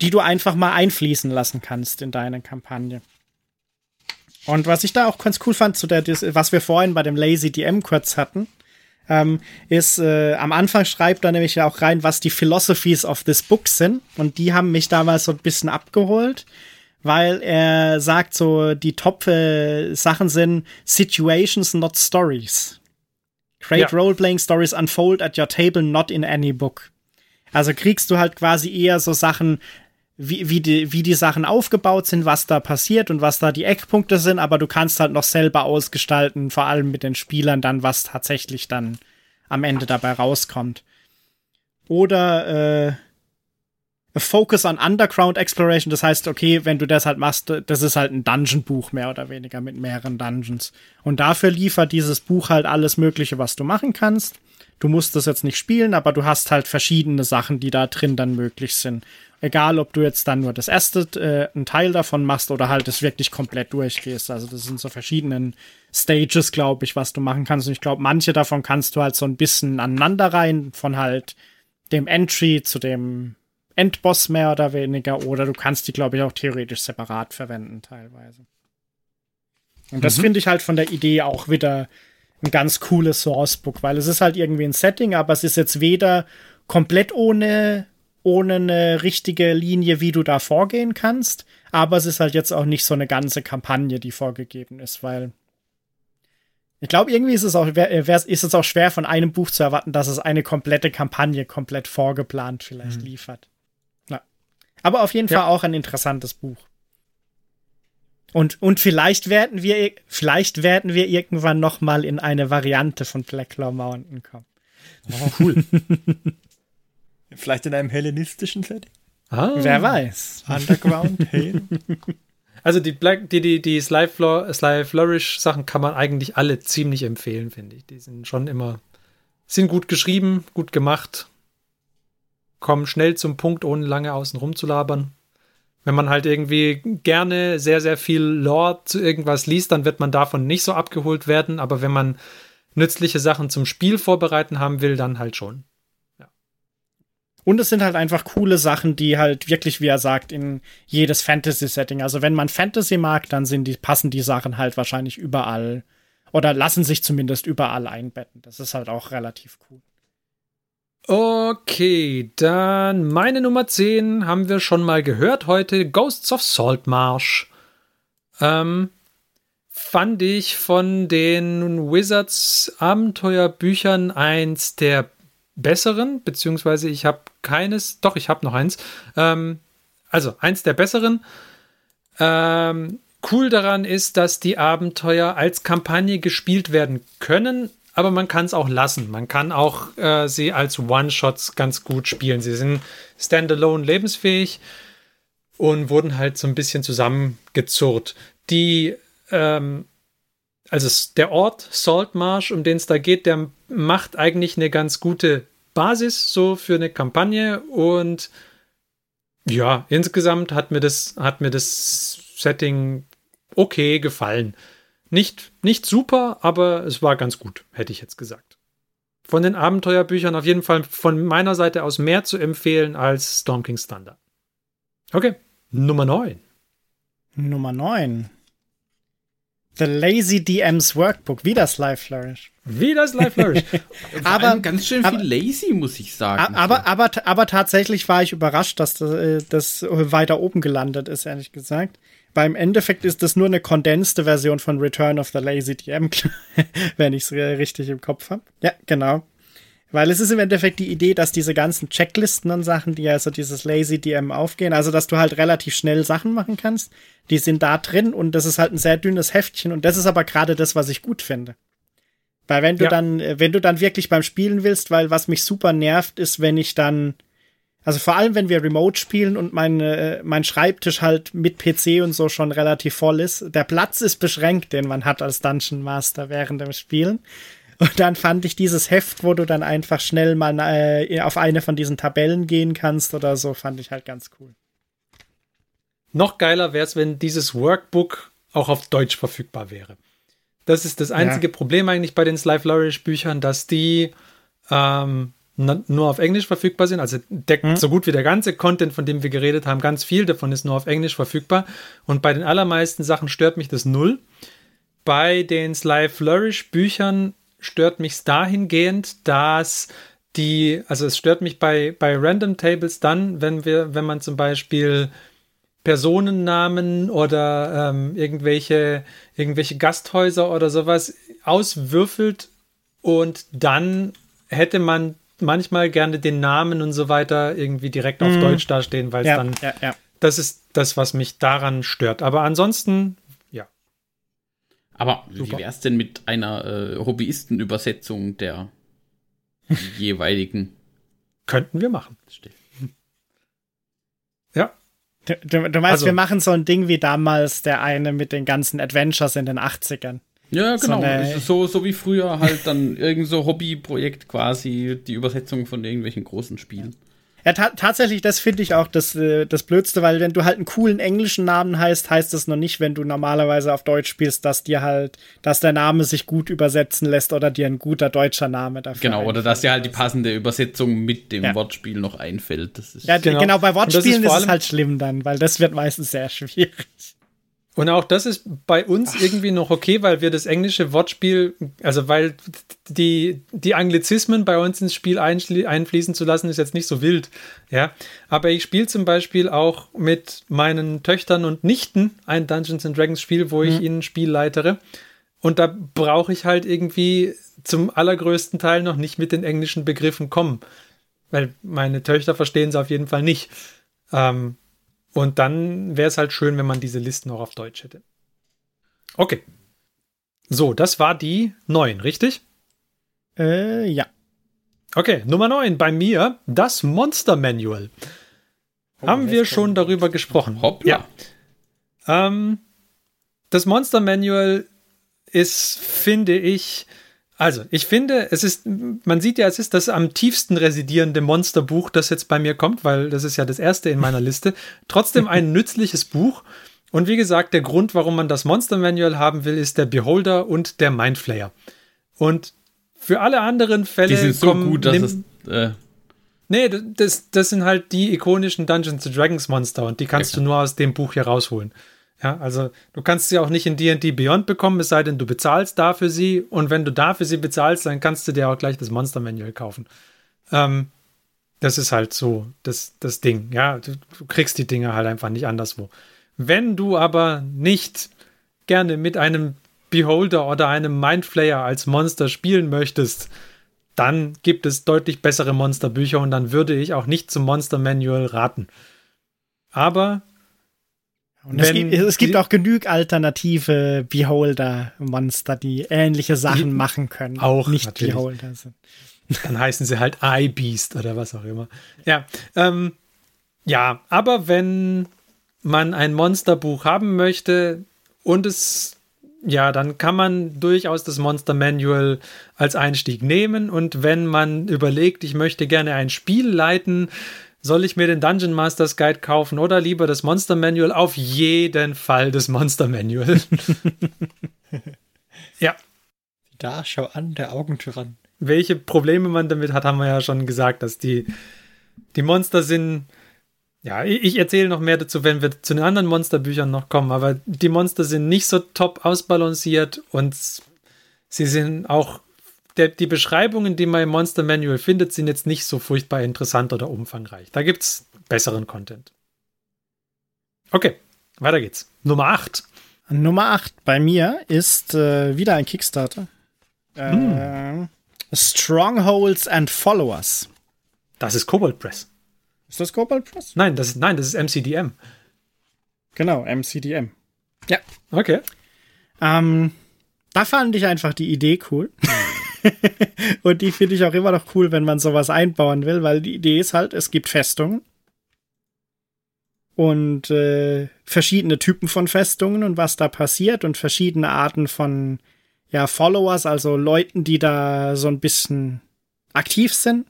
die du einfach mal einfließen lassen kannst in deine Kampagne. Und was ich da auch ganz cool fand, zu der, was wir vorhin bei dem Lazy DM kurz hatten, ähm, ist, äh, am Anfang schreibt er nämlich auch rein, was die Philosophies of this book sind. Und die haben mich damals so ein bisschen abgeholt, weil er sagt so, die Top-Sachen äh, sind Situations, not Stories. Great ja. Role-Playing Stories unfold at your table, not in any book. Also kriegst du halt quasi eher so Sachen, wie, wie, die, wie die Sachen aufgebaut sind, was da passiert und was da die Eckpunkte sind, aber du kannst halt noch selber ausgestalten, vor allem mit den Spielern dann, was tatsächlich dann am Ende dabei rauskommt. Oder äh, Focus on Underground Exploration, das heißt, okay, wenn du das halt machst, das ist halt ein Dungeon-Buch mehr oder weniger mit mehreren Dungeons. Und dafür liefert dieses Buch halt alles Mögliche, was du machen kannst. Du musst das jetzt nicht spielen, aber du hast halt verschiedene Sachen, die da drin dann möglich sind. Egal, ob du jetzt dann nur das erste, äh, einen Teil davon machst oder halt es wirklich komplett durchgehst. Also das sind so verschiedenen Stages, glaube ich, was du machen kannst. Und ich glaube, manche davon kannst du halt so ein bisschen aneinander rein, von halt dem Entry zu dem Endboss mehr oder weniger. Oder du kannst die, glaube ich, auch theoretisch separat verwenden, teilweise. Und das mhm. finde ich halt von der Idee auch wieder ein ganz cooles Sourcebook, weil es ist halt irgendwie ein Setting, aber es ist jetzt weder komplett ohne ohne eine richtige Linie, wie du da vorgehen kannst. Aber es ist halt jetzt auch nicht so eine ganze Kampagne, die vorgegeben ist, weil ich glaube, irgendwie ist es auch, ist es auch schwer von einem Buch zu erwarten, dass es eine komplette Kampagne komplett vorgeplant vielleicht mhm. liefert. Ja. Aber auf jeden ja. Fall auch ein interessantes Buch. Und, und vielleicht werden wir, vielleicht werden wir irgendwann noch mal in eine Variante von Blacklaw Mountain kommen. Oh, cool. Vielleicht in einem hellenistischen Setting? Ah. Wer weiß. Underground, Hale. Also die Black, die, die, die Sly, Flor, Sly Flourish Sachen kann man eigentlich alle ziemlich empfehlen, finde ich. Die sind schon immer, sind gut geschrieben, gut gemacht, kommen schnell zum Punkt, ohne lange außen rum zu labern. Wenn man halt irgendwie gerne sehr, sehr viel Lore zu irgendwas liest, dann wird man davon nicht so abgeholt werden. Aber wenn man nützliche Sachen zum Spiel vorbereiten haben will, dann halt schon. Und es sind halt einfach coole Sachen, die halt wirklich, wie er sagt, in jedes Fantasy-Setting. Also wenn man Fantasy mag, dann sind die, passen die Sachen halt wahrscheinlich überall oder lassen sich zumindest überall einbetten. Das ist halt auch relativ cool. Okay, dann meine Nummer 10 haben wir schon mal gehört heute. Ghosts of Saltmarsh. Ähm, fand ich von den Wizards Abenteuerbüchern eins der besseren, beziehungsweise ich habe keines, doch, ich habe noch eins. Ähm, also eins der besseren. Ähm, cool daran ist, dass die Abenteuer als Kampagne gespielt werden können, aber man kann es auch lassen. Man kann auch äh, sie als One-Shots ganz gut spielen. Sie sind standalone lebensfähig und wurden halt so ein bisschen zusammengezurrt. Die, ähm, also der Ort Saltmarsh, um den es da geht, der macht eigentlich eine ganz gute Basis so für eine Kampagne und ja, insgesamt hat mir das, hat mir das Setting okay gefallen. Nicht, nicht super, aber es war ganz gut, hätte ich jetzt gesagt. Von den Abenteuerbüchern auf jeden Fall von meiner Seite aus mehr zu empfehlen als Storm King's Thunder. Okay, Nummer 9. Nummer 9. The Lazy DM's Workbook, wie das Live Flourish. Wie das Live Flourish. aber ganz schön viel aber, lazy, muss ich sagen. Aber, aber, aber, tatsächlich war ich überrascht, dass das, äh, das weiter oben gelandet ist, ehrlich gesagt. Beim Endeffekt ist das nur eine kondensierte Version von Return of the Lazy DM, wenn ich es richtig im Kopf habe. Ja, genau. Weil es ist im Endeffekt die Idee, dass diese ganzen Checklisten und Sachen, die also dieses Lazy DM aufgehen, also dass du halt relativ schnell Sachen machen kannst, die sind da drin und das ist halt ein sehr dünnes Heftchen und das ist aber gerade das, was ich gut finde. Weil wenn du ja. dann, wenn du dann wirklich beim Spielen willst, weil was mich super nervt, ist, wenn ich dann, also vor allem wenn wir Remote spielen und mein, äh, mein Schreibtisch halt mit PC und so schon relativ voll ist, der Platz ist beschränkt, den man hat als Dungeon Master während dem Spielen. Und dann fand ich dieses Heft, wo du dann einfach schnell mal äh, auf eine von diesen Tabellen gehen kannst oder so, fand ich halt ganz cool. Noch geiler wäre es, wenn dieses Workbook auch auf Deutsch verfügbar wäre. Das ist das einzige ja. Problem eigentlich bei den Sly Flourish Büchern, dass die ähm, nur auf Englisch verfügbar sind. Also deckt hm. so gut wie der ganze Content, von dem wir geredet haben, ganz viel davon ist nur auf Englisch verfügbar. Und bei den allermeisten Sachen stört mich das null. Bei den Sly Flourish Büchern stört mich dahingehend, dass die, also es stört mich bei, bei Random Tables dann, wenn wir, wenn man zum Beispiel Personennamen oder ähm, irgendwelche, irgendwelche Gasthäuser oder sowas auswürfelt und dann hätte man manchmal gerne den Namen und so weiter irgendwie direkt auf mm. Deutsch dastehen, weil es ja, dann, ja, ja. das ist das, was mich daran stört. Aber ansonsten aber Super. wie wäre es denn mit einer äh, Hobbyistenübersetzung der jeweiligen? Könnten wir machen. Ja. Du, du, du meinst, also, wir machen so ein Ding wie damals der eine mit den ganzen Adventures in den 80ern. Ja, genau. So, so, so, wie früher halt dann irgend so Hobbyprojekt quasi, die Übersetzung von irgendwelchen großen Spielen. Ja, ta tatsächlich, das finde ich auch das, äh, das Blödste, weil wenn du halt einen coolen englischen Namen heißt, heißt das noch nicht, wenn du normalerweise auf Deutsch spielst, dass dir halt, dass der Name sich gut übersetzen lässt oder dir ein guter deutscher Name dafür. Genau, oder dass dir halt die passende Übersetzung mit dem ja. Wortspiel noch einfällt. ja, genau. genau, bei Wortspielen ist, ist es halt schlimm dann, weil das wird meistens sehr schwierig. Und auch das ist bei uns Ach. irgendwie noch okay, weil wir das englische Wortspiel, also weil die, die Anglizismen bei uns ins Spiel einfließen zu lassen, ist jetzt nicht so wild. Ja, aber ich spiele zum Beispiel auch mit meinen Töchtern und Nichten ein Dungeons and Dragons Spiel, wo mhm. ich ihnen Spiel leitere. Und da brauche ich halt irgendwie zum allergrößten Teil noch nicht mit den englischen Begriffen kommen. Weil meine Töchter verstehen es auf jeden Fall nicht. Ähm, und dann wäre es halt schön, wenn man diese Listen auch auf Deutsch hätte. Okay. So, das war die 9, richtig? Äh, ja. Okay, Nummer 9 bei mir, das Monster Manual. Oh, Haben wir schon darüber gesprochen? Hoppla. Ja. Ähm, das Monster Manual ist, finde ich, also, ich finde, es ist, man sieht ja, es ist das am tiefsten residierende Monsterbuch, das jetzt bei mir kommt, weil das ist ja das erste in meiner Liste. Trotzdem ein nützliches Buch. Und wie gesagt, der Grund, warum man das Monster Manual haben will, ist der Beholder und der Mindflayer. Und für alle anderen Fälle. Die sind so kommen, gut, dass nimm, es. Äh nee, das, das sind halt die ikonischen Dungeons Dragons Monster und die kannst okay. du nur aus dem Buch hier rausholen. Ja, also du kannst sie auch nicht in D&D Beyond bekommen, es sei denn, du bezahlst dafür sie. Und wenn du dafür sie bezahlst, dann kannst du dir auch gleich das Monster Manual kaufen. Ähm, das ist halt so das, das Ding. Ja, du, du kriegst die Dinge halt einfach nicht anderswo. Wenn du aber nicht gerne mit einem Beholder oder einem Mindflayer als Monster spielen möchtest, dann gibt es deutlich bessere Monsterbücher und dann würde ich auch nicht zum Monster Manual raten. Aber und es gibt, es gibt auch genug alternative Beholder-Monster, die ähnliche Sachen machen können. Auch nicht natürlich. Beholder sind. Dann heißen sie halt Eye Beast oder was auch immer. Ja, ähm, ja, aber wenn man ein Monsterbuch haben möchte und es ja, dann kann man durchaus das Monster Manual als Einstieg nehmen. Und wenn man überlegt, ich möchte gerne ein Spiel leiten, soll ich mir den Dungeon Masters Guide kaufen oder lieber das Monster Manual? Auf jeden Fall das Monster Manual. ja. Da, schau an, der Augentyrann. Welche Probleme man damit hat, haben wir ja schon gesagt, dass die, die Monster sind. Ja, ich erzähle noch mehr dazu, wenn wir zu den anderen Monsterbüchern noch kommen, aber die Monster sind nicht so top ausbalanciert und sie sind auch der, die Beschreibungen, die man im Monster Manual findet, sind jetzt nicht so furchtbar interessant oder umfangreich. Da gibt es besseren Content. Okay, weiter geht's. Nummer 8. Nummer 8 bei mir ist äh, wieder ein Kickstarter. Hm. Äh, Strongholds and Followers. Das ist Cobalt Press. Ist das Cobalt Press? Nein, das ist, nein, das ist MCDM. Genau, MCDM. Ja. Okay. Ähm, da fand ich einfach die Idee cool. und die finde ich auch immer noch cool, wenn man sowas einbauen will, weil die Idee ist halt, es gibt Festungen und äh, verschiedene Typen von Festungen und was da passiert und verschiedene Arten von ja, Followers, also Leuten, die da so ein bisschen aktiv sind.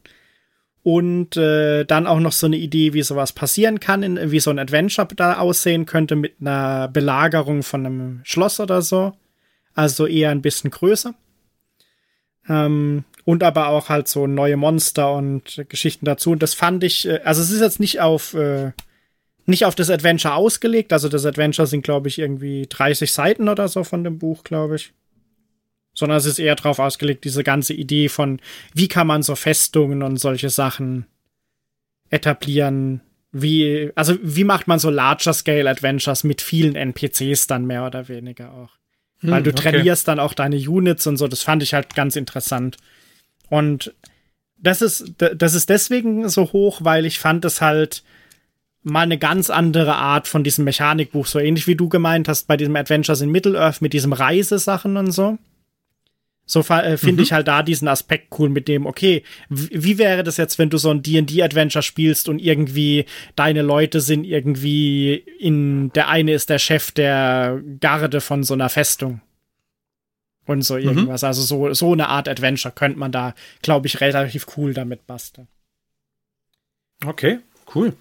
Und äh, dann auch noch so eine Idee, wie sowas passieren kann, in, wie so ein Adventure da aussehen könnte mit einer Belagerung von einem Schloss oder so. Also eher ein bisschen größer. Ähm, und aber auch halt so neue Monster und Geschichten dazu. Und das fand ich, äh, also es ist jetzt nicht auf, äh, nicht auf das Adventure ausgelegt. Also das Adventure sind, glaube ich, irgendwie 30 Seiten oder so von dem Buch, glaube ich. Sondern es ist eher darauf ausgelegt, diese ganze Idee von, wie kann man so Festungen und solche Sachen etablieren. Wie, also wie macht man so Larger Scale Adventures mit vielen NPCs dann mehr oder weniger auch. Hm, Weil du okay. trainierst dann auch deine Units und so. Das fand ich halt ganz interessant. Und das ist, das ist deswegen so hoch, weil ich fand es halt mal eine ganz andere Art von diesem Mechanikbuch. So ähnlich wie du gemeint hast bei diesem Adventures in Middle-earth mit diesem Reisesachen und so. So äh, finde mhm. ich halt da diesen Aspekt cool mit dem, okay, wie wäre das jetzt, wenn du so ein D&D-Adventure spielst und irgendwie deine Leute sind irgendwie in, der eine ist der Chef der Garde von so einer Festung. Und so mhm. irgendwas. Mhm. Also so, so eine Art Adventure könnte man da, glaube ich, relativ cool damit basteln. Okay, cool.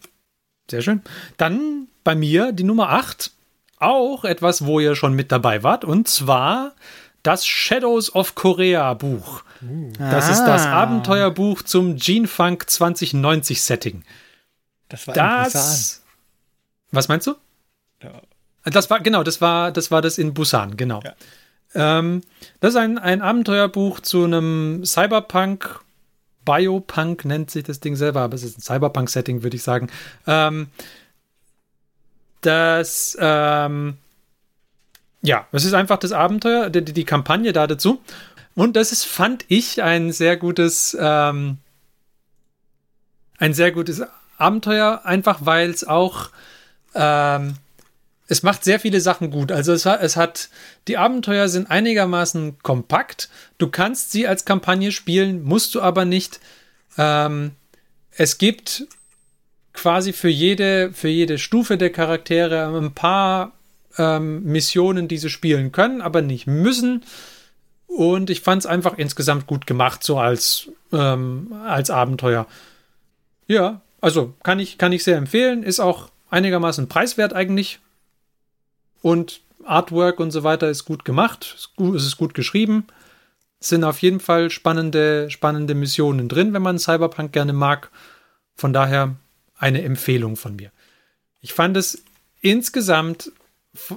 Sehr schön. Dann bei mir die Nummer 8. Auch etwas, wo ihr schon mit dabei wart. Und zwar das Shadows of Korea Buch. Das ah. ist das ah. Abenteuerbuch zum Gene Funk 2090 Setting. Das war das, Was meinst du? Ja. Das war genau, das war das war das in Busan, genau. Ja. Ähm, das ist ein, ein Abenteuerbuch zu einem Cyberpunk Biopunk nennt sich das Ding selber, aber es ist ein Cyberpunk-Setting, würde ich sagen. Ähm, das ähm, ja, es ist einfach das Abenteuer, die, die Kampagne da dazu. Und das ist, fand ich, ein sehr gutes, ähm, ein sehr gutes Abenteuer, einfach weil es auch, ähm, es macht sehr viele Sachen gut. Also es, es hat, die Abenteuer sind einigermaßen kompakt. Du kannst sie als Kampagne spielen, musst du aber nicht. Ähm, es gibt quasi für jede, für jede Stufe der Charaktere ein paar ähm, Missionen, die sie spielen können, aber nicht müssen. Und ich fand es einfach insgesamt gut gemacht, so als, ähm, als Abenteuer. Ja, also kann ich, kann ich sehr empfehlen. Ist auch einigermaßen preiswert eigentlich. Und Artwork und so weiter ist gut gemacht. Ist gut, es ist gut geschrieben. Es sind auf jeden Fall spannende, spannende Missionen drin, wenn man Cyberpunk gerne mag. Von daher eine Empfehlung von mir. Ich fand es insgesamt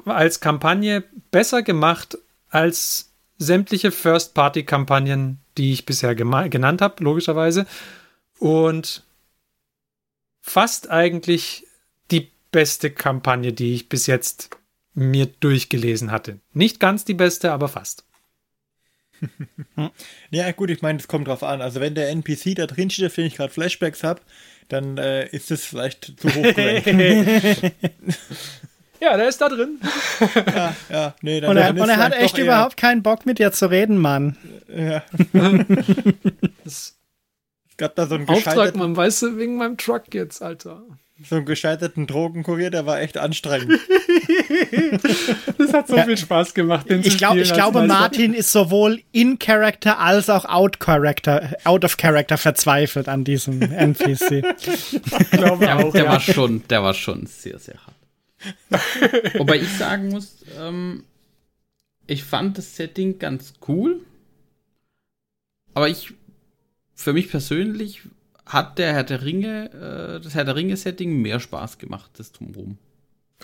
als Kampagne besser gemacht als sämtliche First-Party-Kampagnen, die ich bisher genannt habe, logischerweise. Und fast eigentlich die beste Kampagne, die ich bis jetzt mir durchgelesen hatte. Nicht ganz die beste, aber fast. ja, gut, ich meine, es kommt drauf an. Also, wenn der NPC da drin steht, auf den ich gerade Flashbacks habe, dann äh, ist es vielleicht zu hoch Ja, der ist da drin. ja, ja, nee, dann, und er, und er hat echt überhaupt keinen Bock mit dir zu reden, Mann. Ja. es gab da so einen Auftrag, man weiß wegen meinem Truck jetzt, Alter. So einen gescheiterten Drogenkurier, der war echt anstrengend. das hat so ja. viel Spaß gemacht, den ich, glaub, ich glaube, Martin ist sowohl in Character als auch out Character, out of Character verzweifelt an diesem NPC. ich glaube ja, auch, der ja. war schon, der war schon sehr, sehr hart. Wobei ich sagen muss, ähm, ich fand das Setting ganz cool. Aber ich, für mich persönlich hat der Herr der Ringe, äh, das Herr der Ringe-Setting mehr Spaß gemacht, das Drumherum.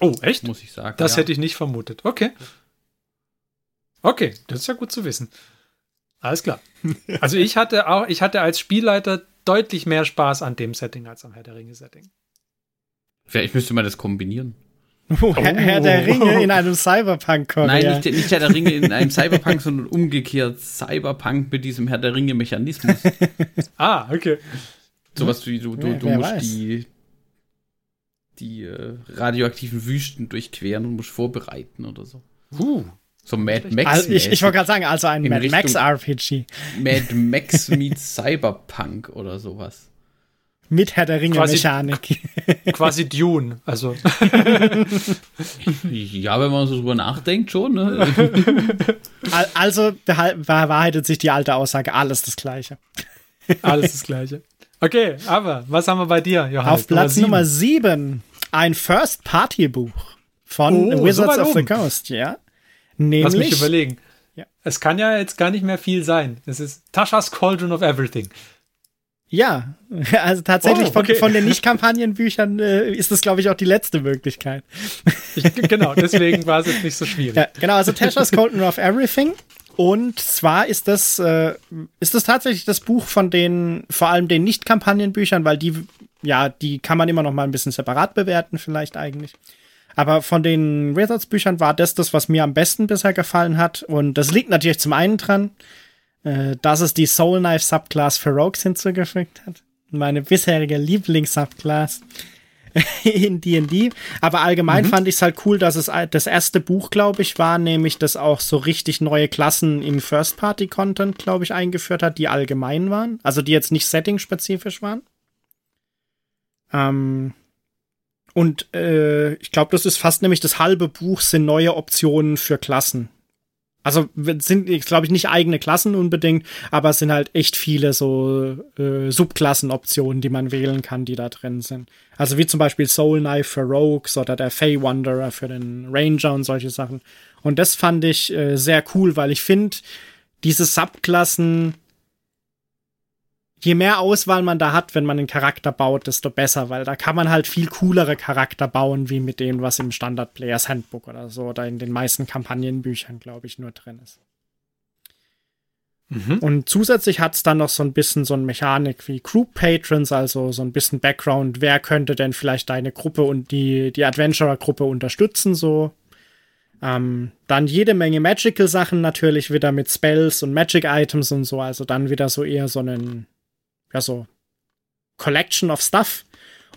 Oh, echt? Muss ich sagen. Das ja. hätte ich nicht vermutet. Okay. Okay, das ist ja gut zu wissen. Alles klar. Also ich hatte auch, ich hatte als Spielleiter deutlich mehr Spaß an dem Setting als am Herr der Ringe-Setting. Ja, ich müsste mal das kombinieren. Oh, Herr, Herr, der Ringe in einem cyberpunk -Korea. Nein, nicht, nicht Herr der Ringe in einem Cyberpunk, sondern umgekehrt Cyberpunk mit diesem Herr der Ringe-Mechanismus. ah, okay. Sowas wie du, du, ja, du musst weiß. die, die äh, radioaktiven Wüsten durchqueren und musst vorbereiten oder so. Uh. So Mad Max. Also ich, ich wollte gerade sagen, also ein Mad Max RPG. Mad Max meets Cyberpunk oder sowas. Mit Herr der Ringe-Mechanik. Quasi, quasi Dune, also. ja, wenn man so drüber nachdenkt, schon. Ne? Also bewahrheitet sich die alte Aussage, alles das Gleiche. Alles das Gleiche. Okay, aber was haben wir bei dir, Johannes? Auf Platz Nummer 7 ein First-Party-Buch von oh, Wizards so of the Coast, ja. Nämlich, Lass mich überlegen. Ja. Es kann ja jetzt gar nicht mehr viel sein. Es ist Tasha's Cauldron of Everything. Ja, also tatsächlich oh, okay. von, von, den Nicht-Kampagnenbüchern äh, ist das, glaube ich, auch die letzte Möglichkeit. Ich, genau, deswegen war es jetzt nicht so schwierig. Ja, genau, also Tasha's Cauldron of Everything und zwar ist das, äh, ist das tatsächlich das Buch von den, vor allem den Nicht-Kampagnenbüchern, weil die, ja, die kann man immer noch mal ein bisschen separat bewerten, vielleicht eigentlich. Aber von den Wizards-Büchern war das das, was mir am besten bisher gefallen hat. Und das liegt natürlich zum einen dran, äh, dass es die Soul Knife Subclass für Rogues hinzugefügt hat. Meine bisherige Lieblings-Subclass. in D&D. Aber allgemein mhm. fand ich es halt cool, dass es das erste Buch, glaube ich, war, nämlich das auch so richtig neue Klassen im First-Party-Content, glaube ich, eingeführt hat, die allgemein waren. Also die jetzt nicht setting-spezifisch waren. Ähm, und äh, ich glaube, das ist fast nämlich das halbe Buch sind neue Optionen für Klassen. Also sind, glaube ich, nicht eigene Klassen unbedingt, aber es sind halt echt viele so äh, Subklassenoptionen, die man wählen kann, die da drin sind. Also wie zum Beispiel Soul Knife für Rogues oder der Fey Wanderer für den Ranger und solche Sachen. Und das fand ich äh, sehr cool, weil ich finde, diese Subklassen je mehr Auswahl man da hat, wenn man einen Charakter baut, desto besser, weil da kann man halt viel coolere Charakter bauen, wie mit dem, was im Standard Players Handbook oder so oder in den meisten Kampagnenbüchern, glaube ich, nur drin ist. Mhm. Und zusätzlich hat es dann noch so ein bisschen so eine Mechanik wie Group Patrons, also so ein bisschen Background, wer könnte denn vielleicht deine Gruppe und die, die Adventurer-Gruppe unterstützen, so. Ähm, dann jede Menge Magical-Sachen natürlich wieder mit Spells und Magic-Items und so, also dann wieder so eher so einen ja, so Collection of Stuff.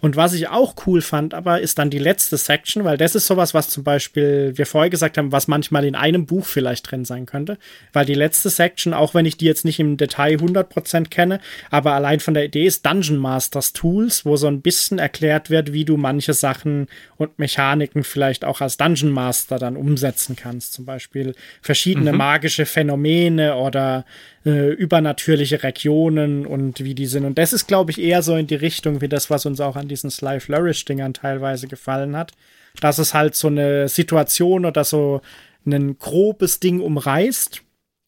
Und was ich auch cool fand, aber ist dann die letzte Section, weil das ist sowas, was zum Beispiel wir vorher gesagt haben, was manchmal in einem Buch vielleicht drin sein könnte. Weil die letzte Section, auch wenn ich die jetzt nicht im Detail 100% kenne, aber allein von der Idee ist Dungeon Masters Tools, wo so ein bisschen erklärt wird, wie du manche Sachen und Mechaniken vielleicht auch als Dungeon Master dann umsetzen kannst. Zum Beispiel verschiedene mhm. magische Phänomene oder äh, übernatürliche Regionen und wie die sind. Und das ist, glaube ich, eher so in die Richtung wie das, was uns auch an diesen Sly Flourish-Dingern teilweise gefallen hat. Dass es halt so eine Situation oder so ein grobes Ding umreißt,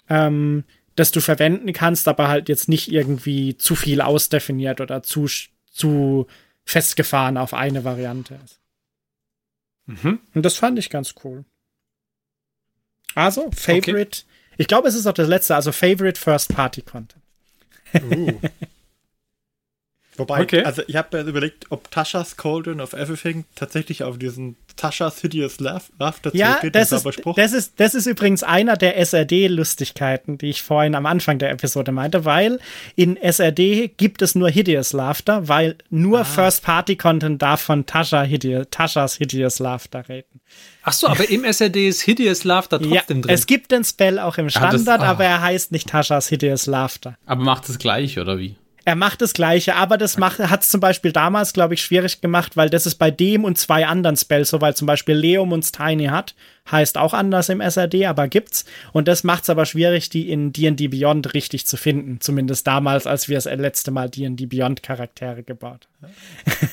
ähm, das du verwenden kannst, aber halt jetzt nicht irgendwie zu viel ausdefiniert oder zu, zu festgefahren auf eine Variante ist. Mhm. Und das fand ich ganz cool. Also, Favorite okay. Ich glaube, es ist auch das letzte, also Favorite First Party Content. Uh. Wobei, okay. also ich habe mir überlegt, ob Tasha's Cauldron of Everything tatsächlich auf diesen Tasha's Hideous Laughter ja, zurückgeht. Das ist, das, ist, das ist übrigens einer der SRD-Lustigkeiten, die ich vorhin am Anfang der Episode meinte, weil in SRD gibt es nur Hideous Laughter, weil nur ah. First-Party-Content darf von Tasha Hideous, Tasha's Hideous Laughter reden. Ach so, aber im SRD ist Hideous Laughter trotzdem ja, drin. Es gibt den Spell auch im Standard, ja, das, oh. aber er heißt nicht Tasha's Hideous Laughter. Aber macht es gleich, oder wie? Er macht das Gleiche, aber das hat es zum Beispiel damals, glaube ich, schwierig gemacht, weil das ist bei dem und zwei anderen Spells so, weil zum Beispiel Leum uns Tiny hat, heißt auch anders im SRD, aber gibt's. Und das macht es aber schwierig, die in D&D Beyond richtig zu finden. Zumindest damals, als wir das letzte Mal D&D Beyond Charaktere gebaut haben.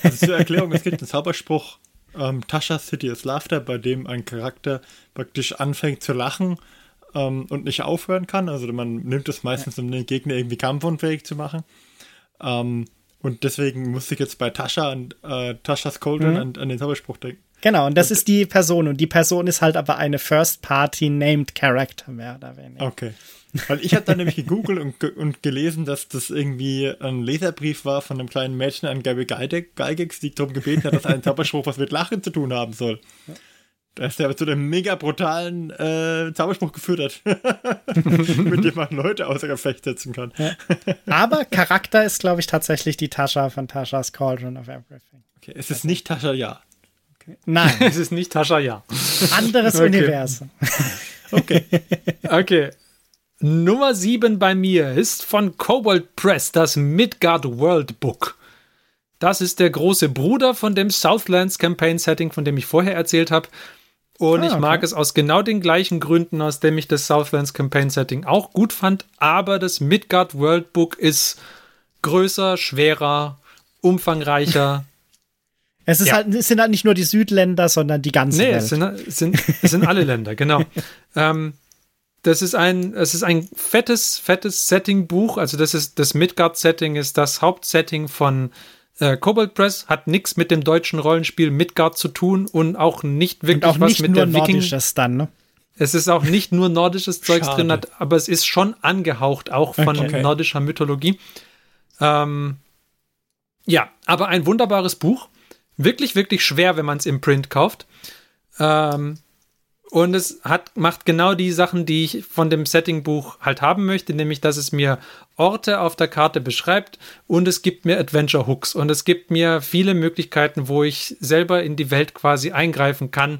Also zur Erklärung, es gibt einen Zauberspruch, ähm, Tasha City is Laughter, bei dem ein Charakter praktisch anfängt zu lachen ähm, und nicht aufhören kann. Also man nimmt es meistens, um den Gegner irgendwie kampfunfähig zu machen. Ähm, und deswegen musste ich jetzt bei Tascha und äh, Taschas Cauldron mhm. an, an, den Zauberspruch denken. Genau, und das und, ist die Person. Und die Person ist halt aber eine First-Party-Named Character, mehr oder weniger. Okay. Weil ich habe dann nämlich gegoogelt und, und gelesen, dass das irgendwie ein Leserbrief war von einem kleinen Mädchen an Gabby Geigex, die darum gebeten hat, dass ein Zauberspruch was mit Lachen zu tun haben soll. Ja dass der zu einem mega brutalen äh, Zauberspruch geführt hat, mit dem man Leute außer Gefecht setzen kann. Ja. Aber Charakter ist, glaube ich, tatsächlich die Tascha von Tascha's Cauldron of Everything. Okay, es ist nicht Tascha Ja. Okay. Nein. es ist nicht Tascha Ja. Anderes okay. Universum. okay. Okay. Nummer 7 bei mir ist von Cobalt Press das Midgard World Book. Das ist der große Bruder von dem Southlands Campaign Setting, von dem ich vorher erzählt habe. Und ah, ich mag es aus genau den gleichen Gründen, aus dem ich das Southlands Campaign Setting auch gut fand. Aber das Midgard World Book ist größer, schwerer, umfangreicher. Es, ist ja. halt, es sind halt nicht nur die Südländer, sondern die ganze nee, Welt. Nee, es sind, es sind alle Länder, genau. ähm, das ist ein, es ist ein fettes, fettes Setting-Buch. Also das ist das Midgard-Setting ist das Hauptsetting von äh, Cobalt Press hat nichts mit dem deutschen Rollenspiel Midgard zu tun und auch nicht wirklich auch was nicht mit nur der Wiking. dann, ne? Es ist auch nicht nur nordisches Zeugs drin, hat, aber es ist schon angehaucht auch von okay. nordischer Mythologie. Ähm, ja, aber ein wunderbares Buch. Wirklich, wirklich schwer, wenn man es im Print kauft. Ähm, und es hat, macht genau die Sachen, die ich von dem Setting-Buch halt haben möchte, nämlich, dass es mir Orte auf der Karte beschreibt und es gibt mir Adventure-Hooks und es gibt mir viele Möglichkeiten, wo ich selber in die Welt quasi eingreifen kann,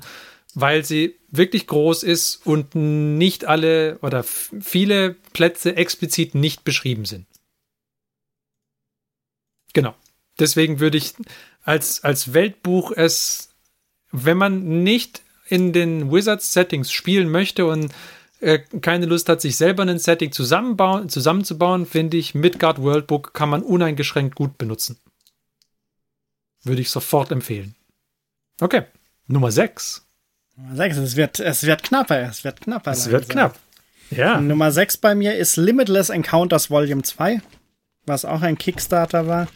weil sie wirklich groß ist und nicht alle oder viele Plätze explizit nicht beschrieben sind. Genau. Deswegen würde ich als, als Weltbuch es, wenn man nicht in den Wizards-Settings spielen möchte und äh, keine Lust hat, sich selber ein Setting zusammenzubauen, finde ich, Midgard Worldbook kann man uneingeschränkt gut benutzen. Würde ich sofort empfehlen. Okay, Nummer 6. Nummer 6, es wird, es wird knapper, es wird knapper. Es wird knapp. Ja. Nummer 6 bei mir ist Limitless Encounters Volume 2, was auch ein Kickstarter war.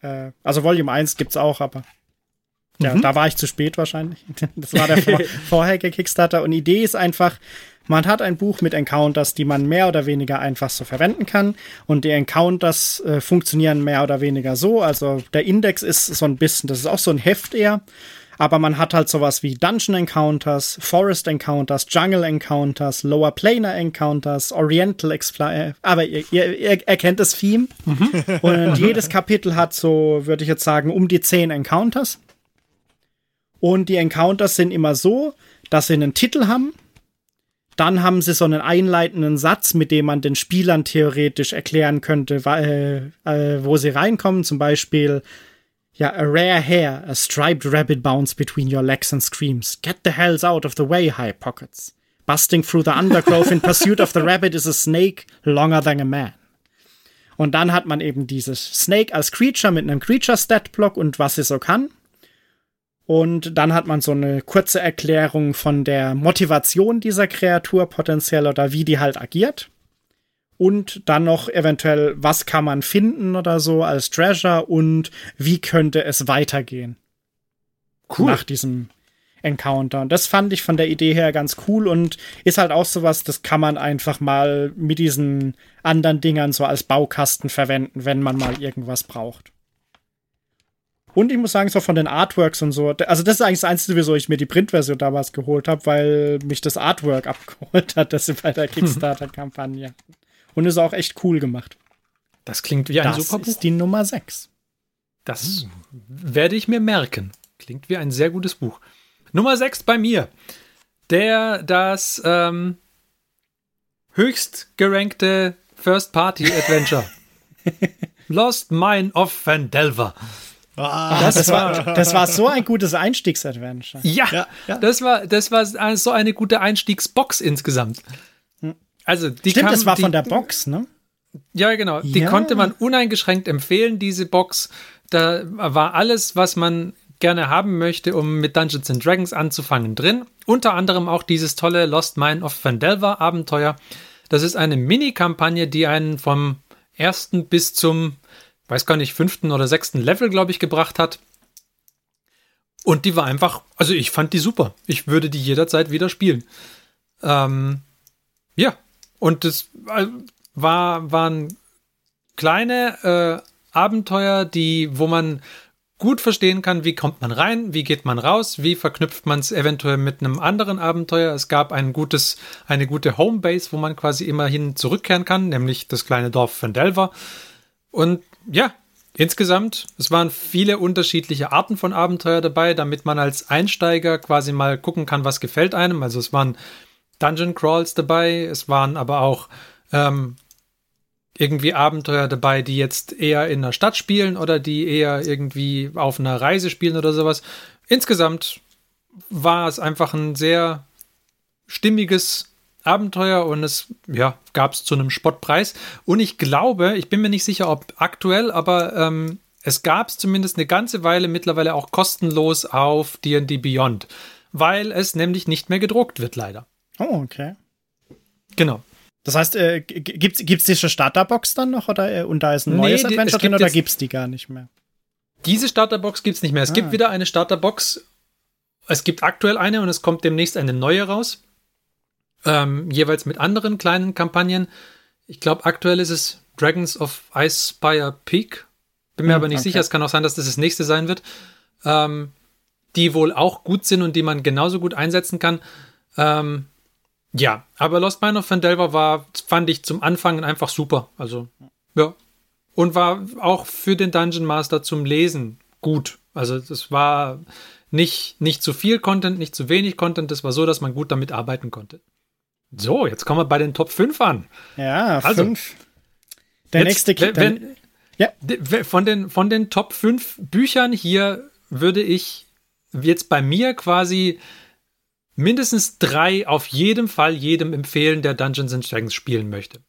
Äh, also Volume 1 gibt es auch, aber ja, mhm. da war ich zu spät wahrscheinlich. Das war der vor vorherige Kickstarter. Und die Idee ist einfach, man hat ein Buch mit Encounters, die man mehr oder weniger einfach so verwenden kann. Und die Encounters äh, funktionieren mehr oder weniger so. Also der Index ist so ein bisschen, das ist auch so ein Heft eher. Aber man hat halt sowas wie Dungeon Encounters, Forest Encounters, Jungle Encounters, Lower Planar Encounters, Oriental Explorer. Äh, aber ihr, ihr, ihr erkennt das Theme. Mhm. Und jedes Kapitel hat so, würde ich jetzt sagen, um die zehn Encounters. Und die Encounters sind immer so, dass sie einen Titel haben. Dann haben sie so einen einleitenden Satz, mit dem man den Spielern theoretisch erklären könnte, äh, äh, wo sie reinkommen. Zum Beispiel, ja, a rare hair, a striped rabbit bounce between your legs and screams. Get the hells out of the way, high pockets. Busting through the undergrowth in pursuit of the rabbit is a snake longer than a man. Und dann hat man eben dieses Snake als Creature mit einem Creature-Stat-Block und was sie so kann. Und dann hat man so eine kurze Erklärung von der Motivation dieser Kreatur potenziell oder wie die halt agiert. Und dann noch eventuell, was kann man finden oder so als Treasure und wie könnte es weitergehen. Cool. Nach diesem Encounter. Und das fand ich von der Idee her ganz cool und ist halt auch sowas, das kann man einfach mal mit diesen anderen Dingern so als Baukasten verwenden, wenn man mal irgendwas braucht. Und ich muss sagen, so von den Artworks und so, also das ist eigentlich das Einzige, wieso ich mir die Printversion damals geholt habe, weil mich das Artwork abgeholt hat, das sie bei der Kickstarter-Kampagne. Und ist auch echt cool gemacht. Das klingt wie ein das super Buch. Das ist die Nummer 6. Das werde ich mir merken. Klingt wie ein sehr gutes Buch. Nummer 6 bei mir. Der das ähm, höchst gerankte First-Party-Adventure. Lost Mine of Vandelver. Ah, das, war, das war so ein gutes Einstiegsadventure. Ja, ja, ja, das war, das war so eine gute Einstiegsbox insgesamt. Also die Stimmt, kam, das war die, von der Box, ne? Ja, genau. Die Ja. konnte man uneingeschränkt empfehlen, diese Box. Da war alles, was man gerne haben möchte, um mit Dungeons and Dragons anzufangen, drin. Unter anderem auch dieses tolle Lost Mine of Vandelver Abenteuer. Das ist eine Mini-Kampagne, die einen vom ersten bis zum, weiß gar nicht, fünften oder sechsten Level, glaube ich, gebracht hat. Und die war einfach, also ich fand die super. Ich würde die jederzeit wieder spielen. Ähm, ja, und das äh, war, waren kleine äh, Abenteuer, die, wo man gut verstehen kann, wie kommt man rein, wie geht man raus, wie verknüpft man es eventuell mit einem anderen Abenteuer. Es gab ein gutes, eine gute Homebase, wo man quasi immerhin zurückkehren kann, nämlich das kleine Dorf von Delver. Und ja, insgesamt, es waren viele unterschiedliche Arten von Abenteuer dabei, damit man als Einsteiger quasi mal gucken kann, was gefällt einem. Also es waren Dungeon Crawls dabei, es waren aber auch ähm, irgendwie Abenteuer dabei, die jetzt eher in der Stadt spielen oder die eher irgendwie auf einer Reise spielen oder sowas. Insgesamt war es einfach ein sehr stimmiges Abenteuer und es ja, gab es zu einem Spottpreis. Und ich glaube, ich bin mir nicht sicher, ob aktuell, aber ähm, es gab es zumindest eine ganze Weile mittlerweile auch kostenlos auf D&D Beyond, weil es nämlich nicht mehr gedruckt wird, leider. Oh, okay. Genau. Das heißt, äh, g- gibt's, gibt's diese Starterbox dann noch oder äh, und da ist ein Nee, neues die- Adventure es drin gibt oder jetzt- gibt's die gar nicht mehr? Diese Starterbox gibt es nicht mehr. Es Ah. gibt wieder eine Starterbox. Es gibt aktuell eine und es kommt demnächst eine neue raus. Ähm, jeweils mit anderen kleinen Kampagnen. Ich glaube, aktuell ist es Dragons of Icespire Peak. Bin mir Hm, aber nicht okay. sicher. Es kann auch sein, dass das das nächste sein wird. Ähm, die wohl auch gut sind und die man genauso gut einsetzen kann. Ähm, ja, aber Lost Mine of Vandelver war, fand ich zum Anfangen einfach super. Also, ja. Und war auch für den Dungeon Master zum Lesen gut. Also, das war nicht, nicht zu viel Content, nicht zu wenig Content. Das war so, dass man gut damit arbeiten konnte. So, jetzt kommen wir bei den Top 5 an. Ja, Also, fünf. Der Jetzt, nächste wenn, der- wenn, Ja. Von den, von den Top 5 Büchern hier würde ich jetzt bei mir quasi mindestens drei auf jeden Fall jedem empfehlen, der Dungeons and Dragons spielen möchte.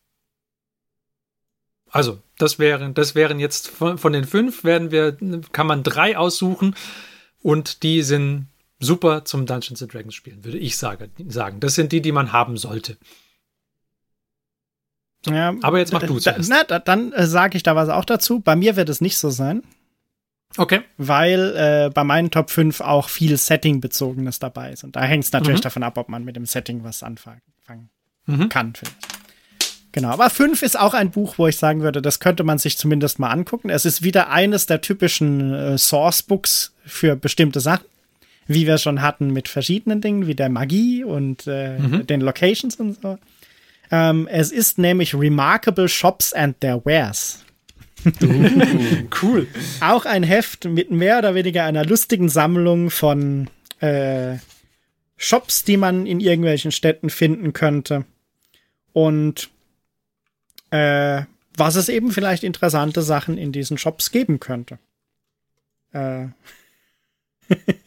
Also, das wären, das wären jetzt von, von den fünf werden wir, kann man drei aussuchen und die sind super zum Dungeons and Dragons spielen, würde ich sage, sagen. Das sind die, die man haben sollte. ja, Aber jetzt mach du da, zuerst. na, da, dann äh, sage ich da was auch dazu. Bei mir wird es nicht so sein, Okay. weil äh, bei meinen Top 5 auch viel Setting-Bezogenes dabei ist. Und da hängt es natürlich Mhm. davon ab, ob man mit dem Setting was anfangen fangen Mhm. kann. Finde ich. Genau, aber 5 ist auch ein Buch, wo ich sagen würde, das könnte man sich zumindest mal angucken. Es ist wieder eines der typischen äh, Source-Books für bestimmte Sachen, wie wir schon hatten mit verschiedenen Dingen, wie der Magie und äh, den Locations und so. Ähm, es ist nämlich Remarkable Shops and Their Wares. Cool. Auch ein Heft mit mehr oder weniger einer lustigen Sammlung von äh, Shops, die man in irgendwelchen Städten finden könnte. Und äh, was es eben vielleicht interessante Sachen in diesen Shops geben könnte. Äh,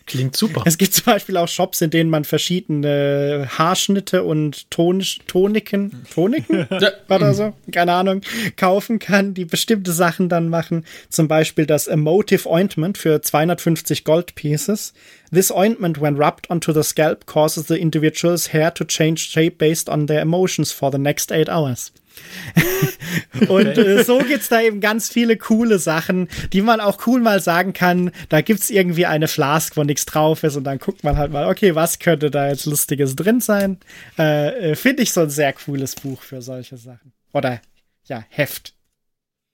Klingt super. es gibt zum Beispiel auch Shops, in denen man verschiedene Haarschnitte und Tonisch, Toniken, Toniken oder so, keine Ahnung, kaufen kann, die bestimmte Sachen dann machen. Zum Beispiel das Emotive Ointment für 250 Gold Pieces. This ointment, when rubbed onto the scalp, causes the individual's hair to change shape based on their emotions for the next eight hours. Und äh, so gibt's da eben ganz viele coole Sachen, die man auch cool mal sagen kann. Da gibt's irgendwie eine Flask, wo nichts drauf ist und dann guckt man halt mal, okay, was könnte da jetzt Lustiges drin sein? Äh, äh, Finde ich so ein sehr cooles Buch für solche Sachen. Oder ja, Heft.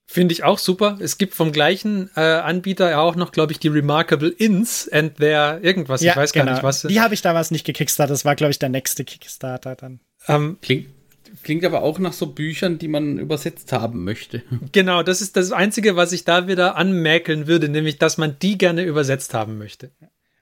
Finde ich auch super. Es gibt vom gleichen äh, Anbieter auch noch, glaube ich, die Remarkable Ins and their irgendwas. Ja, ich weiß genau. gar nicht, was. Die habe ich damals nicht gekickstartet. Das war, glaube ich, der nächste Kickstarter dann. Ähm, klingt, klingt aber auch nach so Büchern, die man übersetzt haben möchte. Genau, das ist das Einzige, was ich da wieder anmäkeln würde, nämlich, dass man die gerne übersetzt haben möchte.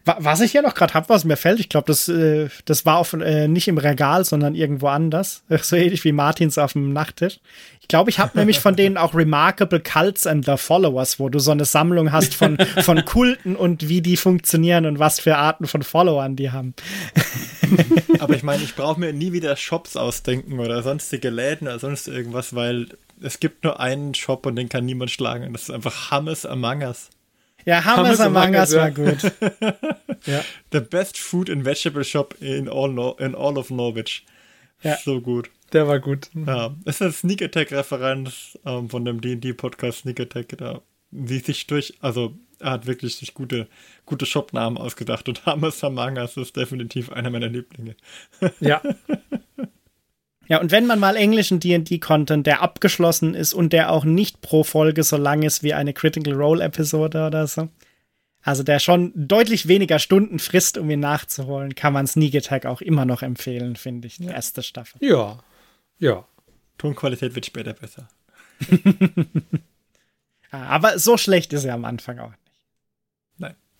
Was ich hier noch gerade habe, was mir fällt, ich glaube, das, äh, das war auf, äh, nicht im Regal, sondern irgendwo anders. So ähnlich wie Martins auf dem Nachttisch. Ich glaube, ich habe nämlich von denen auch Remarkable Cults and the Followers, wo du so eine Sammlung hast von, von Kulten und wie die funktionieren und was für Arten von Followern die haben. Aber ich meine, ich brauche mir nie wieder Shops ausdenken oder sonstige Läden oder sonst irgendwas, weil es gibt nur einen Shop und den kann niemand schlagen. Und das ist einfach Hummus Among Us. Ja, Hummus Among Us war gut. ja. The best food and vegetable shop in all, in all of Norwich. Ja. So gut. Der war gut. Ja, es ist ein Sneak Attack-Referenz ähm, von dem D&D-Podcast Sneak Attack. Da, wie sich durch, also er hat wirklich sich gute, gute Shopnamen ausgedacht und Hummus Among Us ist definitiv einer meiner Lieblinge. Ja. Ja, und wenn man mal englischen D&D-Content, der abgeschlossen ist und der auch nicht pro Folge so lang ist wie eine Critical Role-Episode oder so, also der schon deutlich weniger Stunden frisst, um ihn nachzuholen, kann man Sneak Attack auch immer noch empfehlen, finde ich, die erste Staffel. Ja, ja. Tonqualität wird später besser. Aber so schlecht ist er am Anfang auch nicht.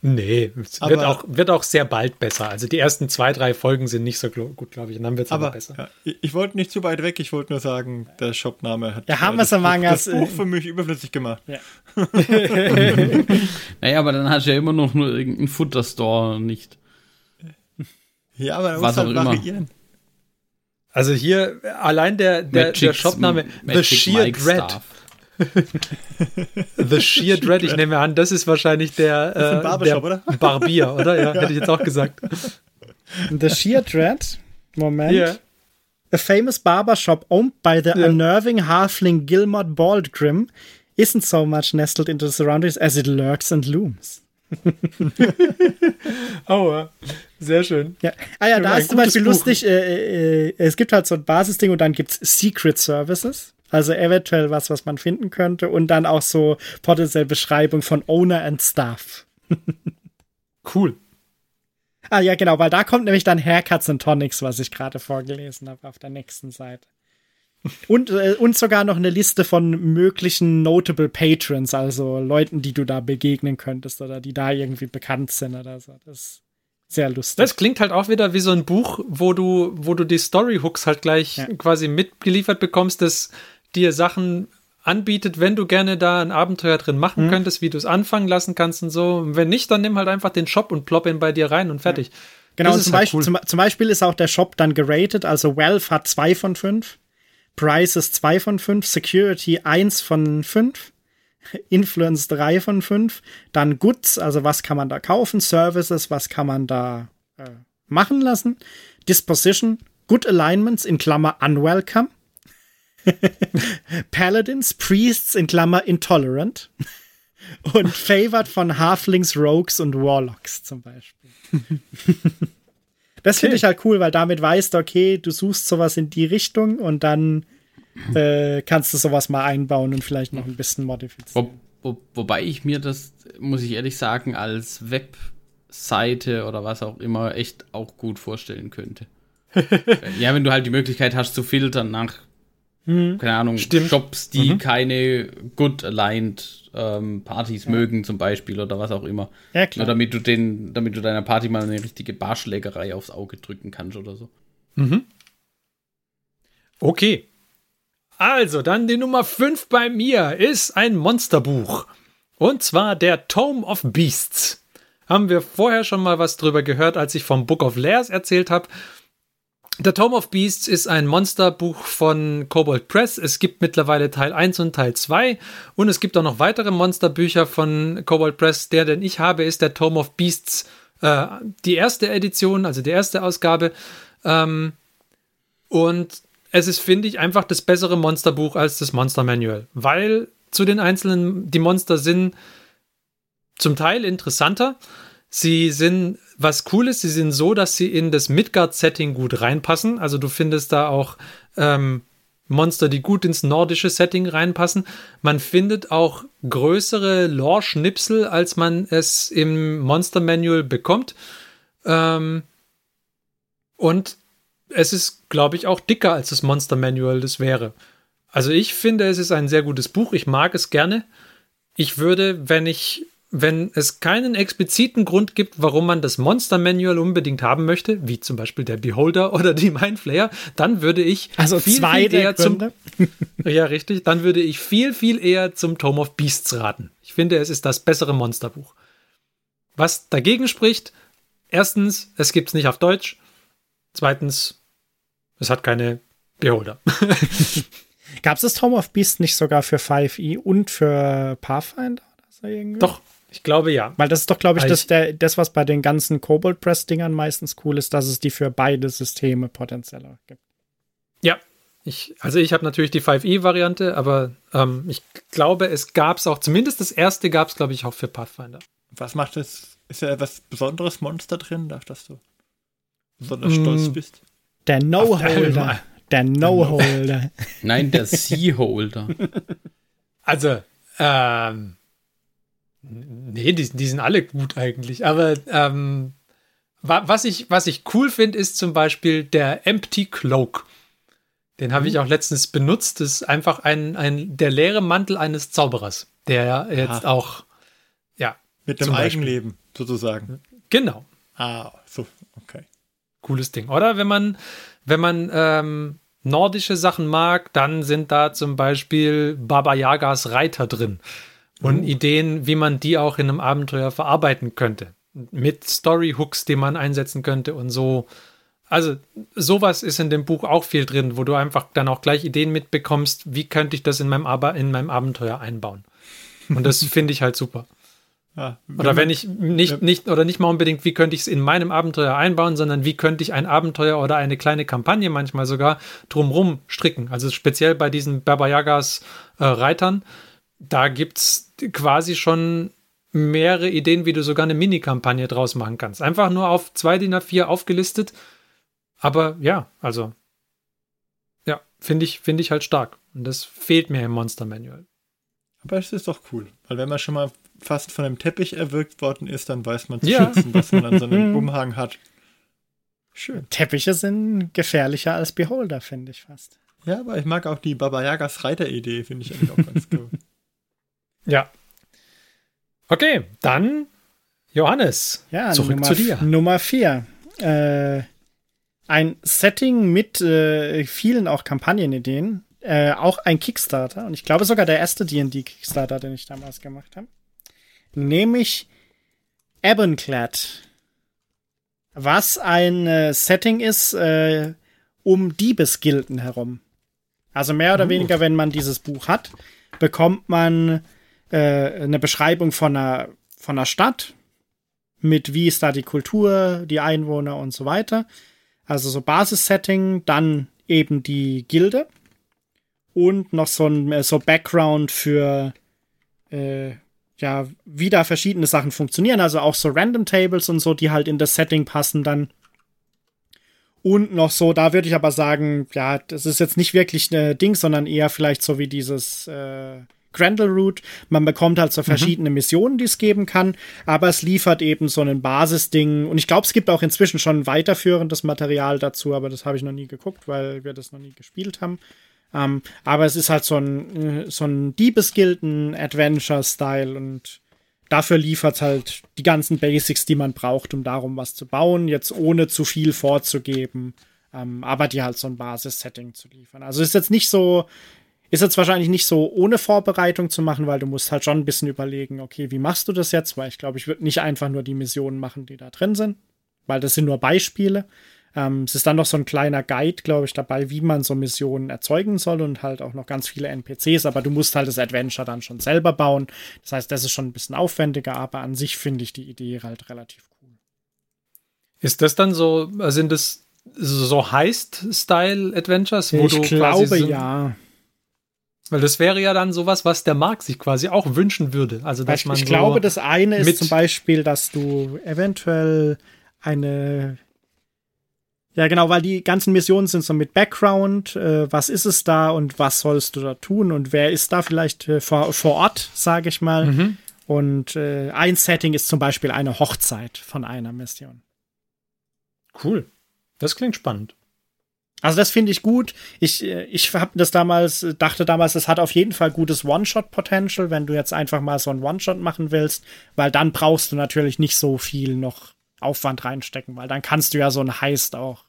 Nee, es wird auch, wird auch sehr bald besser. Also die ersten zwei, drei Folgen sind nicht so gut, glaube ich. Und dann wird es aber, aber, besser. Ja, ich, ich wollte nicht zu weit weg, ich wollte nur sagen, der Shopname hat ja, haben das, Buch, das Buch für mich überflüssig gemacht. Ja. naja, aber dann hast du ja immer noch nur irgendeinen Futterstore nicht. Ja, aber er muss halt variieren. Also hier allein der, der, der Shopname The Sheer Mike Dread. The Sheer Dread, ich nehme an, das ist wahrscheinlich der, äh, ein Barbershop, der oder? Barbier, oder? Ja, ja, hätte ich jetzt auch gesagt. The Sheer Dread, Moment. Yeah. A famous barbershop owned by the yeah. unnerving halfling Gilmot Baldgrim isn't so much nestled into the surroundings as it lurks and looms. Aua, sehr schön. Ja. Ah ja, da ist zum Beispiel Buch. lustig, äh, äh, es gibt halt so ein Basisding und dann gibt es Secret Services. Also eventuell was, was man finden könnte und dann auch so potenziell Beschreibung von Owner and Staff. cool. Ah ja, genau, weil da kommt nämlich dann Haircuts and Tonics, was ich gerade vorgelesen habe auf der nächsten Seite. Und, äh, und sogar noch eine Liste von möglichen Notable Patrons, also Leuten, die du da begegnen könntest oder die da irgendwie bekannt sind oder so. Das ist sehr lustig. Das klingt halt auch wieder wie so ein Buch, wo du, wo du die Story-Hooks halt gleich ja. quasi mitgeliefert bekommst, das dir Sachen anbietet, wenn du gerne da ein Abenteuer drin machen mhm. könntest, wie du es anfangen lassen kannst und so. Und wenn nicht, dann nimm halt einfach den Shop und plopp ihn bei dir rein und fertig. Ja. Genau, und zum, halt Beispiel, cool. zum, zum, Beispiel ist auch der Shop dann geratet, also Wealth hat zwei von fünf, Price ist zwei von fünf, Security eins von fünf, Influence drei von fünf, dann Goods, also was kann man da kaufen, Services, was kann man da äh, machen lassen, Disposition, Good Alignments in Klammer Unwelcome, Paladins, Priests in Klammer Intolerant und Favored von Halflings, Rogues und Warlocks zum Beispiel. Das okay. finde ich halt cool, weil damit weißt du, okay, du suchst sowas in die Richtung und dann äh, kannst du sowas mal einbauen und vielleicht noch ein bisschen modifizieren. Wo, wo, wobei ich mir das, muss ich ehrlich sagen, als Webseite oder was auch immer echt auch gut vorstellen könnte. ja, wenn du halt die Möglichkeit hast zu filtern nach hm. keine Ahnung, Stimmt. Shops, die mhm. keine good aligned ähm, Partys ja. mögen, zum Beispiel, oder was auch immer. Ja, klar. Nur damit du den, damit du deiner Party mal eine richtige Barschlägerei aufs Auge drücken kannst oder so. Mhm. Okay. Also, dann die Nummer 5 bei mir ist ein Monsterbuch. Und zwar der Tome of Beasts. Haben wir vorher schon mal was drüber gehört, als ich vom Book of Lairs erzählt habe. The Tome of Beasts ist ein Monsterbuch von Kobold Press. Es gibt mittlerweile Teil 1 und Teil 2 und es gibt auch noch weitere Monsterbücher von Kobold Press. Der, den ich habe, ist der Tome of Beasts, äh, die erste Edition, also die erste Ausgabe. Ähm, und es ist, finde ich, einfach das bessere Monsterbuch als das Monster Manual, weil zu den einzelnen, die Monster sind zum Teil interessanter. Sie sind was cool ist, sie sind so, dass sie in das Midgard-Setting gut reinpassen. Also du findest da auch ähm, Monster, die gut ins nordische Setting reinpassen. Man findet auch größere Lore-Schnipsel, als man es im Monster Manual bekommt. Ähm, und es ist, glaube ich, auch dicker als das Monster Manual das wäre. Also ich finde, es ist ein sehr gutes Buch. Ich mag es gerne. Ich würde, wenn ich wenn es keinen expliziten Grund gibt, warum man das Monster Manual unbedingt haben möchte, wie zum Beispiel der Beholder oder die Mindflayer, dann würde ich also viel, zwei viel eher zum ja richtig, dann würde ich viel viel eher zum Tome of Beasts raten. Ich finde, es ist das bessere Monsterbuch. Was dagegen spricht, erstens, es gibt es nicht auf Deutsch. Zweitens, es hat keine Beholder. Gab es das Tome of Beasts nicht sogar für 5e und für Pathfinder? Doch, ich glaube ja. Weil das ist doch, glaube ich, das, der, das, was bei den ganzen Cobalt Press-Dingern meistens cool ist, dass es die für beide Systeme potenziell gibt. Ja, ich, also ich habe natürlich die 5e-Variante, aber ähm, ich glaube, es gab es auch, zumindest das erste gab es, glaube ich, auch für Pathfinder. Was macht das? Ist ja etwas besonderes Monster drin, darf dass du besonders mm, stolz bist? Der No-Holder. Der No-Holder. Nein, der Sea-Holder. also, ähm, Nee, die, die sind alle gut eigentlich. Aber ähm, was, ich, was ich cool finde, ist zum Beispiel der Empty Cloak. Den habe mhm. ich auch letztens benutzt. Das ist einfach ein, ein, der leere Mantel eines Zauberers, der jetzt Aha. auch, ja. Mit dem Eigenleben sozusagen. Genau. Ah, so, okay. Cooles Ding. Oder wenn man, wenn man ähm, nordische Sachen mag, dann sind da zum Beispiel Baba Yagas Reiter drin und mhm. Ideen, wie man die auch in einem Abenteuer verarbeiten könnte. Mit Storyhooks, die man einsetzen könnte und so. Also sowas ist in dem Buch auch viel drin, wo du einfach dann auch gleich Ideen mitbekommst, wie könnte ich das in meinem, Ab in meinem Abenteuer einbauen. Und das finde ich halt super. Ja, wenn oder wenn ich nicht, ja. nicht, oder nicht mal unbedingt, wie könnte ich es in meinem Abenteuer einbauen, sondern wie könnte ich ein Abenteuer oder eine kleine Kampagne manchmal sogar drumrum stricken. Also speziell bei diesen Baba Yagas äh, Reitern, da gibt es quasi schon mehrere Ideen, wie du sogar eine Mini-Kampagne draus machen kannst. Einfach nur auf 2 DIN A4 aufgelistet. Aber ja, also. Ja, finde ich, find ich halt stark. Und das fehlt mir im Monster Manual. Aber es ist doch cool. Weil wenn man schon mal fast von einem Teppich erwürgt worden ist, dann weiß man zu ja. schützen, was man an so einem Umhang hat. Schön. Teppiche sind gefährlicher als Beholder, finde ich fast. Ja, aber ich mag auch die Baba Yagas Reiter-Idee, finde ich eigentlich auch ganz cool. Ja. Okay, dann Johannes. Ja, zurück Nummer, zu dir. Nummer vier. Äh, ein Setting mit äh, vielen auch Kampagnenideen. Äh, auch ein Kickstarter. Und ich glaube sogar der erste D&D Kickstarter, den ich damals gemacht habe. Nämlich Ebbenclad. Was ein äh, Setting ist äh, um Diebesgilden herum. Also mehr oder uh. weniger, wenn man dieses Buch hat, bekommt man äh, eine Beschreibung von einer, von einer Stadt mit wie ist da die Kultur, die Einwohner und so weiter. Also so Basissetting, dann eben die Gilde und noch so ein äh, so Background für äh, ja, wie da verschiedene Sachen funktionieren, also auch so Random Tables und so, die halt in das Setting passen dann. Und noch so, da würde ich aber sagen, ja, das ist jetzt nicht wirklich ein Ding, sondern eher vielleicht so wie dieses äh, Grendel Route. Man bekommt halt so mhm. verschiedene mhm. Missionen, die es geben kann, aber es liefert eben so ein Basisding. Und ich glaube, es gibt auch inzwischen schon weiterführendes Material dazu, aber das habe ich noch nie geguckt, weil wir das noch nie gespielt haben. Ähm, aber es ist halt so ein, so ein Diebesgilden-Adventure-Style und dafür liefert halt die ganzen Basics, die man braucht, um darum was zu bauen, jetzt ohne zu viel vorzugeben, ähm, aber die halt so ein Basis-Setting zu liefern. Also ist jetzt nicht so, ist jetzt wahrscheinlich nicht so ohne Vorbereitung zu machen, weil du musst halt schon ein bisschen überlegen, okay, wie machst du das jetzt? Weil ich glaube, ich würde nicht einfach nur die Missionen machen, die da drin sind, weil das sind nur Beispiele. Ähm, es ist dann noch so ein kleiner Guide, glaube ich, dabei, wie man so Missionen erzeugen soll und halt auch noch ganz viele NPCs, aber du musst halt das Adventure dann schon selber bauen. Das heißt, das ist schon ein bisschen aufwendiger, aber an sich finde ich die Idee halt relativ cool. Ist das dann so, sind das so Heist-Style-Adventures? Ich glaube ja. Weil das wäre ja dann sowas, was der Markt sich quasi auch wünschen würde. Also, dass man ich so glaube, das eine ist zum Beispiel, dass du eventuell eine Ja, genau, weil die ganzen Missionen sind so mit Background, äh, was ist es da und was sollst du da tun und wer ist da vielleicht äh, vor, vor Ort, sage ich mal. Mhm. Und äh, ein Setting ist zum Beispiel eine Hochzeit von einer Mission. Cool. Das klingt spannend. Also das finde ich gut. Ich, äh, ich habe das damals, dachte damals, es hat auf jeden Fall gutes One-Shot-Potential, wenn du jetzt einfach mal so ein One-Shot machen willst, weil dann brauchst du natürlich nicht so viel noch Aufwand reinstecken, weil dann kannst du ja so ein Heist auch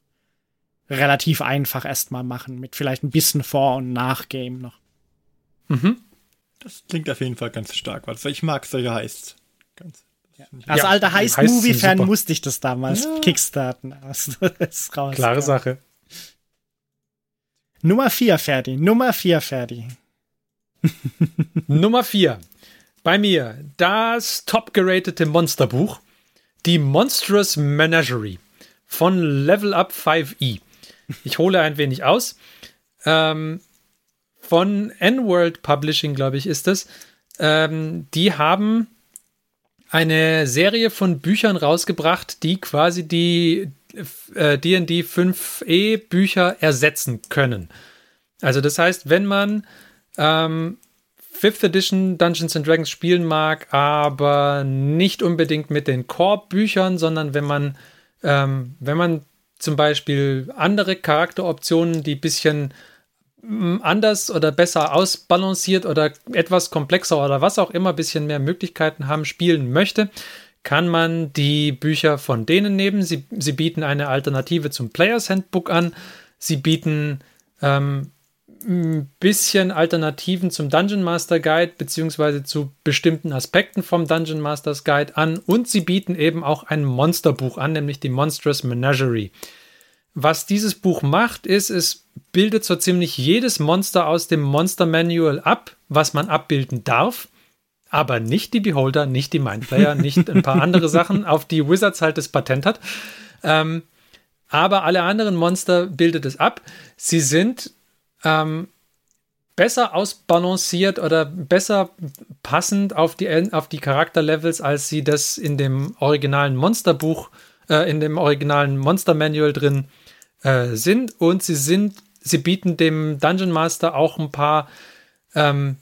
relativ einfach erstmal machen, mit vielleicht ein bisschen Vor- und Nach-Game noch. Mhm. Das klingt auf jeden Fall ganz stark, weil ich mag solche Heists. Ganz. Ja. Als ja, alter Heist-Movie-Fan musste ich das damals ja. kickstarten. Also, raus, Klare ja. Sache. Nummer 4, Ferdi. Nummer 4, Ferdi. Nummer 4. Bei mir das top geratete Monsterbuch. Die Monstrous Menagerie von Level Up 5e. Ich hole ein wenig aus. Ähm, von N-World Publishing, glaube ich, ist es. Ähm, die haben eine Serie von Büchern rausgebracht, die quasi die D&D äh, 5e Bücher ersetzen können. Also das heißt, wenn man ähm, 5th Edition Dungeons and Dragons spielen mag, aber nicht unbedingt mit den Core-Büchern, sondern wenn man, ähm, wenn man zum Beispiel andere Charakteroptionen, die ein bisschen mm, anders oder besser ausbalanciert oder etwas komplexer oder was auch immer, ein bisschen mehr Möglichkeiten haben, spielen möchte, kann man die Bücher von denen nehmen. Sie, sie bieten eine Alternative zum Players Handbook an. Sie bieten ähm, ein bisschen Alternativen zum Dungeon Master Guide beziehungsweise zu bestimmten Aspekten vom Dungeon Masters Guide an und sie bieten eben auch ein Monsterbuch an, nämlich die Monstrous Menagerie. Was dieses Buch macht, ist, es bildet so ziemlich jedes Monster aus dem Monster Manual ab, was man abbilden darf aber nicht die Beholder, nicht die Mindplayer, nicht ein paar andere Sachen, auf die Wizards halt das Patent hat. Ähm, aber alle anderen Monster bildet es ab. Sie sind ähm, besser ausbalanciert oder besser passend auf die, auf die Charakterlevels, als sie das in dem originalen Monsterbuch, äh, in dem originalen Monster Manual drin äh, sind. Und sie sind, sie bieten dem Dungeon Master auch ein paar ähm,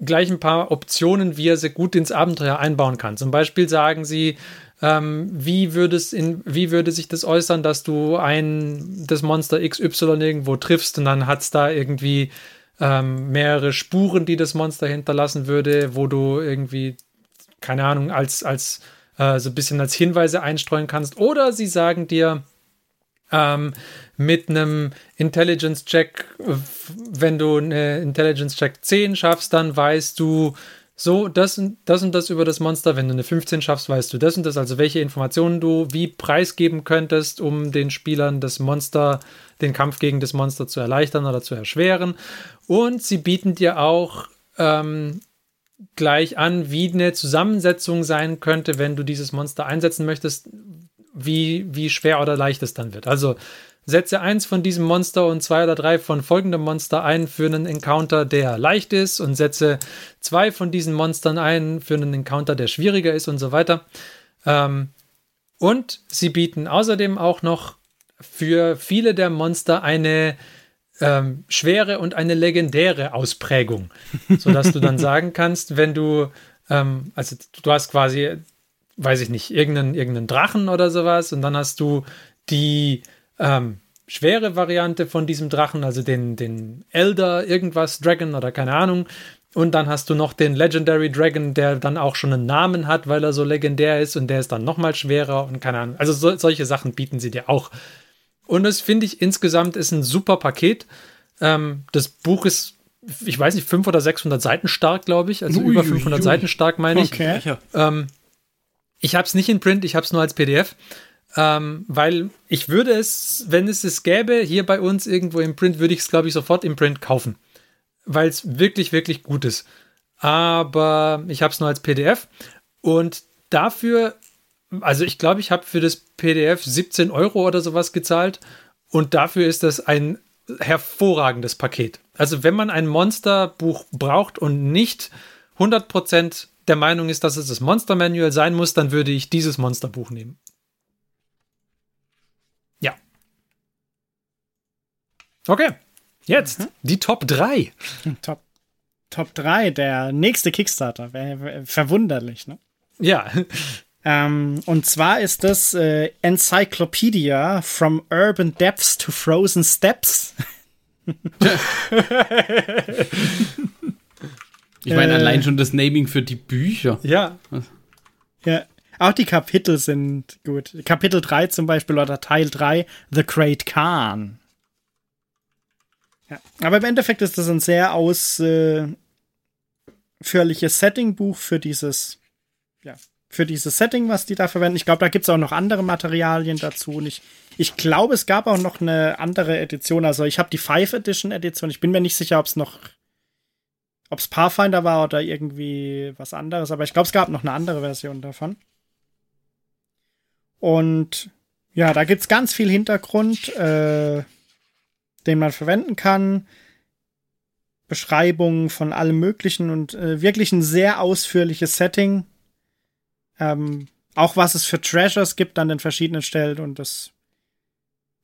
gleich ein paar Optionen, wie er sie gut ins Abenteuer einbauen kann. Zum Beispiel sagen sie, ähm, wie, in, wie würde sich das äußern, dass du ein das Monster XY irgendwo triffst und dann hat es da irgendwie ähm, mehrere Spuren, die das Monster hinterlassen würde, wo du irgendwie, keine Ahnung, als, als äh, so ein bisschen als Hinweise einstreuen kannst. Oder sie sagen dir, ähm, mit einem Intelligence-Check, wenn du eine Intelligence-Check 10 schaffst, dann weißt du so das und, das und das über das Monster. Wenn du eine 15 schaffst, weißt du das und das, also welche Informationen du wie preisgeben könntest, um den Spielern das Monster, den Kampf gegen das Monster zu erleichtern oder zu erschweren. Und sie bieten dir auch ähm, gleich an, wie eine Zusammensetzung sein könnte, wenn du dieses Monster einsetzen möchtest, wie, wie schwer oder leicht es dann wird. Also setze eins von diesem Monster und zwei oder drei von folgendem Monster ein für einen Encounter, der leicht ist und setze zwei von diesen Monstern ein für einen Encounter, der schwieriger ist und so weiter. Ähm, und sie bieten außerdem auch noch für viele der Monster eine ähm, schwere und eine legendäre Ausprägung, sodass du dann sagen kannst, wenn du, ähm, also du hast quasi weiß ich nicht, irgendeinen, irgendeinen Drachen oder sowas und dann hast du die ähm, schwere Variante von diesem Drachen, also den, den Elder irgendwas Dragon oder keine Ahnung. Und dann hast du noch den Legendary Dragon, der dann auch schon einen Namen hat, weil er so legendär ist und der ist dann nochmal schwerer und keine Ahnung. Also so, solche Sachen bieten sie dir auch. Und das finde ich insgesamt ist ein super Paket. Ähm, das Buch ist, ich weiß nicht, 500 oder 600 Seiten stark, glaube ich. Also ui, über 500 ui, ui. Seiten stark, meine ich. Okay. Ähm, ich habe es nicht in Print, ich habe es nur als PDF. Ähm, weil ich würde es, wenn es es gäbe, hier bei uns irgendwo im Print, würde ich es, glaube ich, sofort im Print kaufen. Weil es wirklich, wirklich gut ist. Aber ich habe es nur als PDF. Und dafür, also ich glaube, ich habe für das PDF 17 Euro oder sowas gezahlt. Und dafür ist das ein hervorragendes Paket. Also wenn man ein Monsterbuch braucht und nicht 100% der Meinung ist, dass es das Monster Manual sein muss, dann würde ich dieses Monsterbuch nehmen. Okay, jetzt mhm. die Top 3. Top, Top 3, der nächste Kickstarter. Verwunderlich, ne? Ja. Ähm, und zwar ist das äh, Encyclopedia From Urban Depths to Frozen Steps. ich meine, äh, allein schon das Naming für die Bücher. Ja. Ja. Auch die Kapitel sind gut. Kapitel 3 zum Beispiel oder Teil 3, The Great Khan. Ja. Aber im Endeffekt ist das ein sehr ausführliches Setting-Buch für dieses, ja, für dieses Setting, was die da verwenden. Ich glaube, da gibt es auch noch andere Materialien dazu. Und ich, ich glaube, es gab auch noch eine andere Edition. Also ich habe die Five Edition Edition. Ich bin mir nicht sicher, ob es noch, ob es Pathfinder war oder irgendwie was anderes. Aber ich glaube, es gab noch eine andere Version davon. Und ja, da gibt es ganz viel Hintergrund, äh, den man verwenden kann. Beschreibungen von allem Möglichen und äh, wirklich ein sehr ausführliches Setting. Ähm, auch was es für Treasures gibt an den verschiedenen Stellen und das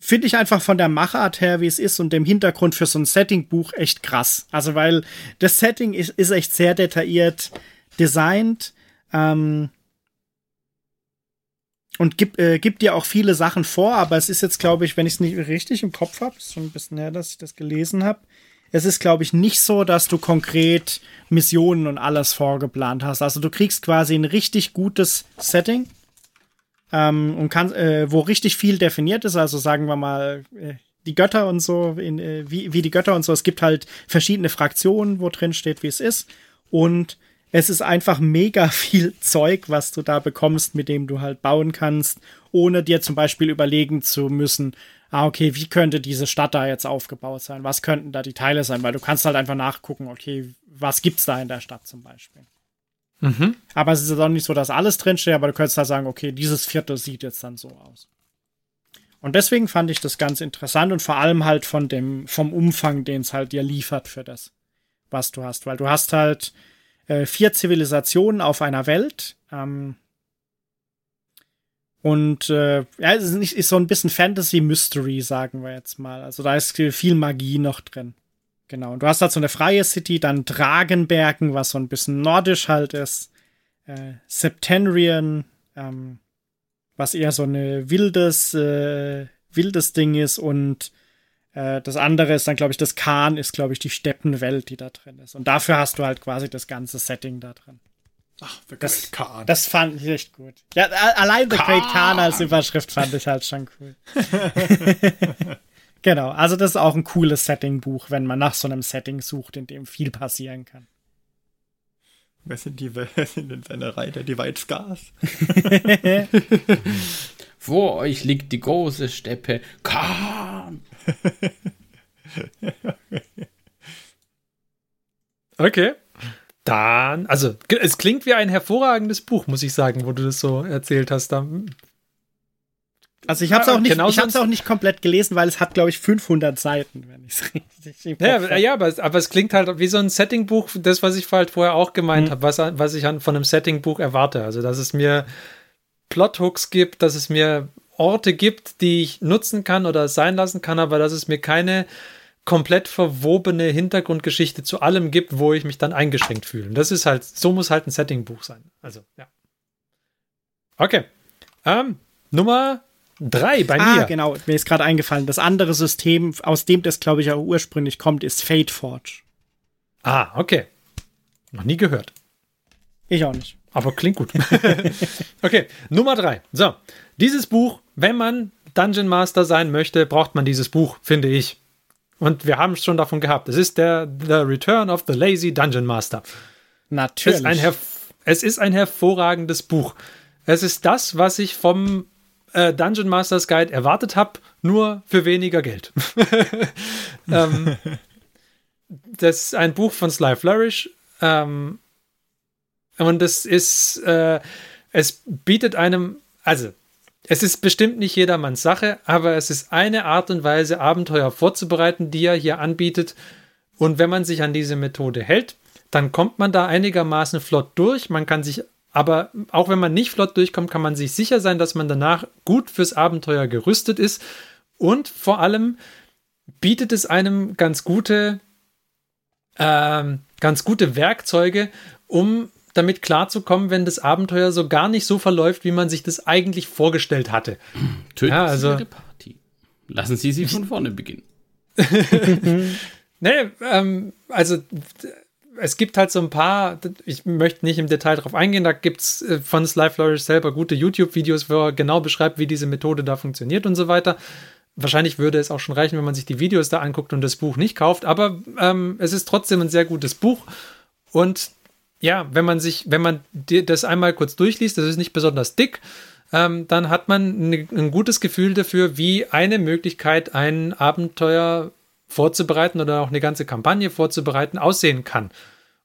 finde ich einfach von der Machart her, wie es ist und dem Hintergrund für so ein Setting-Buch echt krass. Also, weil das Setting ist, ist echt sehr detailliert designt. Ähm, und gibt, äh, gibt dir auch viele Sachen vor, aber es ist jetzt, glaube ich, wenn ich es nicht richtig im Kopf habe, ist schon ein bisschen her, dass ich das gelesen habe. Es ist, glaube ich, nicht so, dass du konkret Missionen und alles vorgeplant hast. Also du kriegst quasi ein richtig gutes Setting ähm, und kann, äh, wo richtig viel definiert ist. Also sagen wir mal, äh, die Götter und so, in, äh, wie, wie die Götter und so. Es gibt halt verschiedene Fraktionen, wo drin steht, wie es ist. Und es ist einfach mega viel Zeug, was du da bekommst, mit dem du halt bauen kannst, ohne dir zum Beispiel überlegen zu müssen, ah, okay, wie könnte diese Stadt da jetzt aufgebaut sein? Was könnten da die Teile sein? Weil du kannst halt einfach nachgucken, okay, was gibt's da in der Stadt zum Beispiel. Mhm. Aber es ist auch nicht so, dass alles drinsteht, aber du könntest da sagen, okay, dieses Viertel sieht jetzt dann so aus. Und deswegen fand ich das ganz interessant und vor allem halt von dem, vom Umfang, den es halt dir liefert für das, was du hast. Weil du hast halt äh, vier Zivilisationen auf einer Welt. Ähm, und äh, ja, es ist, ist so ein bisschen Fantasy-Mystery, sagen wir jetzt mal. Also da ist viel Magie noch drin. Genau. Und du hast halt so eine freie City, dann Dragenbergen, was so ein bisschen nordisch halt ist. Äh, Septenrian, ähm, was eher so eine wildes, äh, wildes Ding ist und das andere ist dann, glaube ich, das Khan ist, glaube ich, die Steppenwelt, die da drin ist. Und dafür hast du halt quasi das ganze Setting da drin. Ach, The Great das, Khan. Das fand ich echt gut. Ja, allein The Khan. Great Khan als Überschrift fand ich halt schon cool. genau, also das ist auch ein cooles Setting-Buch, wenn man nach so einem Setting sucht, in dem viel passieren kann. Wer sind die, wer sind denn seine Reiter? Die White Scars? Vor euch liegt die große Steppe. Khan! okay. Dann, also, es klingt wie ein hervorragendes Buch, muss ich sagen, wo du das so erzählt hast. Da. Also ich habe es auch, nicht, genau auch nicht komplett gelesen, weil es hat, glaube ich, 500 Seiten, wenn ich es richtig Ja, ja aber, aber es klingt halt wie so ein Settingbuch, das, was ich halt vorher auch gemeint mhm. habe, was, was ich an, von einem Settingbuch erwarte. Also, dass es mir Plothooks gibt, dass es mir Orte gibt, die ich nutzen kann oder sein lassen kann, aber dass es mir keine komplett verwobene Hintergrundgeschichte zu allem gibt, wo ich mich dann eingeschränkt fühle. das ist halt, so muss halt ein Settingbuch sein. Also, ja. Okay. Ähm, Nummer drei bei ah, mir. genau. Mir ist gerade eingefallen. Das andere System, aus dem das, glaube ich, auch ursprünglich kommt, ist Fate Forge. Ah, okay. Noch nie gehört. Ich auch nicht. Aber klingt gut. okay, Nummer drei. So, dieses Buch, wenn man Dungeon Master sein möchte, braucht man dieses Buch, finde ich. Und wir haben es schon davon gehabt. Es ist der The Return of the Lazy Dungeon Master. Natürlich. Es ist ein, es ist ein hervorragendes Buch. Es ist das, was ich vom äh, Dungeon Masters Guide erwartet habe, nur für weniger Geld. ähm, das ist ein Buch von Sly Flourish. Ähm, und es ist, äh, es bietet einem, also es ist bestimmt nicht jedermanns Sache, aber es ist eine Art und Weise, Abenteuer vorzubereiten, die er hier anbietet. Und wenn man sich an diese Methode hält, dann kommt man da einigermaßen flott durch. Man kann sich, aber auch wenn man nicht flott durchkommt, kann man sich sicher sein, dass man danach gut fürs Abenteuer gerüstet ist. Und vor allem bietet es einem ganz gute, ähm, ganz gute Werkzeuge, um damit klarzukommen, wenn das Abenteuer so gar nicht so verläuft, wie man sich das eigentlich vorgestellt hatte. Töten ja, also, Sie Party. Lassen Sie sie von vorne beginnen. nee, ähm, also es gibt halt so ein paar, ich möchte nicht im Detail drauf eingehen, da gibt es äh, von Sly Flourish selber gute YouTube-Videos, wo er genau beschreibt, wie diese Methode da funktioniert und so weiter. Wahrscheinlich würde es auch schon reichen, wenn man sich die Videos da anguckt und das Buch nicht kauft, aber ähm, es ist trotzdem ein sehr gutes Buch und ja, wenn man sich, wenn man das einmal kurz durchliest, das ist nicht besonders dick, ähm, dann hat man ein, ein gutes Gefühl dafür, wie eine Möglichkeit, ein Abenteuer vorzubereiten oder auch eine ganze Kampagne vorzubereiten, aussehen kann.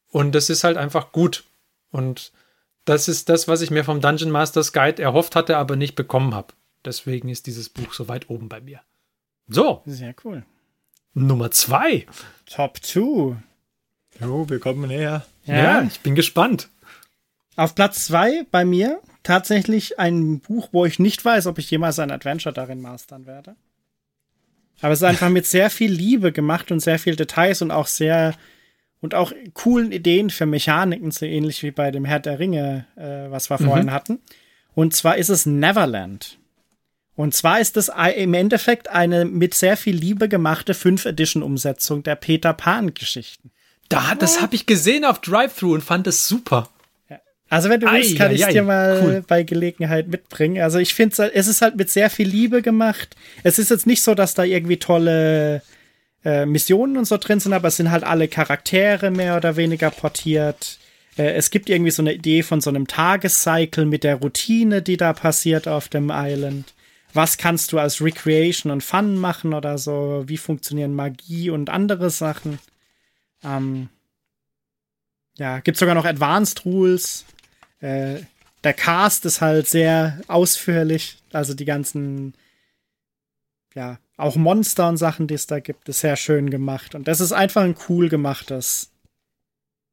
Und das ist halt einfach gut. Und das ist das, was ich mir vom Dungeon Masters Guide erhofft hatte, aber nicht bekommen habe. Deswegen ist dieses Buch so weit oben bei mir. So. Sehr cool. Nummer zwei. Top 2. Jo, wir kommen näher. Ja, ja ich bin gespannt. Auf Platz zwei bei mir tatsächlich ein Buch, wo ich nicht weiß, ob ich jemals ein Adventure darin mastern werde. Aber es ist einfach mit sehr viel Liebe gemacht und sehr viel Details und auch sehr und auch coolen Ideen für Mechaniken, so ähnlich wie bei dem Herr der Ringe, äh, was wir mhm. vorhin hatten. Und zwar ist es Neverland. Und zwar ist es im Endeffekt eine mit sehr viel Liebe gemachte 5 Edition Umsetzung der Peter Pan Geschichten. Da, das habe ich gesehen auf Drive-Thru und fand es super. Also wenn du willst, kann ich es dir mal cool. bei Gelegenheit mitbringen. Also ich finde, es ist halt mit sehr viel Liebe gemacht. Es ist jetzt nicht so, dass da irgendwie tolle äh, Missionen und so drin sind, aber es sind halt alle Charaktere mehr oder weniger portiert. Äh, es gibt irgendwie so eine Idee von so einem Tagescycle mit der Routine, die da passiert auf dem Island. Was kannst du als Recreation und Fun machen oder so? Wie funktionieren Magie und andere Sachen? Ähm, ja, gibt sogar noch Advanced Rules. Äh, der Cast ist halt sehr ausführlich. Also die ganzen, ja, auch Monster und Sachen, die es da gibt, ist sehr schön gemacht. Und das ist einfach ein cool gemachtes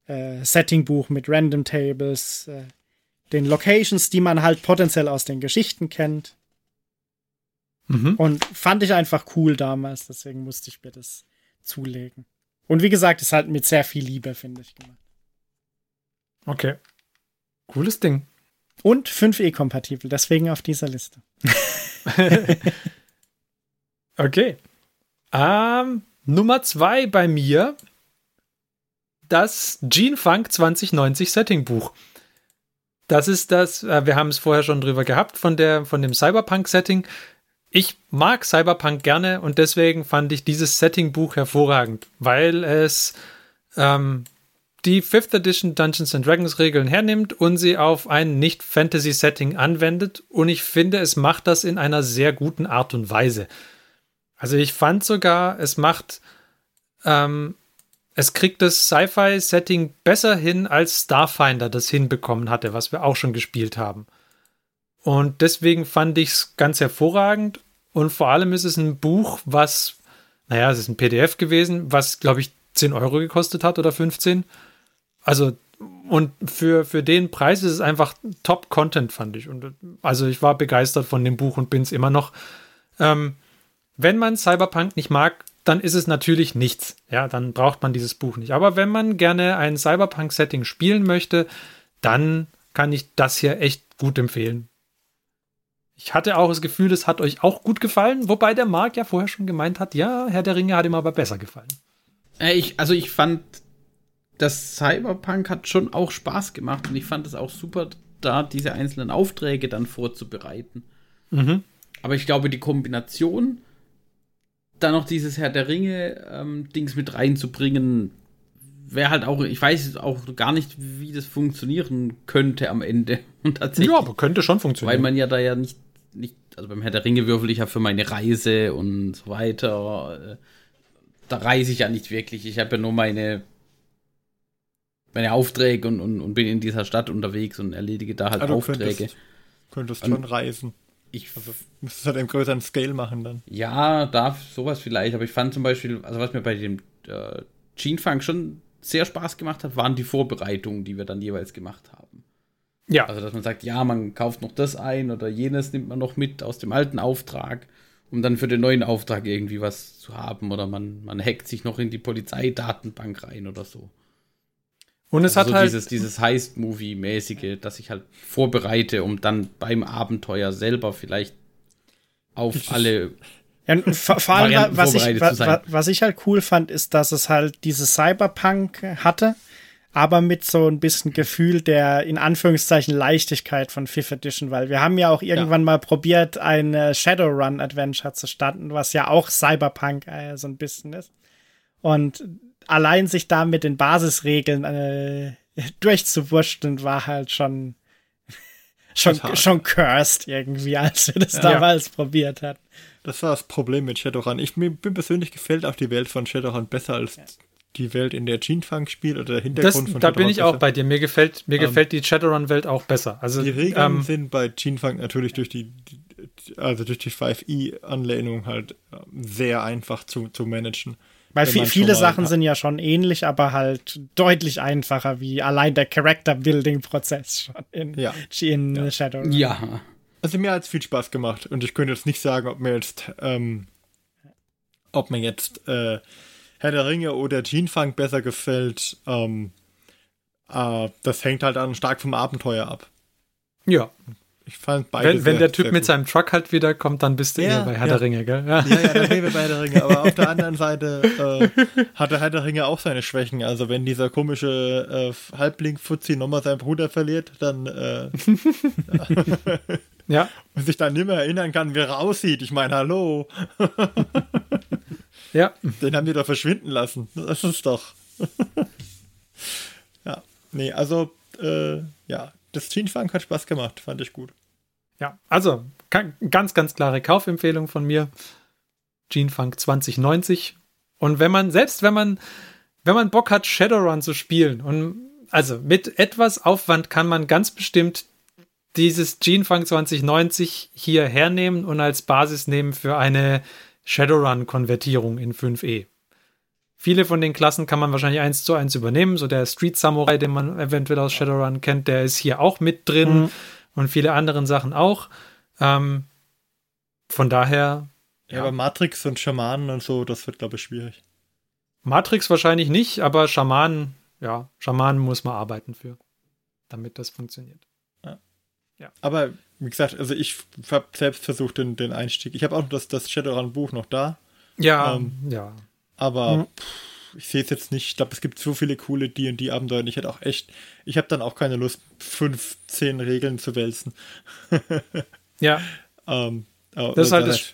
äh, Settingbuch mit Random Tables, äh, den Locations, die man halt potenziell aus den Geschichten kennt. Mhm. Und fand ich einfach cool damals, deswegen musste ich mir das zulegen. Und wie gesagt, ist halt mit sehr viel Liebe, finde ich, gemacht. Okay. Cooles Ding. Und 5E-kompatibel, deswegen auf dieser Liste. okay. Ähm, Nummer zwei bei mir das Gene Funk 2090 Setting Buch. Das ist das, äh, wir haben es vorher schon drüber gehabt von, der, von dem Cyberpunk Setting. Ich mag Cyberpunk gerne und deswegen fand ich dieses Setting Buch hervorragend, weil es ähm, die 5th Edition Dungeons and Dragons Regeln hernimmt und sie auf ein Nicht-Fantasy-Setting anwendet. Und ich finde, es macht das in einer sehr guten Art und Weise. Also ich fand sogar, es macht, ähm, es kriegt das Sci-Fi-Setting besser hin, als Starfinder das hinbekommen hatte, was wir auch schon gespielt haben. Und deswegen fand ich es ganz hervorragend. Und vor allem ist es ein Buch, was, naja, es ist ein PDF gewesen, was, glaube ich, 10 Euro gekostet hat oder 15. Also, und für, für den Preis ist es einfach Top-Content, fand ich. Und also ich war begeistert von dem Buch und bin es immer noch. Ähm, wenn man Cyberpunk nicht mag, dann ist es natürlich nichts. Ja, dann braucht man dieses Buch nicht. Aber wenn man gerne ein Cyberpunk-Setting spielen möchte, dann kann ich das hier echt gut empfehlen. Ich hatte auch das Gefühl, es hat euch auch gut gefallen, wobei der Marc ja vorher schon gemeint hat, ja, Herr der Ringe hat ihm aber besser gefallen. Äh, ich, also ich fand das Cyberpunk hat schon auch Spaß gemacht und ich fand es auch super, da diese einzelnen Aufträge dann vorzubereiten. Mhm. Aber ich glaube, die Kombination, da noch dieses Herr der Ringe-Dings ähm, mit reinzubringen, wäre halt auch, ich weiß auch gar nicht, wie das funktionieren könnte am Ende. Und tatsächlich, ja, aber könnte schon funktionieren. Weil man ja da ja nicht, nicht, also beim Herr der Ringe würfel ich ja für meine Reise und so weiter. Äh, da reise ich ja nicht wirklich. Ich habe ja nur meine meine Aufträge und, und, und bin in dieser Stadt unterwegs und erledige da halt also Aufträge. Könntest, könntest schon reisen. Ich also, müsstest halt einen größeren Scale machen dann. Ja, darf sowas vielleicht, aber ich fand zum Beispiel, also was mir bei dem äh, Gene Funk schon sehr Spaß gemacht hat, waren die Vorbereitungen, die wir dann jeweils gemacht haben. Ja. Also, dass man sagt, ja, man kauft noch das ein oder jenes nimmt man noch mit aus dem alten Auftrag um dann für den neuen Auftrag irgendwie was zu haben. Oder man, man hackt sich noch in die Polizeidatenbank rein oder so. Und es also hat so halt. Dieses, dieses Heist-Movie-mäßige, das ich halt vorbereite, um dann beim Abenteuer selber vielleicht auf alle. Ja, vor, vor allem, was ich, was, was ich halt cool fand, ist, dass es halt dieses Cyberpunk hatte, aber mit so ein bisschen Gefühl der in Anführungszeichen Leichtigkeit von Fifth Edition, weil wir haben ja auch irgendwann ja. mal probiert, ein äh, Shadowrun Adventure zu starten, was ja auch Cyberpunk äh, so ein bisschen ist. Und allein sich da mit den Basisregeln äh, durchzuwurschteln, war halt schon schon, schon cursed irgendwie, als wir das ja. damals probiert hatten. Das war das Problem mit Shadowrun. Ich mir persönlich gefällt auch die Welt von Shadowrun besser als ja. die Welt, in der Gene Funk spielt oder der Hintergrund das, von Da bin ich besser. auch bei dir. Mir gefällt, mir ähm, gefällt die Shadowrun-Welt auch besser. Also, die Regeln ähm, sind bei Gene Funk natürlich durch die, also durch die 5e-Anlehnung halt ähm, sehr einfach zu, zu managen. Weil viel, viele Sachen sind ja schon ähnlich, aber halt deutlich einfacher, wie allein der Character-Building-Prozess schon in, ja. in ja. Shadowrun. Ja. Also mir hat es viel Spaß gemacht und ich könnte jetzt nicht sagen, ob mir jetzt, ähm, ob mir jetzt äh, Herr der Ringe oder Gene Funk besser gefällt. Ähm, äh, das hängt halt dann stark vom Abenteuer ab. Ja. Ich fand beide Wenn, wenn der Typ mit seinem Truck halt wieder kommt, dann bist du ja, eher bei Herr ja. der Ringe, gell? Ja, ja, ja dann bin ich bei Herr der Ringe. Aber auf der anderen Seite äh, hat der Herr der Ringe auch seine Schwächen. Also wenn dieser komische äh, Halbling-Fuzzi nochmal seinen Bruder verliert, dann äh, ja. Und sich dann nicht mehr erinnern kann, wie er aussieht. Ich meine, hallo. ja. Den haben die doch verschwinden lassen. Das ist doch. ja. Nee, also, äh, ja, das Teamfunk hat Spaß gemacht, fand ich gut. Ja, also ganz, ganz klare Kaufempfehlung von mir. Gene Funk 2090. Und wenn man, selbst wenn man, wenn man Bock hat, Shadowrun zu spielen, und also mit etwas Aufwand kann man ganz bestimmt dieses Gene Funk 2090 hier hernehmen und als Basis nehmen für eine Shadowrun-Konvertierung in 5e. Viele von den Klassen kann man wahrscheinlich eins zu eins übernehmen. So der Street Samurai, den man eventuell aus Shadowrun kennt, der ist hier auch mit drin mhm. und viele andere Sachen auch. Ähm, von daher. Ja, ja, aber Matrix und Schamanen und so, das wird, glaube ich, schwierig. Matrix wahrscheinlich nicht, aber Schamanen, ja, Schamanen muss man arbeiten für, damit das funktioniert. Ja. Aber wie gesagt, also ich habe selbst versucht den, den Einstieg. Ich habe auch das, das Shadowrun-Buch noch da. Ja, ähm, ja. Aber mhm. pff, ich sehe es jetzt nicht. Ich glaube, es gibt so viele coole D&D-Abenteuer. Ich hätte auch echt, ich habe dann auch keine Lust, fünf, zehn Regeln zu wälzen. ja. ähm, das, ist halt das,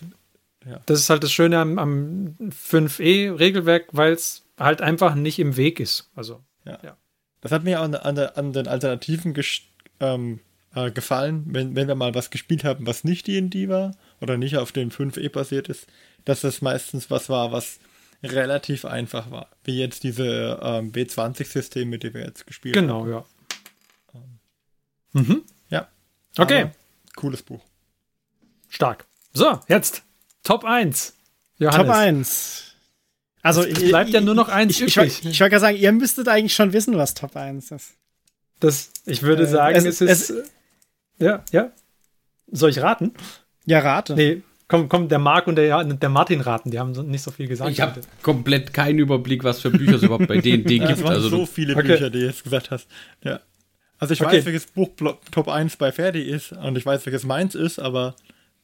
ja. das ist halt das Schöne am, am 5e-Regelwerk, weil es halt einfach nicht im Weg ist. Also, ja. ja. Das hat mir an, an, an den Alternativen ähm, äh, gefallen, wenn, wenn wir mal was gespielt haben, was nicht D&D war oder nicht auf dem 5e basiert ist, dass das meistens was war, was relativ einfach war. Wie jetzt diese ähm, B20-Systeme, die wir jetzt gespielt genau, haben. Genau, ja. Ähm, mhm. Ja. Okay. Aber cooles Buch. Stark. So, jetzt Top 1. Johannes. Top 1. Also es bleibt ja nur noch eins ich, übrig. Ich, ich, ich wollte gerade sagen, ihr müsstet eigentlich schon wissen, was Top 1 ist. Das, ich würde äh, sagen, es, es ist. Es, ja, ja. Soll ich raten? Ja, rate. Nee, Komm, komm, der Marc und der, der Martin raten, die haben nicht so viel gesagt. Ich habe komplett keinen Überblick, was für Bücher es überhaupt bei D&D gibt. Es waren also so viele okay. Bücher, die du jetzt gesagt hast. Ja. Also ich okay. weiß, welches Buch Top 1 bei Ferdi ist und ich weiß, welches meins ist, aber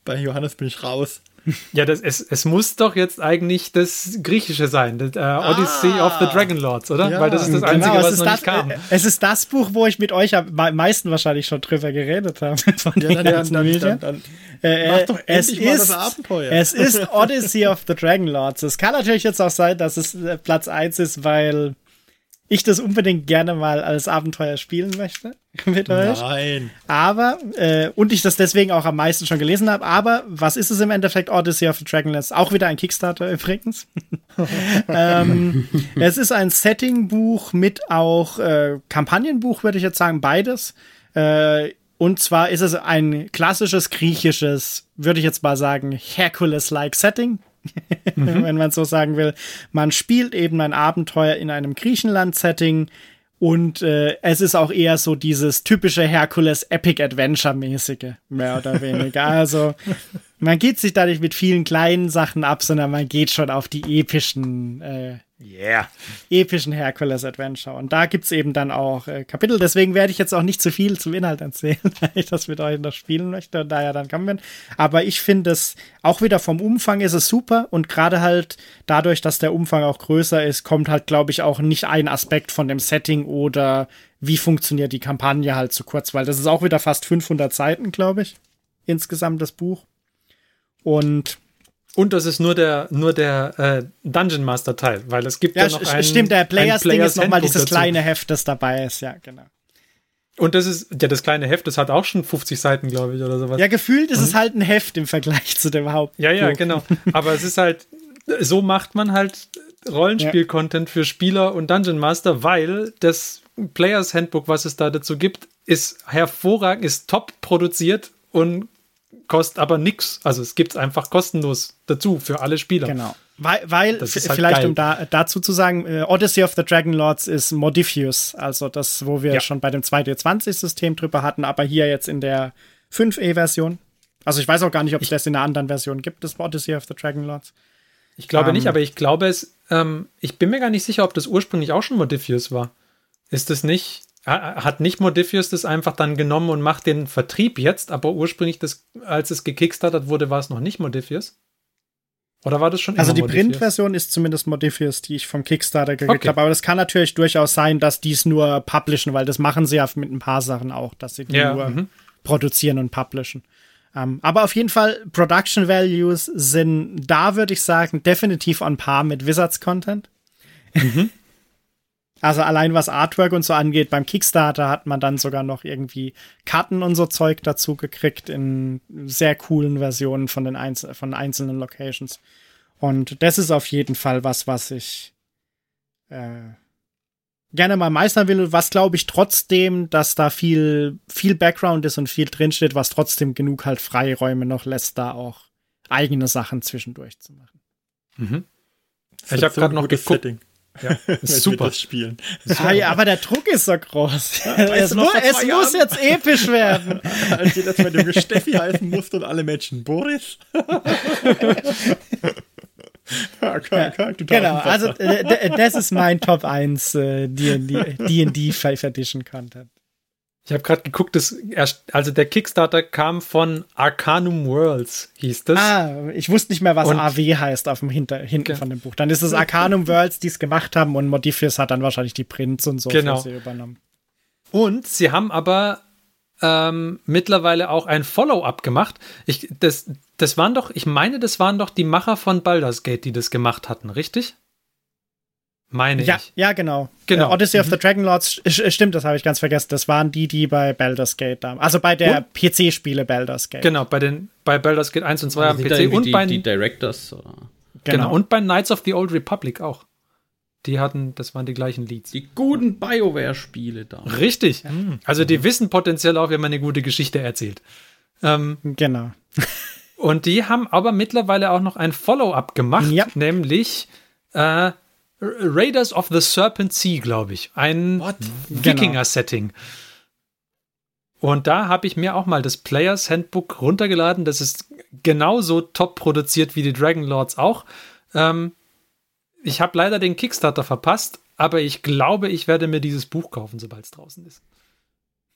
bei Johannes bin ich raus. Ja, das, es, es muss doch jetzt eigentlich das Griechische sein, das, äh, Odyssey ah, of the Dragon Lords, oder? Ja, Weil das ist das Einzige, genau, was noch das, nicht kam. Es ist das Buch, wo ich mit euch am meisten wahrscheinlich schon drüber geredet habe. Von ja, den dann, dann, dann, dann, äh, Mach doch es ist, Abenteuer. Es ist Odyssey of the Dragon Lords. Es kann natürlich jetzt auch sein, dass es äh, Platz 1 ist, weil ich das unbedingt gerne mal als Abenteuer spielen möchte mit euch. Nein. Aber, äh, und ich das deswegen auch am meisten schon gelesen habe, aber was ist es im Endeffekt? Odyssey of the Dragonlance, auch wieder ein Kickstarter übrigens. ähm, es ist ein Setting-Buch mit auch äh, Kampagnenbuch, würde ich jetzt sagen, beides. Äh, und zwar ist es ein klassisches griechisches, würde ich jetzt mal sagen, Hercules-like Setting mhm. wenn man so sagen will. Man spielt eben ein Abenteuer in einem Griechenland-Setting und äh, es ist auch eher so dieses typische Hercules Epic Adventure mäßige, mehr oder weniger. Also man geht sich dadurch mit vielen kleinen Sachen ab, sondern man geht schon auf die epischen äh, Yeah. Epischen Hercules Adventure. Und da gibt es eben dann auch äh, Kapitel. Deswegen werde ich jetzt auch nicht zu viel zum Inhalt erzählen, weil ich das mit euch noch spielen möchte und daher dann kommen wir. Aber ich finde es auch wieder vom Umfang ist es super und gerade halt dadurch, dass der Umfang auch größer ist, kommt halt, glaube ich, auch nicht ein Aspekt von dem Setting oder wie funktioniert die Kampagne halt zu kurz, weil das ist auch wieder fast 500 Seiten, glaube ich, insgesamt das Buch. Und und das ist nur der, nur der äh, Dungeon Master Teil, weil es gibt ja, ja noch ein Stimmt, der Players, Ding ist nochmal dieses dazu. kleine Heft, das dabei ist, ja, genau. Und das ist, ja, das kleine Heft, das hat auch schon 50 Seiten, glaube ich, oder sowas. Ja, gefühlt ist mhm. es halt ein Heft im Vergleich zu dem Haupt. Ja, ja, genau. Aber es ist halt, so macht man halt Rollenspiel-Content ja. für Spieler und Dungeon Master, weil das Players Handbook, was es da dazu gibt, ist hervorragend, ist top produziert und kostet aber nichts. Also es gibt es einfach kostenlos dazu für alle Spieler. Genau. Weil, weil halt vielleicht geil. um da, dazu zu sagen, äh, Odyssey of the Dragon Lords ist Modifius, also das, wo wir ja. schon bei dem 2D20-System drüber hatten, aber hier jetzt in der 5e-Version. Also ich weiß auch gar nicht, ob es das in einer anderen Version gibt, das Odyssey of the Dragon Lords. Ich glaube ähm, nicht, aber ich glaube es, ähm, ich bin mir gar nicht sicher, ob das ursprünglich auch schon Modifius war. Ist es nicht? Hat nicht Modifius das einfach dann genommen und macht den Vertrieb jetzt, aber ursprünglich, das, als es gekickstartet wurde, war es noch nicht Modifius? Oder war das schon Also die Printversion ist zumindest Modifius, die ich vom Kickstarter gekriegt okay. habe. Aber das kann natürlich durchaus sein, dass die es nur publishen, weil das machen sie ja mit ein paar Sachen auch, dass sie die ja, nur mhm. produzieren und publishen. Um, ähm, aber auf jeden Fall, Production Values sind da, würde ich sagen, definitiv on par mit Wizards Content. Mhm. Also allein was Artwork und so angeht, beim Kickstarter hat man dann sogar noch irgendwie Karten und so Zeug dazu gekriegt in sehr coolen Versionen von den Einzel von einzelnen Locations. Und das ist auf jeden Fall was, was ich äh, gerne mal meistern will, was glaube ich trotzdem, dass da viel, viel Background ist und viel drinsteht, was trotzdem genug halt Freiräume noch lässt, da auch eigene Sachen zwischendurch zu machen. Mhm. Ich habe gerade noch geguckt. Setting. Ja, super. spielen. Ah, ja, aber der Druck ist so groß. Ja, es, mu es muss jetzt episch werden. Als ihr das bei dem Steffi heißen musste und alle Menschen Boris. ja, klar, klar, genau, also das ist mein Top 1 äh, D&D 5 Edition Content. Ich habe gerade geguckt, das also der Kickstarter kam von Arcanum Worlds, hieß das. Ah, ich wusste nicht mehr, was und, AW heißt auf dem Hinter, hinten okay. von dem Buch. Dann ist es Arcanum Worlds, die es gemacht haben und Modifius hat dann wahrscheinlich die Prints und so genau. übernommen. Und sie haben aber ähm, mittlerweile auch ein Follow-up gemacht. Ich, das, das waren doch, ich meine, das waren doch die Macher von Baldur's Gate, die das gemacht hatten, richtig? Meine ja, ich. Ja, genau. genau. Uh, Odyssey mhm. of the Dragon Lords, stimmt, das habe ich ganz vergessen. Das waren die, die bei Baldur's Gate da. Also bei der PC-Spiele Baldur's Gate. Genau, bei, den, bei Baldur's Gate 1 und 2 am PC und die, bei die Directors. Oder? Genau. genau, und bei Knights of the Old Republic auch. Die hatten, das waren die gleichen Leads. Die guten BioWare-Spiele da. Richtig. Ja. Also die mhm. wissen potenziell auch, wenn man eine gute Geschichte erzählt. Ähm, genau. und die haben aber mittlerweile auch noch ein Follow-up gemacht, ja. nämlich äh, Raiders of the Serpent Sea, glaube ich. Ein Wikinger-Setting. Genau. Und da habe ich mir auch mal das Players Handbook runtergeladen. Das ist genauso top produziert wie die Dragon Lords auch. Ähm, ich habe leider den Kickstarter verpasst, aber ich glaube, ich werde mir dieses Buch kaufen, sobald es draußen ist.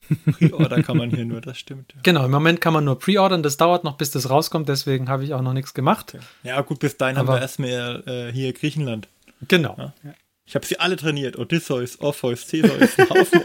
Pre-Order kann man hier nur, das stimmt. Ja. Genau, im Moment kann man nur pre-ordern, das dauert noch, bis das rauskommt, deswegen habe ich auch noch nichts gemacht. Okay. Ja, gut, bis dahin aber haben wir erstmal äh, hier Griechenland. Genau. Ja. Ich habe sie alle trainiert. Odysseus, Orpheus, Theseus, Haufen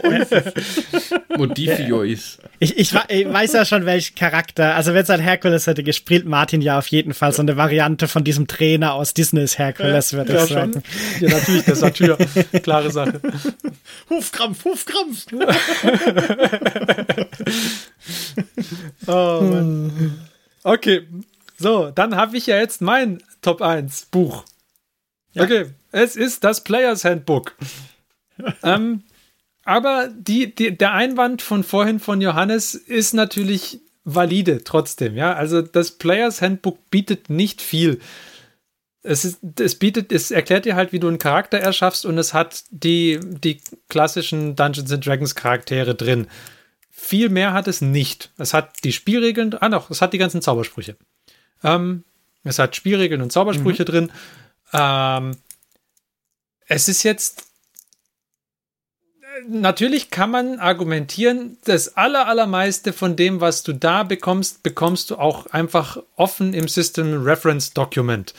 Odysseus. Ich, ich, ich, weiß ja schon, welchen Charakter. Also, wenn es ein Herkules hätte gespielt, Martin ja auf jeden Fall so eine Variante von diesem Trainer aus Disneys Herkules, würde ja, ich sagen. Schon. Ja, natürlich, der Satyr. Klare Sache. Hufkrampf, Hufkrampf. oh, Mann. Okay, so, dann habe ich ja jetzt mein Top 1 Buch. Ja. Okay, es ist das Players Handbook. ähm, aber die, die, der Einwand von vorhin von Johannes ist natürlich valide trotzdem. Ja, also das Players Handbook bietet nicht viel. Es, ist, es bietet, es erklärt dir halt, wie du einen Charakter erschaffst und es hat die, die klassischen Dungeons and Dragons Charaktere drin. Viel mehr hat es nicht. Es hat die Spielregeln, ah doch, es hat die ganzen Zaubersprüche. Ähm, es hat Spielregeln und Zaubersprüche mhm. drin. Ähm, es ist jetzt natürlich kann man argumentieren, das aller, allermeiste von dem, was du da bekommst, bekommst du auch einfach offen im System Reference Document.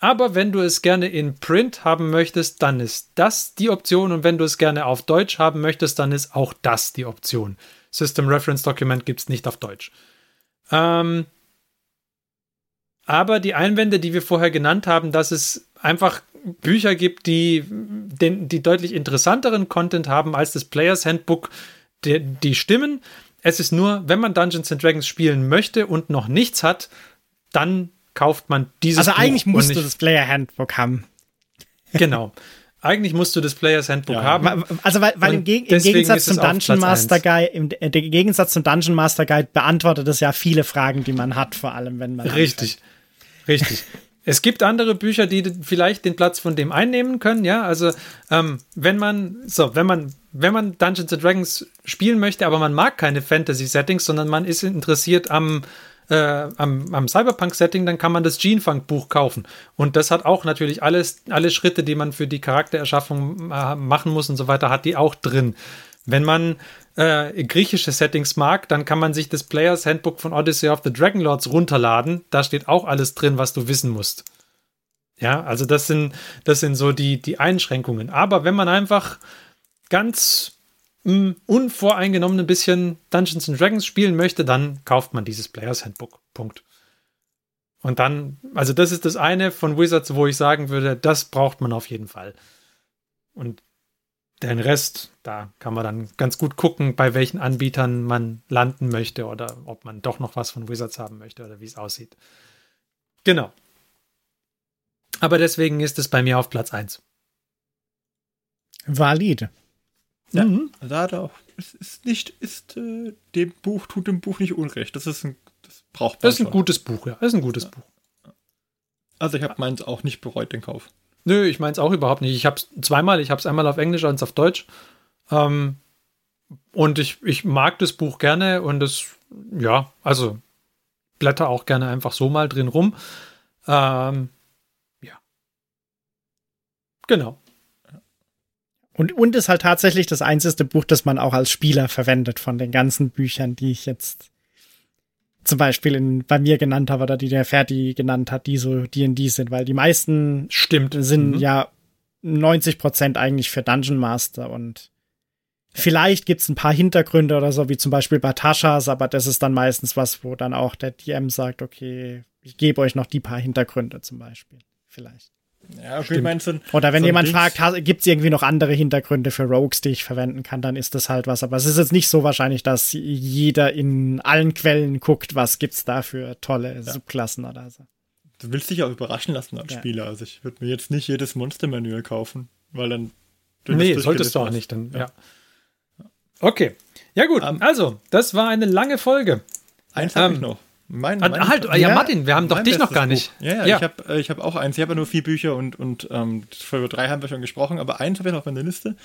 Aber wenn du es gerne in Print haben möchtest, dann ist das die Option. Und wenn du es gerne auf Deutsch haben möchtest, dann ist auch das die Option. System Reference Document gibt es nicht auf Deutsch. Ähm, aber die Einwände, die wir vorher genannt haben, dass es einfach Bücher gibt, die, den, die deutlich interessanteren Content haben als das Players Handbook, die, die stimmen. Es ist nur, wenn man Dungeons and Dragons spielen möchte und noch nichts hat, dann kauft man dieses Also eigentlich Buch musst du das Player Handbook haben. Genau. Eigentlich musst du das Players Handbook ja. haben. Also weil, weil im, Ge im, Gegensatz zum Dungeon Master Guide, im, im, Gegensatz zum Dungeon Master Guide beantwortet es ja viele Fragen, die man hat, vor allem wenn man richtig, anfängt. Richtig. Es gibt andere Bücher, die vielleicht den Platz von dem einnehmen können, ja. Also ähm, wenn man, so, wenn man, wenn man Dungeons and Dragons spielen möchte, aber man mag keine Fantasy-Settings, sondern man ist interessiert am, äh, am, am Cyberpunk-Setting, dann kann man das Genefunk-Buch kaufen. Und das hat auch natürlich alles, alle Schritte, die man für die Charaktererschaffung äh, machen muss und so weiter, hat die auch drin. Wenn man äh, griechische Settings mag, dann kann man sich das Players Handbook von Odyssey of the Dragonlords runterladen. Da steht auch alles drin, was du wissen musst. Ja, also das sind, das sind so die, die Einschränkungen. Aber wenn man einfach ganz mh, hm, unvoreingenommen ein bisschen Dungeons and Dragons spielen möchte, dann kauft man dieses Players Handbook. Punkt. Und dann, also das ist das eine von Wizards, wo ich sagen würde, das braucht man auf jeden Fall. Und den Rest, da kann man dann ganz gut gucken, bei welchen Anbietern man landen möchte oder ob man doch noch was von Wizards haben möchte oder wie es aussieht. Genau. Aber deswegen ist es bei mir auf Platz 1. Valide. Ja, mhm. da hat er auch. Es ist nicht, ist äh, dem Buch, tut dem Buch nicht Unrecht. Das ist ein, das braucht man. Das ist ein schon. gutes Buch, ja. Das ist ein gutes ja. Buch. Also ich habe meins auch nicht bereut, den Kauf. Nö, ich meine es auch überhaupt nicht. Ich habe es zweimal, ich habe es einmal auf Englisch und auf Deutsch. Ähm, und ich, ich mag das Buch gerne und es, ja, also blätter auch gerne einfach so mal drin rum. Ähm, ja. Genau. Und, und ist halt tatsächlich das einzige Buch, das man auch als Spieler verwendet von den ganzen Büchern, die ich jetzt zum Beispiel in, bei mir genannt habe oder die der Ferdi genannt hat, die so D&D sind, weil die meisten stimmt sind mhm. ja 90 Prozent eigentlich für Dungeon Master und vielleicht gibt's ein paar Hintergründe oder so, wie zum Beispiel bei Taschas, aber das ist dann meistens was, wo dann auch der DM sagt, okay, ich gebe euch noch die paar Hintergründe zum Beispiel. Vielleicht. Ja, okay, meinst du, Oder wenn so jemand Dings. fragt, gibt es irgendwie noch andere Hintergründe für Rogues, die ich verwenden kann, dann ist das halt was. Aber es ist jetzt nicht so wahrscheinlich, dass jeder in allen Quellen guckt, was gibt's da für tolle ja. Subklassen oder so. Du willst dich auch überraschen lassen als ja. Spieler. Also ich würde mir jetzt nicht jedes Monster-Manual kaufen, weil dann. Nee, solltest du auch nicht. Dann, ja. ja. Okay. Ja, gut. Um, ähm, also, das war eine lange Folge. Eins habe ähm, ich noch. Mein, mein halt, ja, ja, Martin, wir haben doch dich noch gar nicht. Buch. Ja, ja, ja, ich habe äh, ich hab auch eins. Ich habe ja nur vier Bücher und, und ähm, für drei haben wir schon gesprochen, aber eins habe ich noch auf meiner Liste,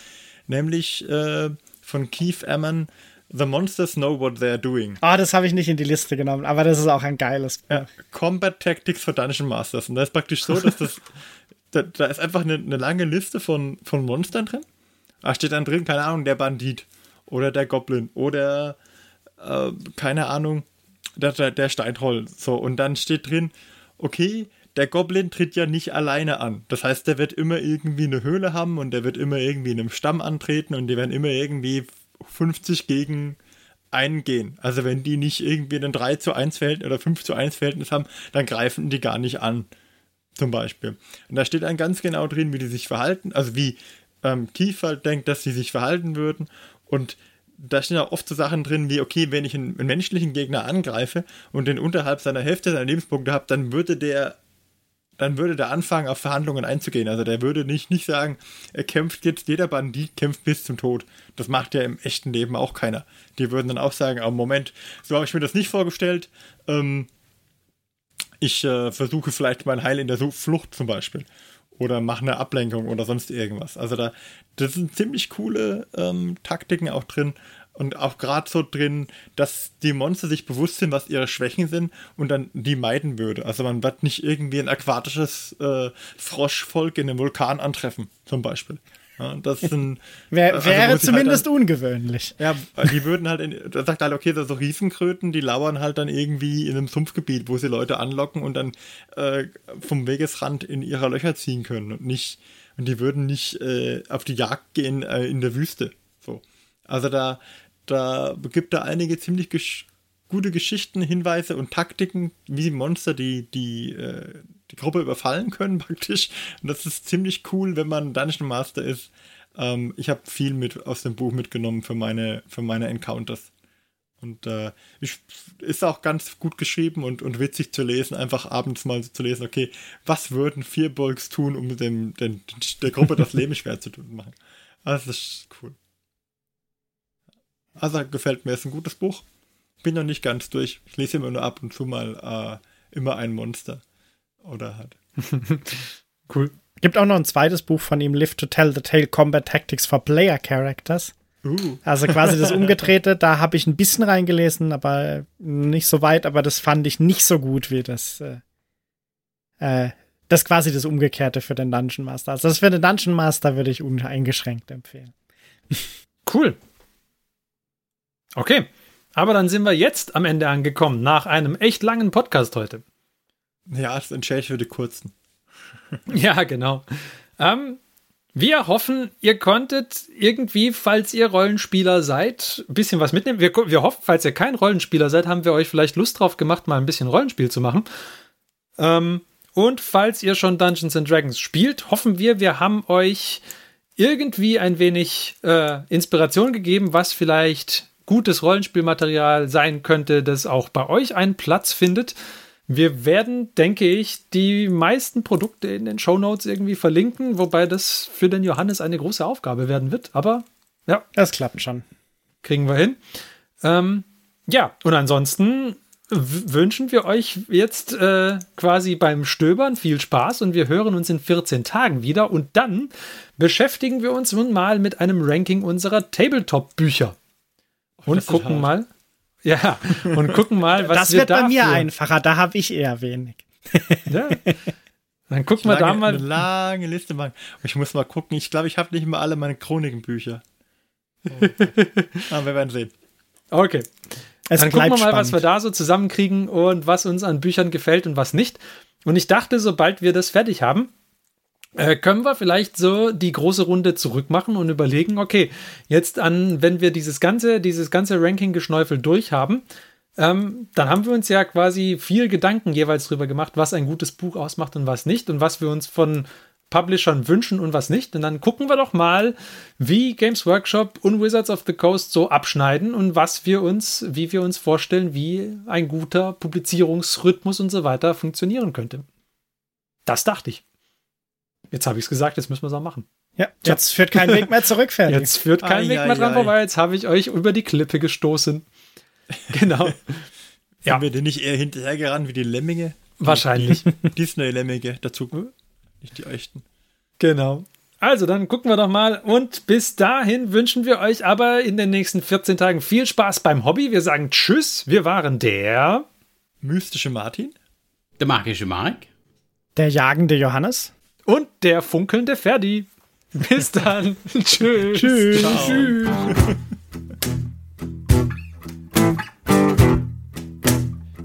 nämlich äh, von Keith Amman, The Monsters Know What They're Doing. Ah, oh, das habe ich nicht in die Liste genommen, aber das ist auch ein geiles Buch. Ja, Combat Tactics for Dungeon Masters. Und da ist praktisch so, dass das, da, da, ist einfach eine, eine lange Liste von, von Monstern drin. Da steht dann drin, keine Ahnung, der Bandit oder der Goblin oder äh, keine Ahnung, der, der, Steintroll. So, und dann steht drin, okay, der Goblin tritt ja nicht alleine an. Das heißt, der wird immer irgendwie eine Höhle haben und der wird immer irgendwie in einem Stamm antreten und die werden immer irgendwie 50 gegen einen gehen. Also wenn die nicht irgendwie einen 3 zu 1 Verhältnis oder 5 zu 1 Verhältnis haben, dann greifen die gar nicht an. Zum Beispiel. Und da steht dann ganz genau drin, wie die sich verhalten, also wie ähm, Kiefer denkt, dass sie sich verhalten würden. Und da stehen auch oft so Sachen drin wie, okay, wenn ich einen, einen, menschlichen Gegner angreife und den unterhalb seiner Hälfte seiner Lebenspunkte habe, dann würde der dann würde der anfangen, auf Verhandlungen einzugehen. Also der würde nicht, nicht sagen, er kämpft jetzt, jeder Bandit kämpft bis zum Tod. Das macht ja im echten Leben auch keiner. Die würden dann auch sagen, oh, Moment, so habe ich mir das nicht vorgestellt. Ähm, ich äh, versuche vielleicht mein Heil in der Flucht zum Beispiel oder mach eine Ablenkung oder sonst irgendwas. Also da, das sind ziemlich coole ähm, Taktiken auch drin. Und auch gerade so drin, dass die Monster sich bewusst sind, was ihre Schwächen sind und dann die meiden würde. Also man wird nicht irgendwie ein aquatisches äh, Froschvolk in einem Vulkan antreffen, zum Beispiel. Ja, das sind, Wär, also wäre zumindest halt dann, ungewöhnlich. Ja, die würden halt, in, da sagt halt, okay, so Riesenkröten, die lauern halt dann irgendwie in einem Sumpfgebiet, wo sie Leute anlocken und dann äh, vom Wegesrand in ihre Löcher ziehen können und nicht, und die würden nicht äh, auf die Jagd gehen äh, in der Wüste. So. Also da, da gibt da einige ziemlich gute Geschichten, Hinweise und Taktiken, wie Monster die, die, äh, die Gruppe überfallen können, praktisch. Und das ist ziemlich cool, wenn man Dungeon Master ist. Ähm, ich habe viel mit aus dem Buch mitgenommen für meine, für meine Encounters. Und äh, ich, ist auch ganz gut geschrieben und, und witzig zu lesen, einfach abends mal zu lesen, okay, was würden vier Bolks tun, um dem, dem, der Gruppe das Leben schwer zu machen. Also das ist cool. Also gefällt mir, ist ein gutes Buch bin noch nicht ganz durch. Ich lese immer nur ab und zu mal äh, immer ein Monster. Oder halt. cool. Gibt auch noch ein zweites Buch von ihm, Live to Tell the Tale Combat Tactics for Player Characters. Uh. Also quasi das Umgedrehte, da habe ich ein bisschen reingelesen, aber nicht so weit, aber das fand ich nicht so gut wie das. Äh, äh, das quasi das Umgekehrte für den Dungeon Master. Also das für den Dungeon Master würde ich uneingeschränkt empfehlen. Cool. Okay. Aber dann sind wir jetzt am Ende angekommen, nach einem echt langen Podcast heute. Ja, das entscheide ich für die kurzen. ja, genau. Ähm, wir hoffen, ihr konntet irgendwie, falls ihr Rollenspieler seid, ein bisschen was mitnehmen. Wir, wir hoffen, falls ihr kein Rollenspieler seid, haben wir euch vielleicht Lust drauf gemacht, mal ein bisschen Rollenspiel zu machen. Ähm, und falls ihr schon Dungeons and Dragons spielt, hoffen wir, wir haben euch irgendwie ein wenig äh, Inspiration gegeben, was vielleicht gutes Rollenspielmaterial sein könnte, das auch bei euch einen Platz findet. Wir werden, denke ich, die meisten Produkte in den Show Notes irgendwie verlinken, wobei das für den Johannes eine große Aufgabe werden wird. Aber ja. Das klappt schon. Kriegen wir hin. Ähm, ja, und ansonsten wünschen wir euch jetzt äh, quasi beim Stöbern viel Spaß und wir hören uns in 14 Tagen wieder und dann beschäftigen wir uns nun mal mit einem Ranking unserer Tabletop-Bücher und gucken mal. Ja, und gucken mal, was das wir Das wird bei mir einfacher, da habe ich eher wenig. ja. Dann gucken wir da mal. Eine lange Liste machen. Ich muss mal gucken. Ich glaube, ich habe nicht mal alle meine Chronikenbücher. Oh. Aber wir werden sehen. Okay. Es Dann gucken wir mal, spannend. was wir da so zusammenkriegen und was uns an Büchern gefällt und was nicht. Und ich dachte, sobald wir das fertig haben, äh, können wir vielleicht so die große Runde zurückmachen und überlegen, okay, jetzt an, wenn wir dieses ganze, dieses ganze Ranking-Geschneufel durchhaben, ähm, dann haben wir uns ja quasi viel Gedanken jeweils drüber gemacht, was ein gutes Buch ausmacht und was nicht und was wir uns von Publishern wünschen und was nicht. Und dann gucken wir doch mal, wie Games Workshop und Wizards of the Coast so abschneiden und was wir uns, wie wir uns vorstellen, wie ein guter Publizierungsrhythmus und so weiter funktionieren könnte. Das dachte ich. Jetzt habe ich es gesagt, jetzt müssen wir es auch machen. Ja, jetzt ja. führt kein Weg mehr zurück, Ferdi. Jetzt führt kein ai, Weg mehr dran vorbei. Jetzt habe ich euch über die Klippe gestoßen. Genau. ja. Sind wir denn nicht eher hinterhergerannt wie die Lemminge? Wahrscheinlich. Disney-Lemmige dazu. Nicht die echten. Genau. Also, dann gucken wir doch mal. Und bis dahin wünschen wir euch aber in den nächsten 14 Tagen viel Spaß beim Hobby. Wir sagen Tschüss. Wir waren der mystische Martin, der magische Mark, der jagende Johannes und der funkelnde Ferdi. Bis dann. Tschüss. Tschüss. Tschüss.